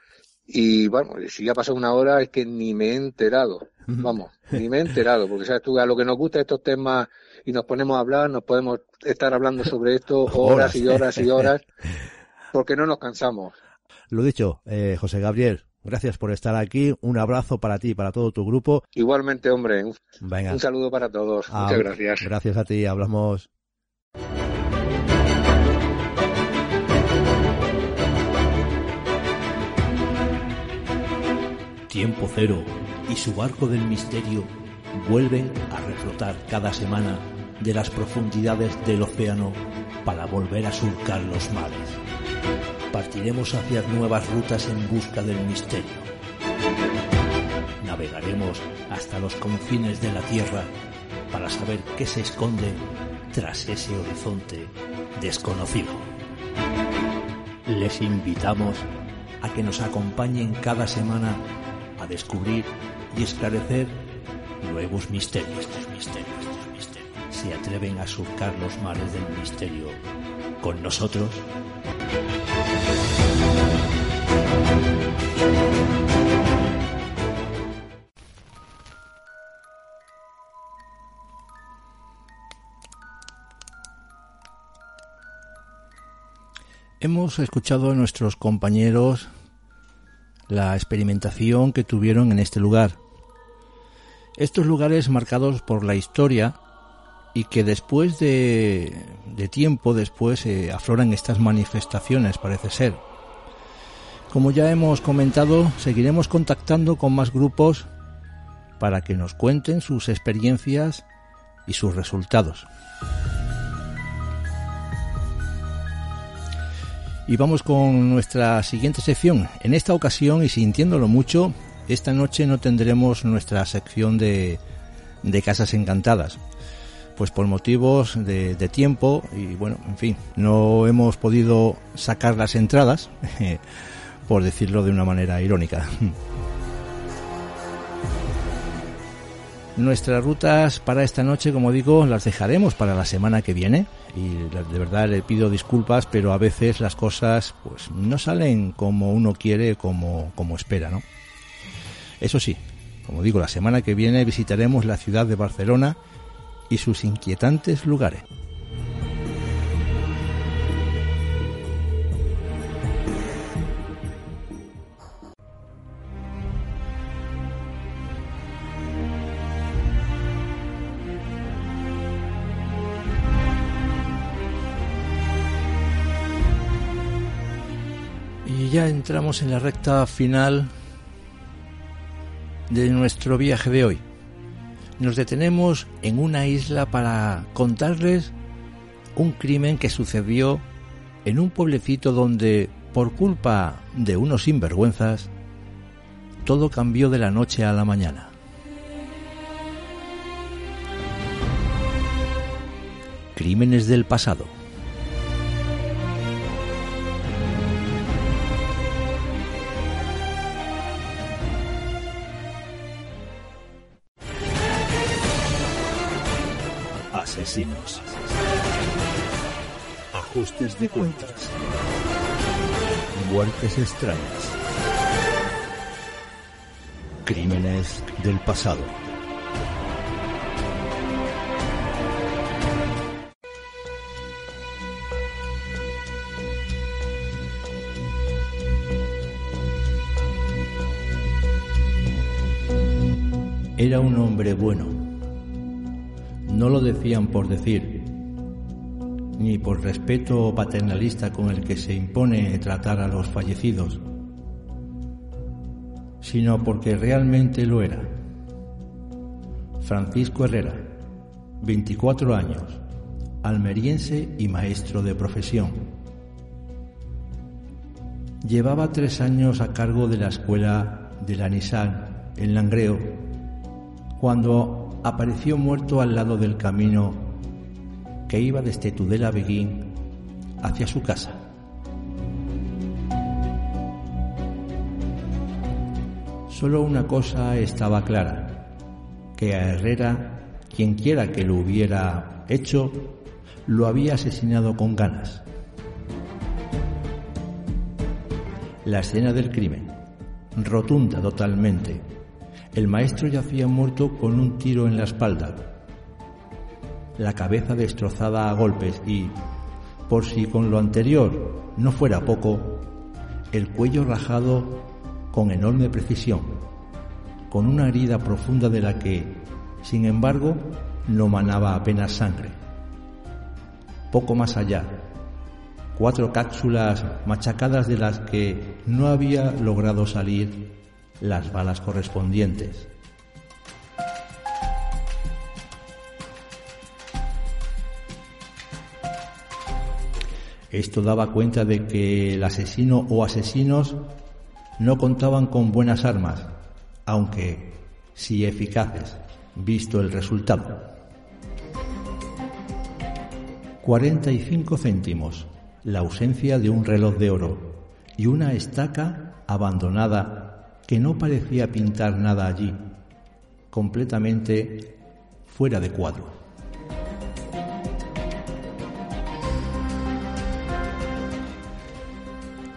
y bueno, si ya ha pasado una hora es que ni me he enterado, vamos, ni me he enterado, porque sabes tú, a lo que nos gusta estos temas y nos ponemos a hablar, nos podemos estar hablando sobre esto [LAUGHS] horas y horas y horas, [LAUGHS] porque no nos cansamos. Lo dicho, eh, José Gabriel, gracias por estar aquí. Un abrazo para ti y para todo tu grupo. Igualmente, hombre. Un, un saludo para todos. Ah, Muchas gracias. Gracias a ti. Hablamos. Tiempo Cero y su barco del misterio vuelven a reflotar cada semana de las profundidades del océano para volver a surcar los mares. Partiremos hacia nuevas rutas en busca del misterio. Navegaremos hasta los confines de la Tierra para saber qué se esconde tras ese horizonte desconocido. Les invitamos a que nos acompañen cada semana a descubrir y esclarecer nuevos misterios, misterios se atreven a surcar los mares del misterio con nosotros? Hemos escuchado a nuestros compañeros la experimentación que tuvieron en este lugar. Estos lugares marcados por la historia y que después de, tiempo después eh, afloran estas manifestaciones, parece ser. Como ya hemos comentado, seguiremos contactando con más grupos para que nos cuenten sus experiencias y sus resultados. Y vamos con nuestra siguiente sección. En esta ocasión, y sintiéndolo mucho, esta noche no tendremos nuestra sección de, de Casas Encantadas pues por motivos de, tiempo y bueno, en fin, no hemos podido sacar las entradas, [LAUGHS] por decirlo de una manera irónica. [LAUGHS] Nuestras rutas para esta noche, como digo, las dejaremos para la semana que viene y de verdad le pido disculpas, pero a veces las cosas pues no salen como uno quiere, como, como espera, ¿no? Eso sí, como digo, la semana que viene visitaremos la ciudad de Barcelona y sus inquietantes lugares. Ya entramos en la recta final de nuestro viaje de hoy nos detenemos en una isla para contarles un crimen que sucedió en un pueblecito donde, por culpa de unos sinvergüenzas, todo cambió de la noche a la mañana. Crímenes del pasado. Ajustes de cuentas. Muertes extrañas. Crímenes del pasado. Era un hombre bueno no lo decían por decir, ni por respeto paternalista con el que se impone tratar a los fallecidos, sino porque realmente lo era. Francisco Herrera, 24 años, almeriense y maestro de profesión. Llevaba tres años a cargo de la escuela de la Nissan en Langreo, cuando apareció muerto al lado del camino que iba desde Tudela Beguín hacia su casa. Solo una cosa estaba clara, que a Herrera, quien quiera que lo hubiera hecho, lo había asesinado con ganas. La escena del crimen, rotunda totalmente. El maestro yacía muerto con un tiro en la espalda, la cabeza destrozada a golpes y, por si con lo anterior no fuera poco, el cuello rajado con enorme precisión, con una herida profunda de la que, sin embargo, no manaba apenas sangre. Poco más allá, cuatro cápsulas machacadas de las que no había logrado salir las balas correspondientes. Esto daba cuenta de que el asesino o asesinos no contaban con buenas armas, aunque sí eficaces, visto el resultado. 45 céntimos, la ausencia de un reloj de oro y una estaca abandonada que no parecía pintar nada allí, completamente fuera de cuadro.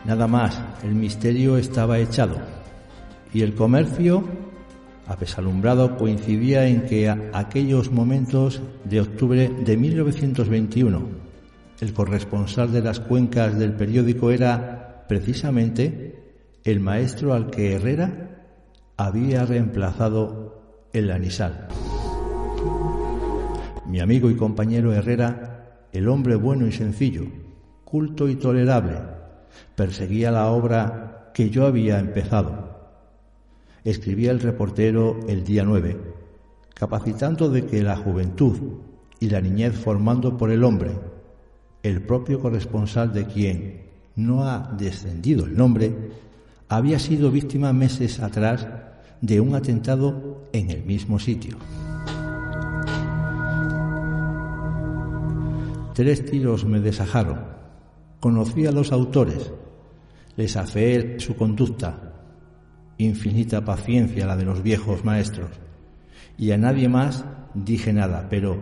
Nada más, el misterio estaba echado y el comercio, apesalumbrado, coincidía en que a aquellos momentos de octubre de 1921, el corresponsal de las cuencas del periódico era precisamente el maestro al que Herrera había reemplazado el anisal. Mi amigo y compañero Herrera, el hombre bueno y sencillo, culto y tolerable, Perseguía la obra que yo había empezado. Escribía el reportero el día 9, capacitando de que la juventud y la niñez formando por el hombre, el propio corresponsal de quien no ha descendido el nombre, había sido víctima meses atrás de un atentado en el mismo sitio. Tres tiros me desajaron Conocía a los autores, les afeé su conducta, infinita paciencia la de los viejos maestros, y a nadie más dije nada, pero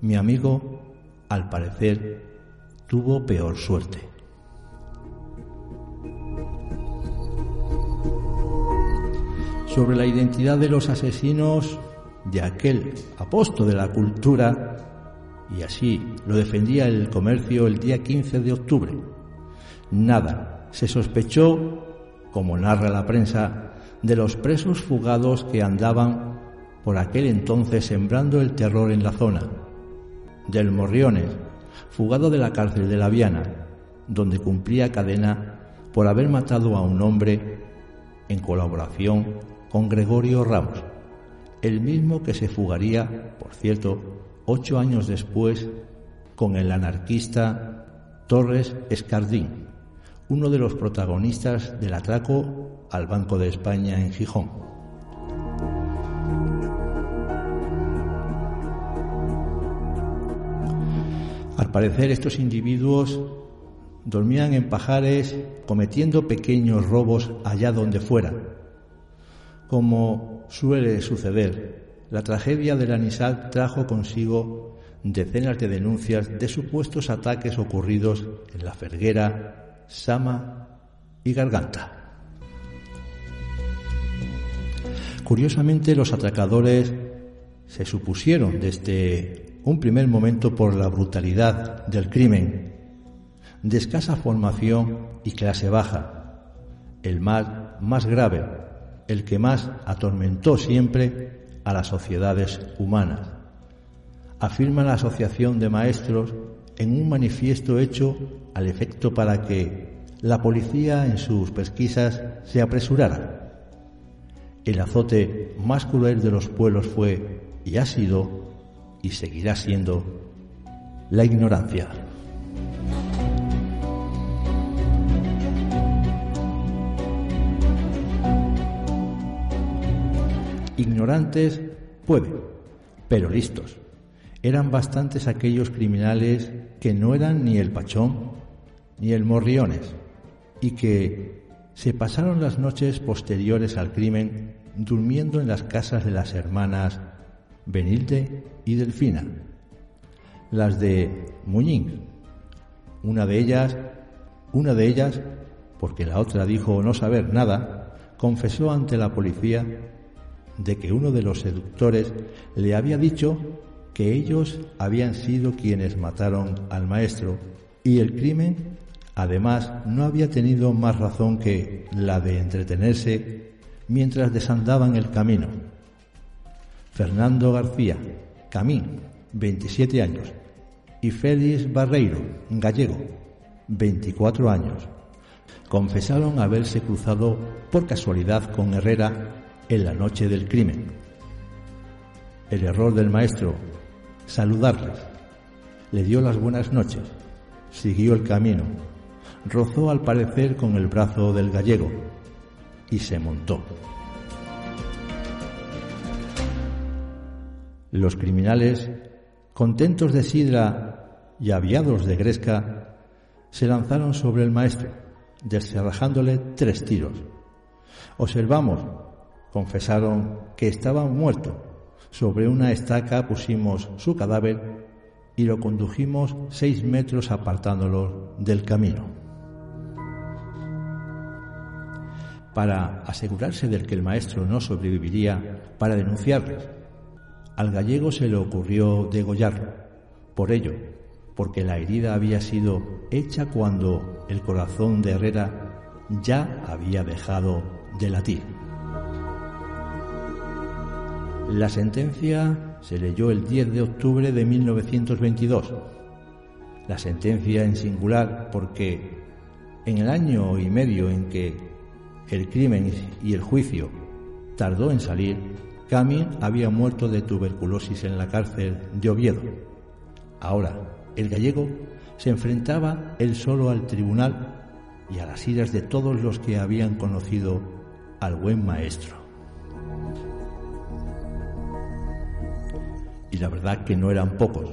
mi amigo, al parecer, tuvo peor suerte. Sobre la identidad de los asesinos de aquel apóstol de la cultura, y así lo defendía el comercio el día 15 de octubre. Nada, se sospechó, como narra la prensa, de los presos fugados que andaban por aquel entonces sembrando el terror en la zona, del Morriones, fugado de la cárcel de la Viana, donde cumplía cadena por haber matado a un hombre en colaboración con Gregorio Ramos, el mismo que se fugaría, por cierto, ocho años después con el anarquista Torres Escardín, uno de los protagonistas del atraco al Banco de España en Gijón. Al parecer estos individuos dormían en pajares cometiendo pequeños robos allá donde fuera. Como suele suceder, la tragedia del Anisal trajo consigo decenas de denuncias de supuestos ataques ocurridos en La Ferguera, Sama y Garganta. Curiosamente, los atracadores se supusieron desde un primer momento por la brutalidad del crimen, de escasa formación y clase baja, el mal más grave, el que más atormentó siempre a las sociedades humanas. Afirma la Asociación de Maestros en un manifiesto hecho al efecto para que la policía en sus pesquisas se apresurara. El azote más cruel de los pueblos fue y ha sido y seguirá siendo la ignorancia. Ignorantes puede, pero listos. eran bastantes aquellos criminales que no eran ni el Pachón ni el Morriones y que se pasaron las noches posteriores al crimen durmiendo en las casas de las hermanas Benilde y Delfina, las de Muñín. Una de ellas, una de ellas, porque la otra dijo no saber nada, confesó ante la policía de que uno de los seductores le había dicho que ellos habían sido quienes mataron al maestro y el crimen además no había tenido más razón que la de entretenerse mientras desandaban el camino. Fernando García, Camín, 27 años, y Félix Barreiro, gallego, 24 años, confesaron haberse cruzado por casualidad con Herrera en la noche del crimen. El error del maestro, saludarles, le dio las buenas noches, siguió el camino, rozó al parecer con el brazo del gallego y se montó. Los criminales, contentos de sidra y aviados de gresca, se lanzaron sobre el maestro, descerrajándole tres tiros. Observamos confesaron que estaba muerto. Sobre una estaca pusimos su cadáver y lo condujimos seis metros apartándolo del camino. Para asegurarse del que el maestro no sobreviviría, para denunciarles, al gallego se le ocurrió degollarlo. Por ello, porque la herida había sido hecha cuando el corazón de Herrera ya había dejado de latir. La sentencia se leyó el 10 de octubre de 1922. La sentencia en singular porque en el año y medio en que el crimen y el juicio tardó en salir, Camil había muerto de tuberculosis en la cárcel de Oviedo. Ahora, el gallego se enfrentaba él solo al tribunal y a las iras de todos los que habían conocido al buen maestro. La verdad que no eran pocos.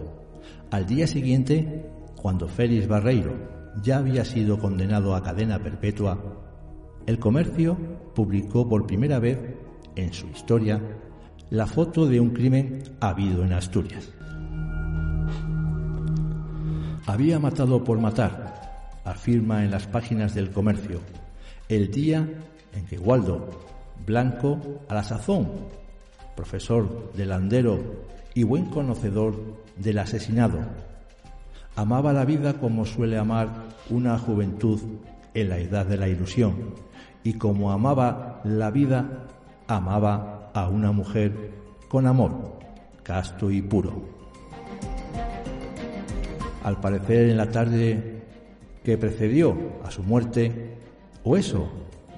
Al día siguiente, cuando Félix Barreiro ya había sido condenado a cadena perpetua, el comercio publicó por primera vez en su historia la foto de un crimen habido en Asturias. Había matado por matar, afirma en las páginas del comercio, el día en que Waldo Blanco, a la sazón, profesor de Landero y buen conocedor del asesinado. Amaba la vida como suele amar una juventud en la edad de la ilusión, y como amaba la vida, amaba a una mujer con amor, casto y puro. Al parecer en la tarde que precedió a su muerte, o eso,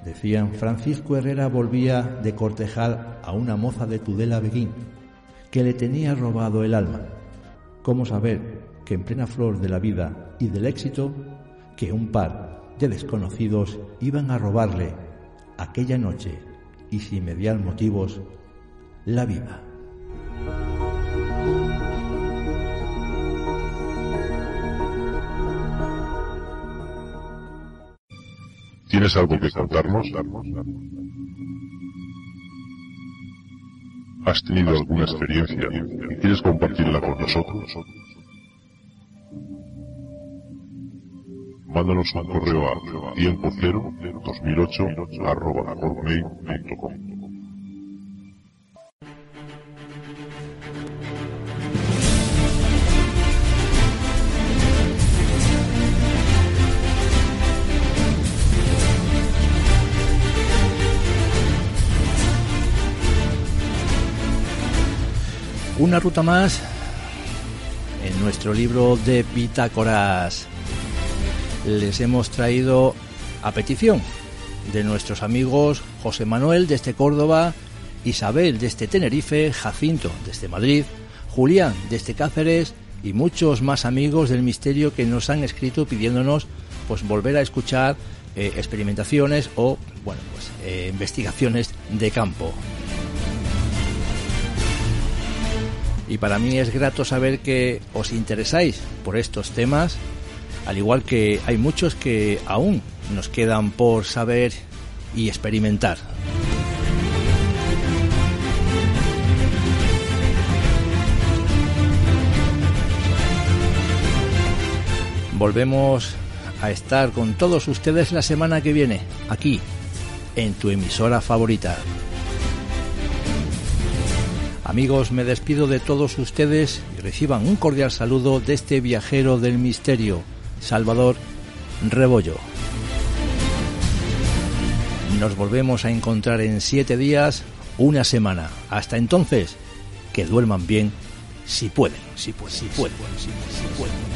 decían, Francisco Herrera volvía de cortejar a una moza de Tudela Beguín, que le tenía robado el alma. ¿Cómo saber que en plena flor de la vida y del éxito, que un par de desconocidos iban a robarle aquella noche y sin mediar motivos la vida? ¿Tienes algo que contarnos? ¿Has tenido alguna experiencia y quieres compartirla con nosotros? Mándanos un correo a tiempo 2008 arroba Una ruta más en nuestro libro de bitácoras. Les hemos traído a petición de nuestros amigos José Manuel desde Córdoba, Isabel desde Tenerife, Jacinto desde Madrid, Julián desde Cáceres y muchos más amigos del misterio que nos han escrito pidiéndonos pues volver a escuchar eh, experimentaciones o bueno pues eh, investigaciones de campo. Y para mí es grato saber que os interesáis por estos temas, al igual que hay muchos que aún nos quedan por saber y experimentar. Volvemos a estar con todos ustedes la semana que viene, aquí, en tu emisora favorita. Amigos, me despido de todos ustedes y reciban un cordial saludo de este viajero del misterio, Salvador Rebollo. Nos volvemos a encontrar en siete días, una semana. Hasta entonces, que duerman bien, si pueden, si si pueden, si pueden. Si pueden.